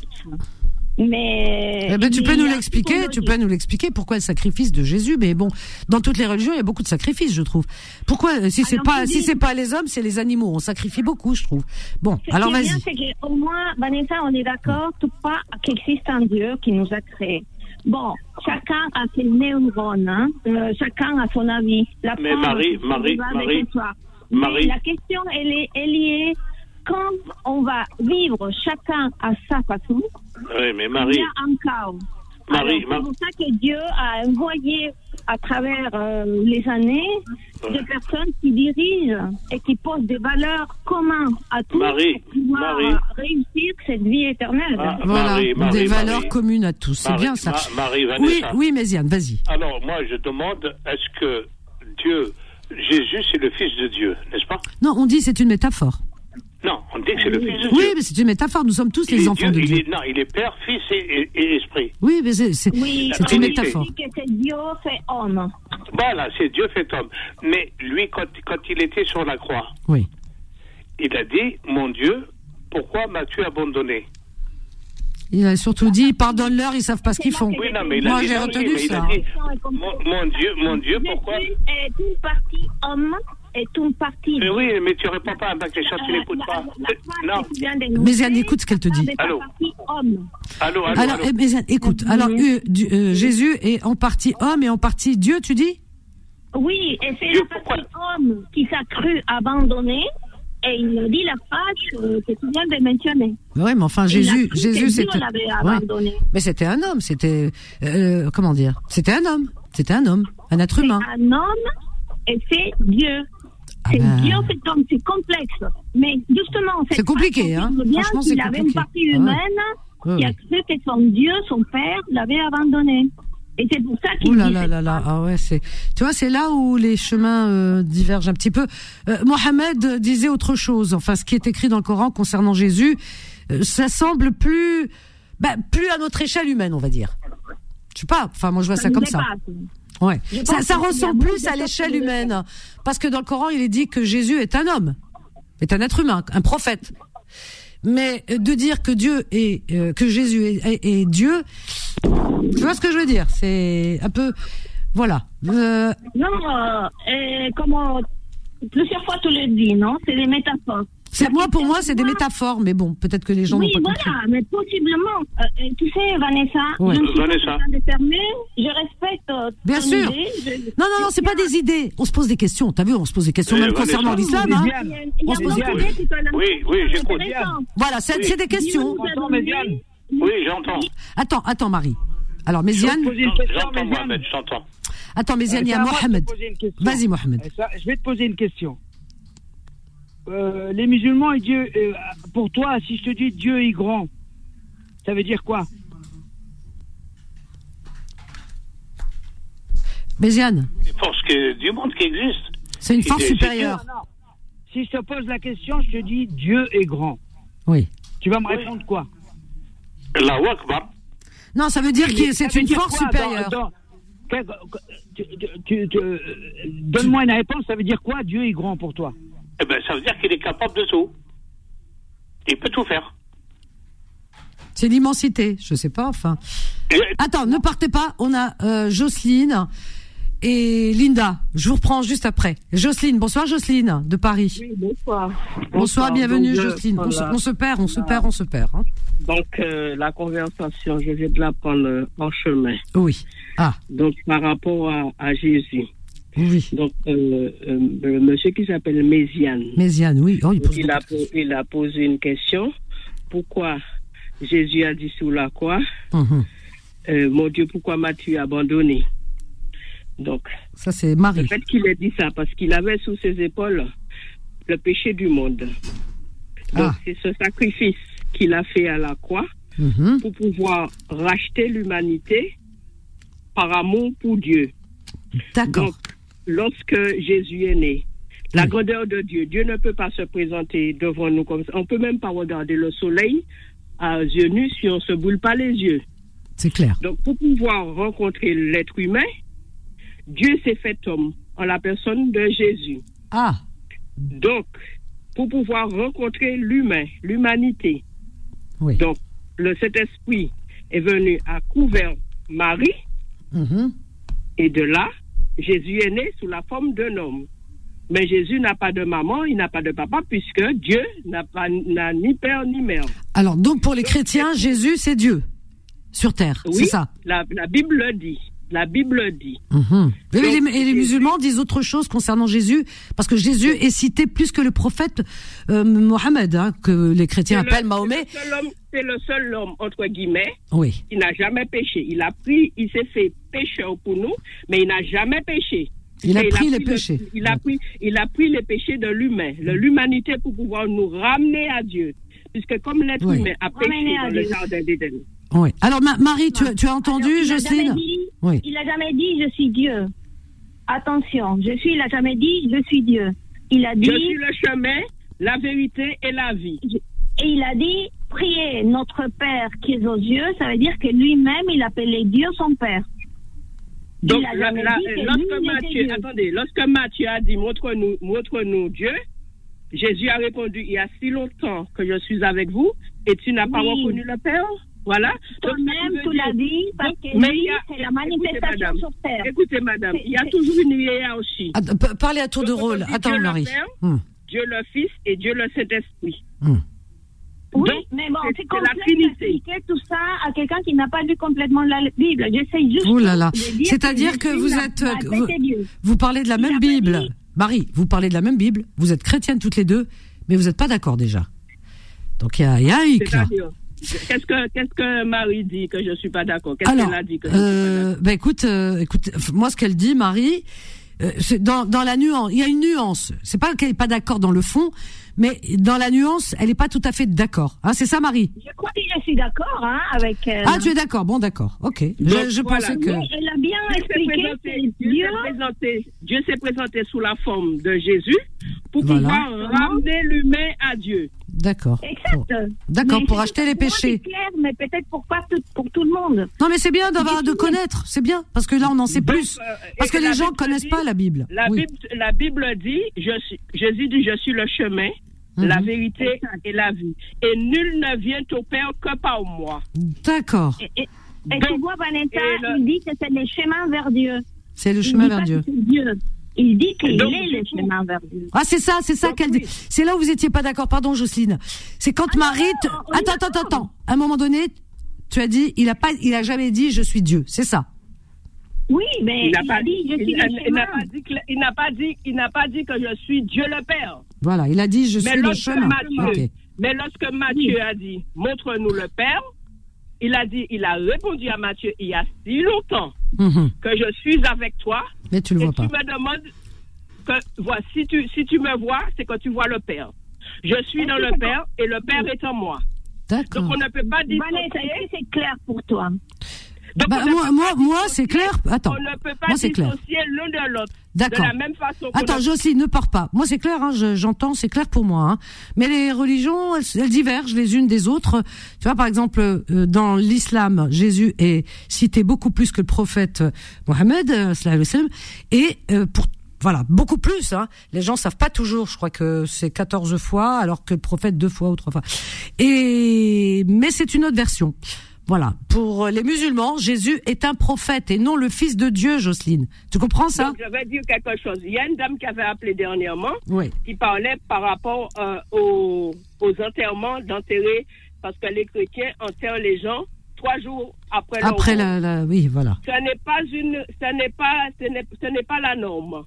S5: Mais
S2: Eh ben, tu peux nous l'expliquer, tu peux nous l'expliquer pourquoi le sacrifice de Jésus. Mais bon, dans toutes les religions, il y a beaucoup de sacrifices, je trouve. Pourquoi, euh, si c'est
S5: Alors,
S2: pas, si c'est pas les hommes, c'est les animaux. On sacrifie beaucoup, je trouve. Bon,
S5: Ce
S2: alors vas-y.
S5: c'est qu'au moins, Vanessa, on est d'accord, tout pas qu'il existe un Dieu qui nous a créés. Bon, chacun a ses neurones, hein, euh, chacun a son avis. La
S6: Mais Marie,
S5: c'est
S6: Marie, Marie,
S5: avec toi. Mais
S6: Marie.
S5: la question, elle est, elle y est quand on va vivre chacun à sa façon,
S6: Oui, mais
S5: il
S6: Marie,
S5: y a un chaos.
S6: Marie,
S5: Alors, c'est pour ça que Dieu a envoyé à travers euh, les années des personnes qui dirigent et qui posent des valeurs communes à tous
S6: Marie,
S5: pour pouvoir
S6: Marie.
S5: réussir cette vie éternelle.
S6: Ah,
S2: Voilà,
S6: Marie, Marie,
S2: des valeurs
S6: Marie.
S2: communes à tous. C'est
S6: Marie,
S2: bien ça.
S6: Ma- Marie,
S2: oui, oui, Méziane, vas-y.
S6: Alors, moi, je demande, est-ce que Dieu, Jésus, c'est le Fils de Dieu, n'est-ce pas?
S2: Non, on dit c'est une métaphore.
S6: Non, on dit que c'est le Fils de
S2: Oui,
S6: Dieu.
S2: mais c'est une métaphore. Nous sommes tous
S6: Il
S2: les enfants
S6: Dieu,
S2: de
S6: il
S2: Dieu.
S6: est- non, il est Père, Fils et, et- et Esprit.
S2: Oui, mais c'est c'est-
S5: Oui,
S2: une métaphore.
S5: dit que c'est Dieu fait homme.
S6: Voilà, c'est Dieu fait homme. Mais lui, quand, quand il était sur la croix,
S2: Oui.
S6: il a dit, mon Dieu, pourquoi m'as-tu abandonné?
S2: Il a surtout dit pardonne-leur, ils savent pas ce qu'ils font.
S6: Oui, non, mais il a
S2: Moi,
S6: dit
S2: j'ai retenu
S6: aussi, mais il
S2: ça.
S6: a dit, mon, mon Dieu, mon Dieu, pourquoi
S5: Jésus est une partie homme et une partie
S6: Mais oui, mais tu réponds pas à ma question, tu n'écoutes pas. Non,
S2: Mais Yann, écoute ce qu'elle te dit.
S6: Allô allô, allô,
S2: Alors,
S6: allô.
S2: eh, mais, écoute, alors euh, du- euh, Jésus est en partie homme et en partie Dieu, tu dis?
S5: Oui, et c'est la partie homme qui s'est cru abandonné et il a dit la phrase euh, que tu viens de mentionner.
S2: Ouais, mais enfin
S5: Il a
S2: Jésus,
S5: cru que
S2: Jésus c'était. Ouais.
S5: abandonné.
S2: Mais c'était un homme, c'était euh, comment dire? C'était un homme, c'était un homme, un être humain.
S5: Un homme et c'est Dieu.
S2: Ah
S5: C'est
S2: ben.
S5: Dieu, c'est homme, c'est complexe. Mais justement,
S2: C'est compliqué, hein.
S5: bien qu'il avait une partie
S2: Ah ouais.
S5: humaine
S2: Ouais,
S5: qui a cru que son Dieu, son père, l'avait abandonné. Et c'est pour ça qu'il
S2: Ouh là là là là, ah ouais, c'est, tu vois, c'est là où les chemins euh, divergent un petit peu. Euh, Mohamed disait autre chose. Enfin, ce qui est écrit dans le Coran concernant Jésus, euh, ça semble plus, bah, plus à notre échelle humaine, on va dire. Je sais pas. Enfin, moi, je vois ça, comme ça. Ouais. Ça, ça ressemble plus à l'échelle humaine, parce que dans le Coran, il est dit que Jésus est un homme, est un être humain, un prophète. Mais de dire que Dieu est, euh, que Jésus est, est- est Dieu, tu vois ce que je veux dire? C'est un peu, voilà. Euh,
S5: Non, euh, et comme euh, plusieurs fois tu le dis, non? C'est des métaphores.
S2: C'est moi pour moi, c'est des métaphores, mais bon, peut-être que les gens
S5: oui,
S2: n'ont pas
S5: voilà,
S2: compris.
S5: mais possiblement. Euh, euh, tu sais, Vanessa,
S2: Ouais.
S5: je pas
S6: Vanessa.
S5: je respecte euh,
S2: Bien
S5: ton
S2: sûr.
S5: idée, je-
S2: Non, non, non, c'est pas des idées. On se pose des questions. T'as vu, on se pose des questions
S6: Eh,
S2: même
S6: Vanessa.
S2: concernant l'islam. Hein.
S5: Il y a, il y
S2: On
S5: a
S2: se pose des-
S6: Oui, oui, j'écoute.
S2: Voilà, c'est c'est des questions.
S4: J'entends.
S6: Oui, j'entends.
S2: Attends, attends, Marie. Alors, Méziane,
S6: J'entends. Mohamed, je t'entends.
S2: attends, Méziane, il y a Mohamed. Vas-y, Mohamed.
S4: Euh, je vais te poser une question. Euh, les musulmans et Dieu, euh, pour toi, si je te dis Dieu est grand, ça veut dire quoi?
S2: Méziane,
S6: Les forces que- du monde qui existe.
S2: c'est une force supérieure.
S4: Non, non. Si je te pose la question, je te dis Dieu est grand.
S2: Oui.
S4: Tu vas me
S6: Oui.
S4: répondre quoi?
S6: Allahu Akbar.
S2: Non, ça veut dire que c'est une force supérieure.
S4: dans- dans- que- tu- tu- tu- euh, Donne-moi une réponse, ça veut dire quoi? Dieu est grand pour toi
S6: Eh ben, ça veut dire qu'il est capable de tout. Il peut tout faire.
S2: C'est l'immensité, je sais pas, enfin. Attends, ne partez pas, on a euh, Jocelyne et Linda. Je vous reprends juste après. Jocelyne, bonsoir Jocelyne, de Paris.
S8: Oui, bonsoir.
S2: Bonsoir, bienvenue
S8: Donc, euh,
S2: Jocelyne. On, se,
S8: voilà.
S2: on se perd, on se perd, on se perd. hein.
S8: Donc, euh, la conversation, je viens de la prendre en chemin.
S2: Oui. Ah,
S8: Donc, par rapport à, à Jésus.
S2: Oui.
S8: Donc, euh, euh, le monsieur qui s'appelle Méziane,
S2: Méziane, oui. Oh, il pose
S8: il a, il posé une question. Pourquoi Jésus a dit sur la croix,
S2: Mhm.
S8: euh, mon Dieu, pourquoi m'as-tu abandonné? Donc,
S2: Ça, c'est
S8: le
S2: Marie.
S8: fait qu'il ait dit ça, parce qu'il avait sous ses épaules le péché du monde. Donc,
S2: Ah.
S8: c'est ce sacrifice qu'il a fait à la croix
S2: Mhm.
S8: pour pouvoir racheter l'humanité par amour pour Dieu.
S2: D'accord.
S8: Lorsque Jésus est né, la grandeur de Dieu, Dieu ne peut pas se présenter devant nous comme ça. On peut même pas regarder le soleil à yeux nus si on se boule pas les yeux.
S2: C'est clair.
S8: Donc, pour pouvoir rencontrer l'être humain, Dieu s'est fait homme en la personne de Jésus.
S2: Ah,
S8: Donc, pour pouvoir rencontrer l'humain, l'humanité,
S2: oui.
S8: donc le Saint-Esprit est venu à couvert Marie,
S2: Mhm.
S8: et de là, Jésus est né sous la forme d'un homme. Mais Jésus n'a pas de maman, il n'a pas de papa, puisque Dieu n'a pas n'a ni père ni mère.
S2: Alors, donc pour les chrétiens, Jésus, c'est Dieu sur terre,
S8: Oui,
S2: c'est ça?
S8: La, la Bible le dit. La Bible le dit.
S2: Mhm. Et
S8: Donc,
S2: les, et les
S8: Jésus-
S2: musulmans disent autre chose concernant Jésus, parce que Jésus est cité plus que le prophète euh, Mohammed, hein, que les chrétiens
S8: C'est le-
S2: appellent Mahomet.
S8: C'est le seul homme- c'est le seul homme, entre guillemets,
S2: Oui.
S8: qui n'a jamais péché. Il a pris, il s'est fait pécheur pour nous, mais il n'a jamais péché.
S2: Il a pris les
S8: le-
S2: péchés.
S8: il a pris, il a pris les péchés de l'humain, de l'humanité pour pouvoir nous ramener à Dieu. Puisque comme l'être
S2: Oui.
S8: humain a péché dans le jardin d'Éden.
S2: Oui. Alors Ma- Marie, tu, as- tu as entendu,
S5: Alors, il a
S2: Jocelyne
S5: jamais dit-
S2: Oui.
S5: Il a jamais dit je suis Dieu. Attention, je suis, il a jamais dit je suis Dieu. Il a dit,
S8: Je suis le chemin, la vérité et la vie.
S5: et il a dit, priez notre Père qui est aux yeux, ça veut dire que lui-même, il appelait Dieu son Père.
S8: Donc, la- la- lorsque Matthieu,
S5: Dieu.
S8: attendez, lorsque Matthieu a dit montre-nous, montre-nous Dieu, Jésus a répondu il y a si longtemps que je suis avec vous et tu n'as pas reconnu le Père? Voilà. Donc, ça
S5: Toi-même,
S8: veut
S5: tu l'as dit, parce
S8: Donc,
S5: que
S8: mais
S5: lui,
S8: il y a-
S5: c'est la
S8: écoutez,
S5: manifestation
S8: madame,
S5: sur terre.
S8: Écoutez, madame,
S5: C'est-
S8: il y a
S5: c'est-
S8: toujours une hiérarchie.
S2: Att- p- Parlez à tour de
S8: Donc,
S2: rôle. Attends,
S8: Dieu le
S2: Marie.
S8: Père.
S2: Hum,
S8: Dieu le Fils et Dieu le Saint-Esprit.
S2: hum.
S5: Oui,
S8: Donc,
S5: mais bon,
S8: c'est- Trinité.
S5: d'expliquer tout ça à quelqu'un qui n'a pas lu complètement la Bible. J'essaie juste
S2: Oh là là.
S5: de dire
S2: C'est-à-dire que vous êtes, vous- parlez de la
S5: Il
S2: même Bible.
S5: dit-
S2: Marie, vous parlez de la même Bible. Vous êtes chrétiennes toutes les deux, mais vous n'êtes pas d'accord déjà. Donc il y a, il y a un hic là.
S8: Qu'est-ce que, qu'est-ce que Marie dit que je suis pas d'accord? Qu'est-ce qu'elle a dit que je suis pas
S2: euh, bah écoute, euh, écoute, moi ce qu'elle dit, Marie, euh, c'est dans, dans la nuance. Il y a une nuance. C'est pas qu'elle est pas d'accord dans le fond, mais dans la nuance, elle est pas tout à fait d'accord. Hein, c'est ça, Marie?
S5: Je crois que je suis d'accord hein, avec. euh,
S2: Ah, tu es d'accord. Bon, d'accord. Ok. Je,
S8: Donc,
S2: je
S8: voilà.
S2: pensais que.
S5: mais elle a bien
S8: Dieu s'est
S5: expliqué
S8: présenté, Dieu s'est présenté, Dieu s'est présenté sous la forme de Jésus pour
S2: Voilà.
S8: pouvoir ramener l'humain à Dieu.
S2: D'accord. D'accord, pour acheter les péchés.
S5: Clair, mais peut-être pour pas tout, pour tout le monde.
S2: Non, mais c'est bien d'avoir de connaître. C'est bien parce que là, on en sait
S8: Donc,
S2: plus.
S8: euh,
S2: Parce que les gens
S8: Bible
S2: connaissent
S8: dit-
S2: pas la Bible.
S8: La,
S2: Oui.
S8: Bible, la Bible dit, je suis, Jésus dit, je suis le chemin,
S2: Mhm.
S8: la vérité et la vie. Et nul ne vient au Père que par moi.
S2: D'accord.
S5: Et, et- et
S8: Donc,
S5: tu vois, Vanessa,
S8: le-
S5: il dit que c'est le chemin vers Dieu.
S2: C'est le chemin vers Dieu.
S5: Dieu. Il dit qu'il est le chemin vers Dieu.
S2: Ah, c'est ça, c'est ça qu'elle dit. C'est là où vous étiez pas d'accord. Pardon, Jocelyne. C'est quand Marie. te-
S5: non,
S2: Attends, attends, attends. À un moment donné, tu as dit, il a pas, il a jamais dit, je suis Dieu. C'est ça.
S5: Oui, mais
S8: Il n'a pas
S5: dit, je
S8: il-
S5: suis le
S8: il- il n'a
S5: chemin.
S8: pas dit que- il n'a pas dit, il n'a pas dit que je suis Dieu le Père.
S2: Voilà. Il a dit, je suis le chemin.
S8: Mais lorsque Matthieu a dit, montre-nous le Père, il a dit, il a répondu à Matthieu il y a si longtemps
S2: Mhm.
S8: que je suis avec toi
S2: Mais tu le
S8: et
S2: vois
S8: tu
S2: pas.
S8: me demandes que, voilà, si tu, si tu me vois, c'est que tu vois le Père. Je suis dans le Père et le Père est en moi. Donc on ne peut pas
S5: Vanessa,
S8: dissocier.
S5: est-ce que c'est clair pour toi?
S8: Donc,
S2: Bah, moi, moi, moi, c'est clair. Attends,
S8: On ne peut pas
S2: moi,
S8: dissocier l'un de l'autre. De
S2: D'accord.
S8: la même façon
S2: Attends,
S8: a-
S2: Jocelyne, ne pars pas. Moi, c'est clair, hein, je- j'entends, c'est clair pour moi. Hein. Mais les religions, elles, elles divergent les unes des autres. Tu vois, par exemple, euh, dans l'islam, Jésus est cité beaucoup plus que le prophète euh, Mohammed, euh, et euh, pour voilà, beaucoup plus. Hein. Les gens savent pas toujours. Je crois que c'est 14 fois, alors que le prophète deux fois ou trois fois. Et mais c'est une autre version. Voilà. Pour les musulmans, Jésus est un prophète et non le fils de Dieu, Jocelyne. Tu comprends ça?
S8: Donc, je vais dire quelque chose. Il y a une dame qui avait appelé dernièrement
S2: Oui.
S8: qui parlait par rapport euh, aux, aux enterrements, d'enterrer, parce que les chrétiens enterrent les gens trois jours après
S2: Après la, la, oui, voilà.
S8: Ce n'est pas une, ce n'est pas, ce n'est, ce n'est pas la norme.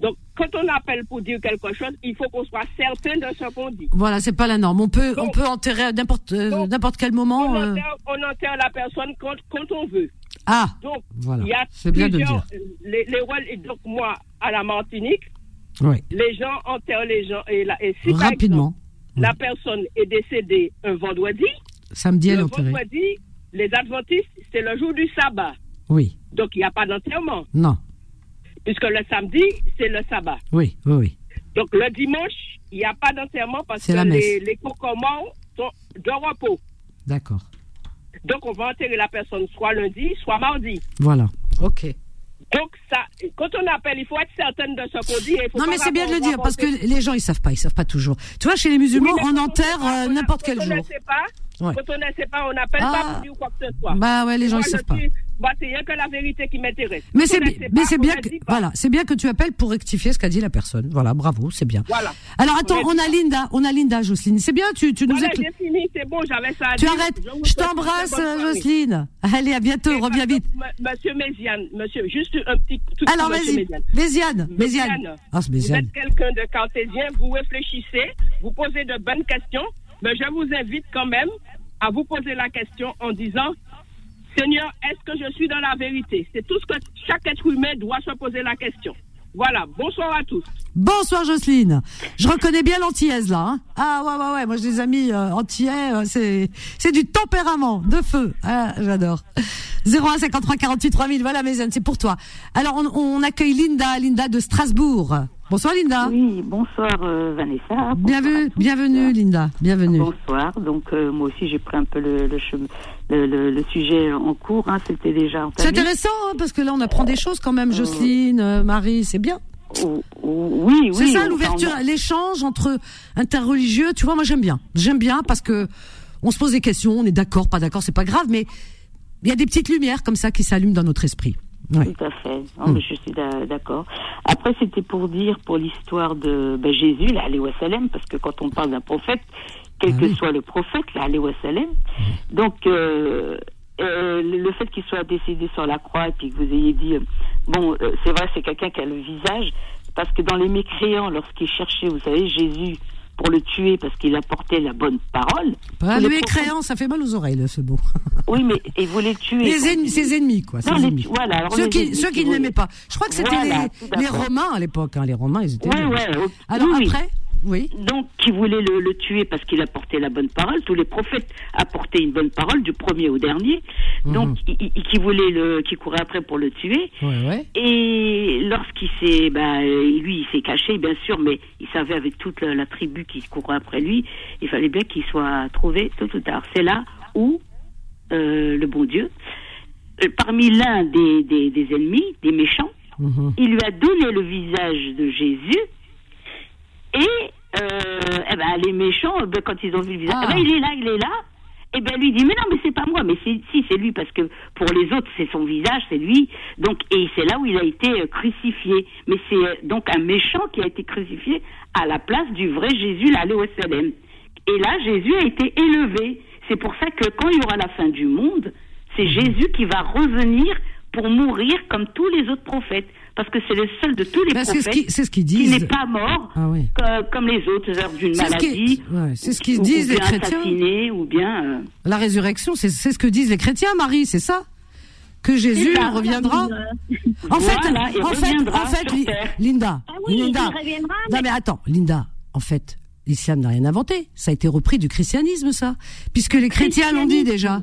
S8: Donc, quand on appelle pour dire quelque chose, il faut qu'on soit certain de ce qu'on dit.
S2: Voilà, c'est pas la norme. On peut, on peut enterrer à n'importe, euh, n'importe quel moment.
S8: On
S2: euh,
S8: enterre, on enterre la personne quand, quand on veut.
S2: Ah,
S8: Donc,
S2: Voilà.
S8: il y a
S2: C'est bien de
S8: plusieurs- Les, les rôles- et donc moi, à la Martinique,
S2: oui.
S8: les gens enterrent les gens. Et, la, et si par
S2: Rapidement.
S8: exemple, la personne est décédée un vendredi,
S2: Samedi, elle est
S8: le
S2: enterrée.
S8: vendredi, les adventistes, c'est le jour du sabbat.
S2: Oui.
S8: Donc, il n'y a pas d'enterrement.
S2: Non.
S8: Puisque le samedi, c'est le sabbat.
S2: Oui, oui, oui.
S8: Donc, le dimanche, il n'y a pas d'enterrement parce que les, les cocomans sont de repos.
S2: D'accord.
S8: Donc, on va enterrer la personne soit lundi, soit mardi.
S2: Voilà. Ok.
S8: Donc, ça, quand on appelle, il faut être certaine de ce qu'on dit. et il faut
S2: Non, mais c'est bien de le dire parce que les gens ils savent pas, ils savent pas toujours. Tu vois, chez les musulmans,
S8: Oui,
S2: on enterre euh, n'importe quel
S8: on
S2: jour.
S8: ne sait pas,
S2: Ouais.
S8: Quand on ne sait pas, on n'appelle
S2: Ah.
S8: pas pour dire quoi que ce soit.
S2: Bah ouais, les gens,
S8: Moi,
S2: ils savent pas.
S8: Bah, c'est rien que la vérité qui m'intéresse.
S2: Mais c'est bien que voilà, c'est bien que tu appelles pour rectifier ce qu'a dit la personne. Voilà, bravo, c'est bien.
S8: Voilà.
S2: Alors attends,
S8: On
S2: a Linda, on a Linda Jocelyne. C'est bien, tu tu nous
S8: j'ai fini, c'est bon, j'avais ça à
S2: Tu
S8: dire.
S2: arrêtes. Je t'embrasse. Jocelyne. Allez, à bientôt,
S8: Et
S2: reviens vite.
S8: Monsieur Méziane, monsieur, juste un petit
S2: Alors vas-y,
S8: Méziane.
S2: Méziane, Méziane.
S8: Méziane,
S2: Ah, c'est
S8: Vous
S2: Méziane.
S8: êtes quelqu'un de cartésien, vous réfléchissez, vous posez de bonnes questions, mais je vous invite quand même à vous poser la question en disant Seigneur, est-ce que je suis dans la vérité? C'est tout ce que chaque être humain doit se poser la question. Voilà, bonsoir à tous.
S2: Bonsoir Jocelyne. Je reconnais bien l'antillaise là. hein. ah ouais ouais ouais, moi j'ai des amis euh, antillais, euh, c'est c'est du tempérament, de feu. Ah, j'adore. 01 53 48 3000. Voilà Méziane, c'est pour toi. Alors on, on accueille Linda, Linda de Strasbourg. Bonsoir Linda.
S9: Oui, bonsoir euh, Vanessa.
S2: Bienvenue, bienvenue Linda, bienvenue.
S9: Bonsoir. Donc euh, moi aussi j'ai pris un peu le, le, chemin- le, le- le sujet en cours. Hein, C'était déjà
S2: C'est intéressant hein, parce que là on apprend des choses quand même. Jocelyne, euh, Marie, c'est bien.
S9: Oh, oh, oui, oui.
S2: C'est ça l'ouverture, l'échange entre interreligieux. Tu vois, moi j'aime bien. J'aime bien parce que on se pose des questions, on est d'accord, pas d'accord, c'est pas grave, mais il y a des petites lumières comme ça qui s'allument dans notre esprit. Ouais.
S9: Tout à fait. Non, je suis d'a- d'accord. Après, c'était pour dire, pour l'histoire de ben, Jésus, là, wa sallam, parce que quand on parle d'un prophète, quel
S2: Ah
S9: que
S2: oui.
S9: soit le prophète, là, wa sallam, donc euh, euh, le le fait qu'il soit décédé sur la croix et puis que vous ayez dit, euh, bon, euh, c'est vrai, c'est quelqu'un qui a le visage, parce que dans les mécréants, lorsqu'ils cherchaient, vous savez, Jésus pour le tuer parce qu'il apportait la bonne parole. Les prophètes-
S2: mécréant, ça fait mal aux oreilles, là, ce mot.
S9: Oui, mais ils voulaient le tuer.
S2: Les ennemis,
S9: il-
S2: ses ennemis, quoi. ses
S9: Non, les-
S2: ennemis.
S9: voilà, alors
S2: ceux
S9: les
S2: qui,
S9: ennemis
S2: ceux
S9: qui
S2: qui ne l'aimaient pas. Je crois que c'était
S9: Voilà,
S2: les. Romains à l'époque. Hein. Les Romains, ils étaient.
S9: Ouais, ouais.
S2: Alors
S9: oui.
S2: après, oui.
S9: Donc, qui voulait le, le tuer parce qu'il apportait la bonne parole. Tous les prophètes apportaient une bonne parole, du premier au dernier.
S2: Mhm.
S9: Donc, il- il- qui voulait le, qui courait après pour le tuer.
S2: Ouais, ouais.
S9: Et lorsqu'il s'est, bah, lui, il s'est caché, bien sûr, mais il savait avec toute la, la tribu qui courait après lui, il fallait bien qu'il soit trouvé tôt ou tard. C'est là où euh, le bon Dieu, euh, parmi l'un des, des, des ennemis, des méchants,
S2: Mhm.
S9: il lui a donné le visage de Jésus et euh, eh ben, les méchants, eh ben, quand ils ont vu le visage,
S2: Ah.
S9: eh ben, il est là, il est là. Et ben lui dit mais non mais c'est pas moi mais si c'est lui parce que pour les autres c'est son visage c'est lui. Donc et c'est là où il a été euh, crucifié. Mais c'est euh, donc un méchant qui a été crucifié à la place du vrai Jésus là Salem et là Jésus a été élevé. C'est pour ça que quand il y aura la fin du monde c'est Jésus qui va revenir pour mourir comme tous les autres prophètes parce que c'est le seul de tous les
S2: Ben, c'est ce
S9: prophètes
S2: qui- ce
S9: qui n'est pas mort
S2: Ah oui.
S9: co- comme les autres heures d'une
S2: C'est ce qui-
S9: maladie
S2: ouais, c'est ce qu'ils
S9: ou-
S2: disent,
S9: ou
S2: les
S9: bien
S2: chrétiens.
S9: ou bien euh,
S2: La résurrection, c'est c'est ce que disent les chrétiens, Marie, c'est ça Que Jésus
S9: ça.
S2: reviendra En fait,
S9: Voilà,
S2: en fait, en fait,
S9: sur
S2: Li-
S9: Terre.
S2: Linda,
S5: Ah oui,
S2: Linda. Non mais attends, Linda, en fait, l'islam n'a rien inventé. Ça a été repris du christianisme, ça, puisque les chrétiens l'ont dit déjà.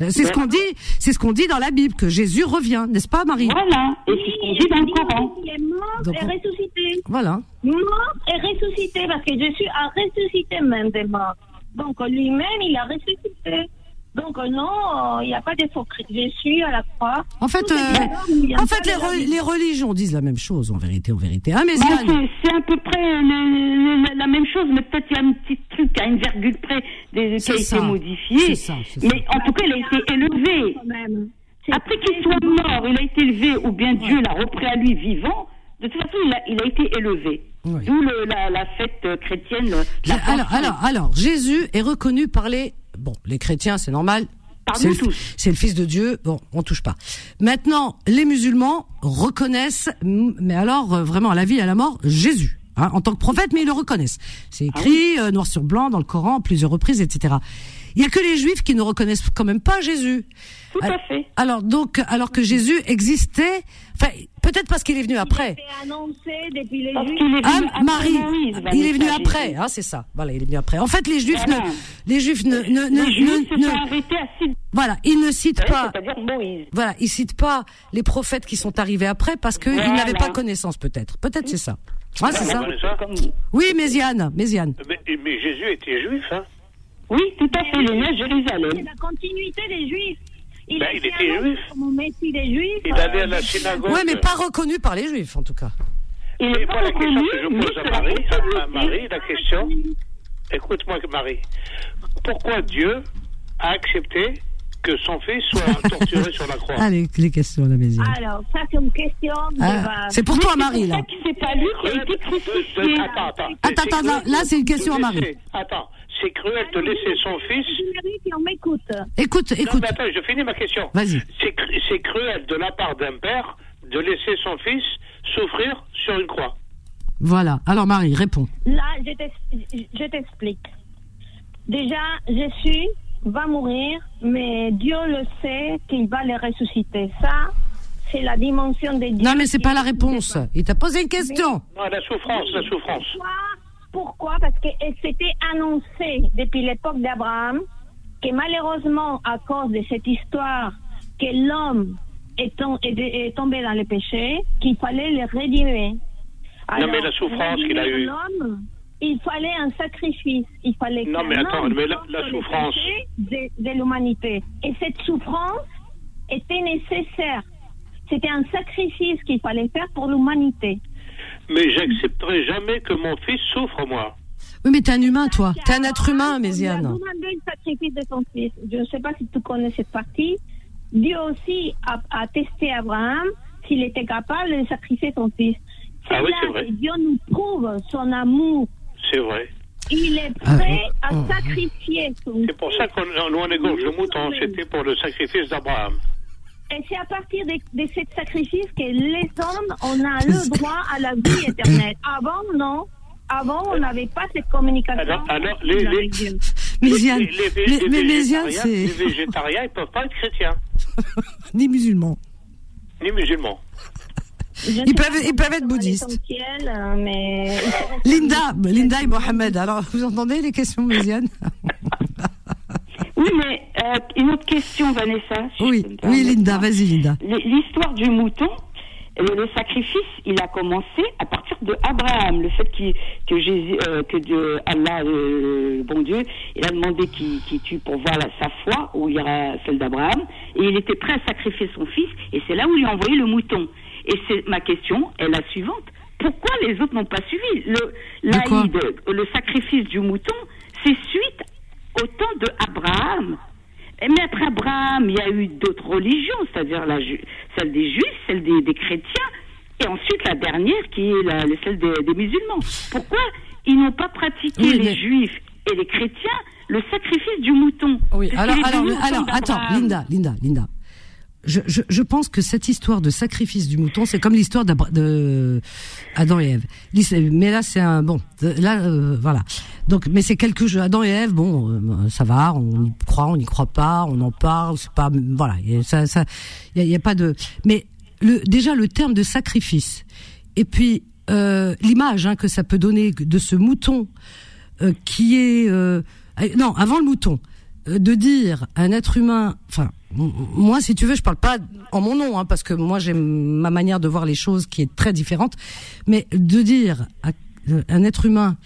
S2: C'est ce qu'on dit, c'est ce qu'on dit dans la Bible que Jésus revient, n'est-ce pas, Marie?
S9: Voilà, et c'est ce qu'on dit dans le Coran.
S5: Il est mort
S2: Donc,
S5: et ressuscité.
S2: Voilà.
S5: Mort et ressuscité, parce que Jésus a ressuscité même des morts. Donc lui-même, il a ressuscité. Donc euh, non, euh, il n'y a pas d'hypocrisie. Jésus à la croix.
S2: En fait, euh, en fait, les, re- religions disent la même chose, en vérité, en vérité. Hein, mais
S9: Bah, c'est- à peu près le- le- la même chose, mais peut-être il y a un petit truc à une virgule près des- qui a été modifié.
S2: C'est ça, c'est ça.
S9: Mais en tout cas, il a été élevé. Après qu'il soit mort, il a été élevé, ou bien Dieu l'a repris à lui vivant. De toute façon, il a, il a été élevé.
S2: Oui.
S9: D'où la, la fête chrétienne. la
S2: alors, alors, alors, Jésus est reconnu par les, bon, les chrétiens, c'est normal. C'est le, c'est le Fils de Dieu. Bon, on touche pas. Maintenant, les musulmans reconnaissent, mais alors euh, vraiment à la vie et à la mort, Jésus. hein, en tant que prophète, mais ils le reconnaissent. C'est
S9: Ah
S2: écrit euh, noir sur blanc dans le Coran, à plusieurs reprises, etc. Il y a que les Juifs qui ne reconnaissent quand même pas Jésus.
S9: Tout à fait.
S2: Alors donc, alors que Jésus existait, enfin peut-être parce qu'il est venu après.
S5: C'est annoncé depuis les
S9: Parce
S5: Juifs.
S9: est
S2: Ah,
S9: venu
S2: Marie, il est venu après, hein, c'est ça. Voilà, il est venu après. En fait, les Juifs
S9: Voilà.
S2: ne, les Juifs ne, ne, ne,
S9: Les Juifs
S2: ne-
S9: à
S2: voilà, ils ne citent pas,
S9: Moïse.
S2: voilà, ils citent pas les prophètes qui sont arrivés après parce qu'ils
S9: Voilà.
S2: n'avaient pas connaissance, peut-être. Peut-être c'est ça. Ouais, c'est ça.
S9: Comme-
S2: Oui, Méziane, Méziane.
S6: mais, mais Jésus était juif, hein
S9: Oui, tout à fait, il est né à
S5: C'est
S9: Jérusalem.
S5: la continuité des Juifs. Il,
S6: Ben, il était juif.
S5: comme Messie des Juifs.
S6: Il allait à la synagogue.
S2: Ouais, mais pas reconnu par les Juifs, en tout cas.
S9: Il n'est pas
S6: moi, la question que je pose à Marie, à. Marie, la question, écoute-moi, Marie, pourquoi Dieu a accepté que son fils soit torturé sur la croix?
S2: Allez, les questions, la Méziane.
S5: Alors, ça, c'est une question de
S2: Ah, c'est pour toi, Marie, là.
S9: C'est pas lui qui a été
S6: De-
S9: crucifié.
S6: de- Attends, attends.
S2: Attends, attends, là, c'est une question à Marie.
S6: Attends, c'est cruel de laisser son fils.
S5: M'écoute.
S2: Écoute,
S6: Non,
S2: écoute.
S6: mais attends, je finis ma question.
S2: Vas-y.
S6: C'est cru- c'est cruel de la part d'un père de laisser son fils souffrir sur une croix.
S2: Voilà. Alors, Marie, réponds.
S5: Là, je t'ex- je t'explique. Déjà, Jésus va mourir, mais Dieu le sait qu'il va le ressusciter. Ça, c'est la dimension de Dieu.
S2: Non, mais c'est pas la réponse. Il t'a posé une question.
S6: Non, la souffrance, la souffrance.
S5: Pourquoi? Parce que c'était annoncé depuis l'époque d'Abraham que malheureusement, à cause de cette histoire, que l'homme est, tom- est- est tombé dans le péché, qu'il fallait le rédimer.
S6: Non, mais la souffrance qu'il a
S5: rédimer
S6: eue.
S5: l'homme, il fallait un sacrifice. Il fallait
S6: Non, mais attends, mais la- souffrance-
S5: de l'humanité. Et cette souffrance était nécessaire. C'était un sacrifice qu'il fallait faire pour l'humanité.
S6: Mais j'accepterai jamais que mon fils souffre, moi.
S2: Oui, mais t'es un humain, toi. T'es un être humain,
S5: Il a
S2: Méziane.
S5: demandé le sacrifice de son fils. Je ne sais pas si tu connais cette partie. Dieu aussi a, a testé Abraham s'il était capable de sacrifier son fils.
S6: Ah oui,
S5: là
S6: c'est vrai.
S5: que Dieu nous prouve son amour.
S6: C'est vrai.
S5: Il est
S2: Ah,
S5: prêt à
S2: oh.
S5: sacrifier son
S6: C'est pour ça qu'on nous on égorge le mouton. C'était pour le sacrifice d'Abraham.
S5: Et c'est à partir de, de ce sacrifice que les hommes, on a le droit à la vie éternelle. Avant, non. Avant, on n'avait pas cette communication
S6: Alors- alors, les- les-. Les,
S2: Mais,
S6: végétariens,
S2: c'est
S6: les végétariens, ils peuvent pas être chrétiens,
S2: ni musulman.
S6: ni musulmans.
S5: Je ne
S2: Ils peuvent- ils peuvent être bouddhistes.
S5: mais
S2: Linda, Linda et Mohamed. Alors, vous entendez les questions, Méziane
S9: Oui, mais euh, une autre question, Vanessa. si
S2: Oui, oui. Linda, vas-y, Linda.
S9: L'histoire du mouton, le, le sacrifice, il a commencé à partir de Abraham. Le fait qu'il- que Jésus, euh, que Dieu, Allah, euh, bon Dieu, il a demandé qu'il qu'il tue pour voir la- sa foi, où il y aura celle d'Abraham, et il était prêt à sacrifier son fils, et c'est là où il a envoyé le mouton. Et c'est ma question est la suivante. Pourquoi les autres n'ont pas suivi? Le
S2: De
S9: le sacrifice du mouton, c'est suite au temps de Abraham. Mais après Abraham, il y a eu d'autres religions, c'est-à-dire la celle des juifs, celle des, des chrétiens, et ensuite la dernière qui est la, celle des, des musulmans. Pourquoi ils n'ont pas pratiqué,
S2: Oui,
S9: les juifs et les chrétiens, le sacrifice du mouton?
S2: Oui, alors, alors, alors, attends. Linda, Linda, Linda. Je, je, je pense que cette histoire de sacrifice du mouton, c'est comme l'histoire d'Abra- de Adam et Ève. Mais là, c'est un bon. Là, euh, voilà. Donc, mais c'est quelque chose. Adam et Ève, bon, euh, ça va. On y croit, on n'y croit pas, on en parle. C'est pas, voilà. a- Ça, ça, il y a, a pas de. Mais le, déjà le terme de sacrifice, et puis euh, l'image hein, que ça peut donner de ce mouton euh, qui est euh, non avant le mouton de dire un être humain, enfin, moi, si tu veux, je parle pas en mon nom, hein, parce que moi, j'ai ma manière de voir les choses qui est très différente, mais de dire à euh, un être humain,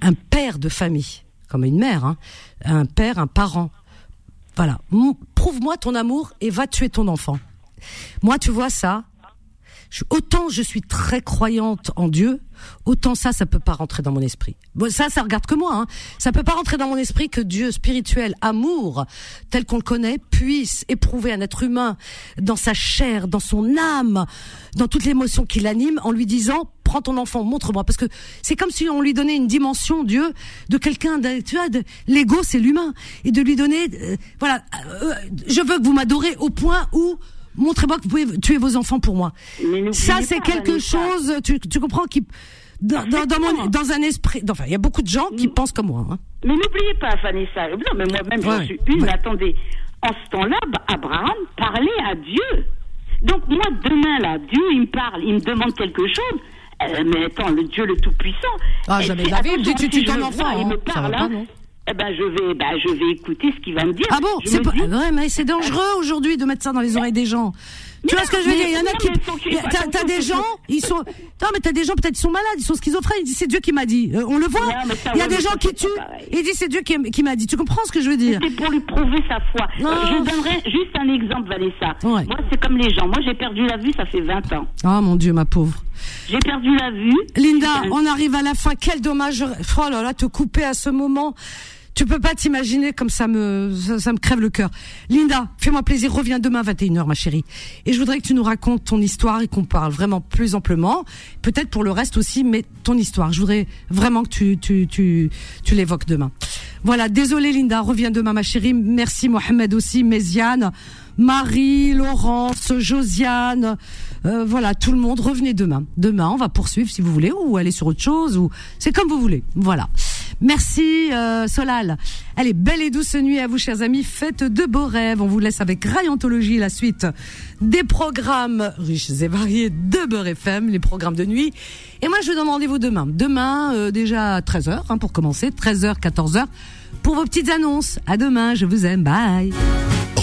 S2: un père de famille, comme une mère, hein, un père, un parent, voilà, prouve-moi ton amour et va tuer ton enfant. Moi, tu vois ça, autant je suis très croyante en Dieu, autant ça, ça peut pas rentrer dans mon esprit. Bon, ça, ça regarde que moi. Hein. Ça peut pas rentrer dans mon esprit que Dieu spirituel, amour, tel qu'on le connaît, puisse éprouver un être humain dans sa chair, dans son âme, dans toute l'émotion qui l'anime, en lui disant prends ton enfant, montre-moi, parce que c'est comme si on lui donnait une dimension, Dieu, de quelqu'un, tu vois, l'ego c'est l'humain, et de lui donner, euh, voilà, euh, je veux que vous m'adorez au point où montrez-moi que vous pouvez tuer vos enfants pour moi. Ça, c'est quelque chose, tu, tu comprends, qui dans, dans, dans, mon-
S9: Parfaitement.
S2: dans un esprit. Enfin, il y a beaucoup de gens qui pensent comme moi. Hein.
S9: Mais n'oubliez pas, Vanessa, non, mais moi-même, j'en
S2: Ouais,
S9: suis une,
S2: ouais.
S9: attendez. En ce temps-là, bah, Abraham parlait à Dieu. Donc, moi, demain, là, Dieu, il me parle, il me demande quelque chose. Euh, mais attends, le Dieu le Tout-Puissant.
S2: Ah, jamais la tu
S9: si je
S2: ton enfant,
S9: vois, Il
S2: hein.
S9: me
S2: Ça
S9: parle,
S2: va pas,
S9: hein.
S2: non
S9: Eh ben, je vais, bah, je vais écouter ce qu'il va me dire.
S2: Ah bon, c'est pas
S9: dis-
S2: vrai, mais c'est dangereux aujourd'hui de mettre ça dans les oreilles des gens. Tu vois ce que je veux dire? Il y en a qui, t'as, des gens, ils sont, non mais t'as des gens peut-être ils sont malades, ils sont schizophrènes. Ils disent c'est Dieu qui m'a dit. Euh, on le voit.
S9: Non, mais ça,
S2: Il y a
S9: ouais,
S2: des gens qui tuent. ils disent c'est Dieu qui, qui m'a dit. Tu comprends ce que je veux dire?
S9: C'est pour lui prouver sa foi.
S2: Non.
S9: Euh, Je donnerai juste un exemple, Vanessa.
S2: Ouais.
S9: Moi, c'est comme les gens. Moi, j'ai perdu la vue, ça fait 20 ans.
S2: Ah mon Dieu, ma pauvre.
S9: J'ai perdu la vue.
S2: Linda,
S9: Euh,
S2: on arrive à la fin. Quel dommage. Oh là là, te couper à ce moment. Tu peux pas t'imaginer comme ça me, ça, me crève le cœur. Linda, fais-moi plaisir, reviens demain à 21h, ma chérie. Et je voudrais que tu nous racontes ton histoire et qu'on parle vraiment plus amplement. Peut-être pour le reste aussi, mais ton histoire. Je voudrais vraiment que tu, tu, tu, tu l'évoques demain. Voilà, désolé Linda, reviens demain, ma chérie. Merci Mohamed aussi, Méziane, Marie, Laurence, Josiane, euh, voilà, tout le monde, revenez demain. Demain, on va poursuivre si vous voulez, ou aller sur autre chose, ou c'est comme vous voulez. Voilà. Merci euh, Solal. Allez, belle et douce nuit à vous, chers amis. Faites de beaux rêves. On vous laisse avec Rayantologie, la suite des programmes riches et variés de Beurre FM, les programmes de nuit. Et moi, je vous donne rendez-vous demain. Demain, euh, déjà à 13h, hein, pour commencer, 13h, 14h, pour vos petites annonces. À demain, je vous aime. Bye.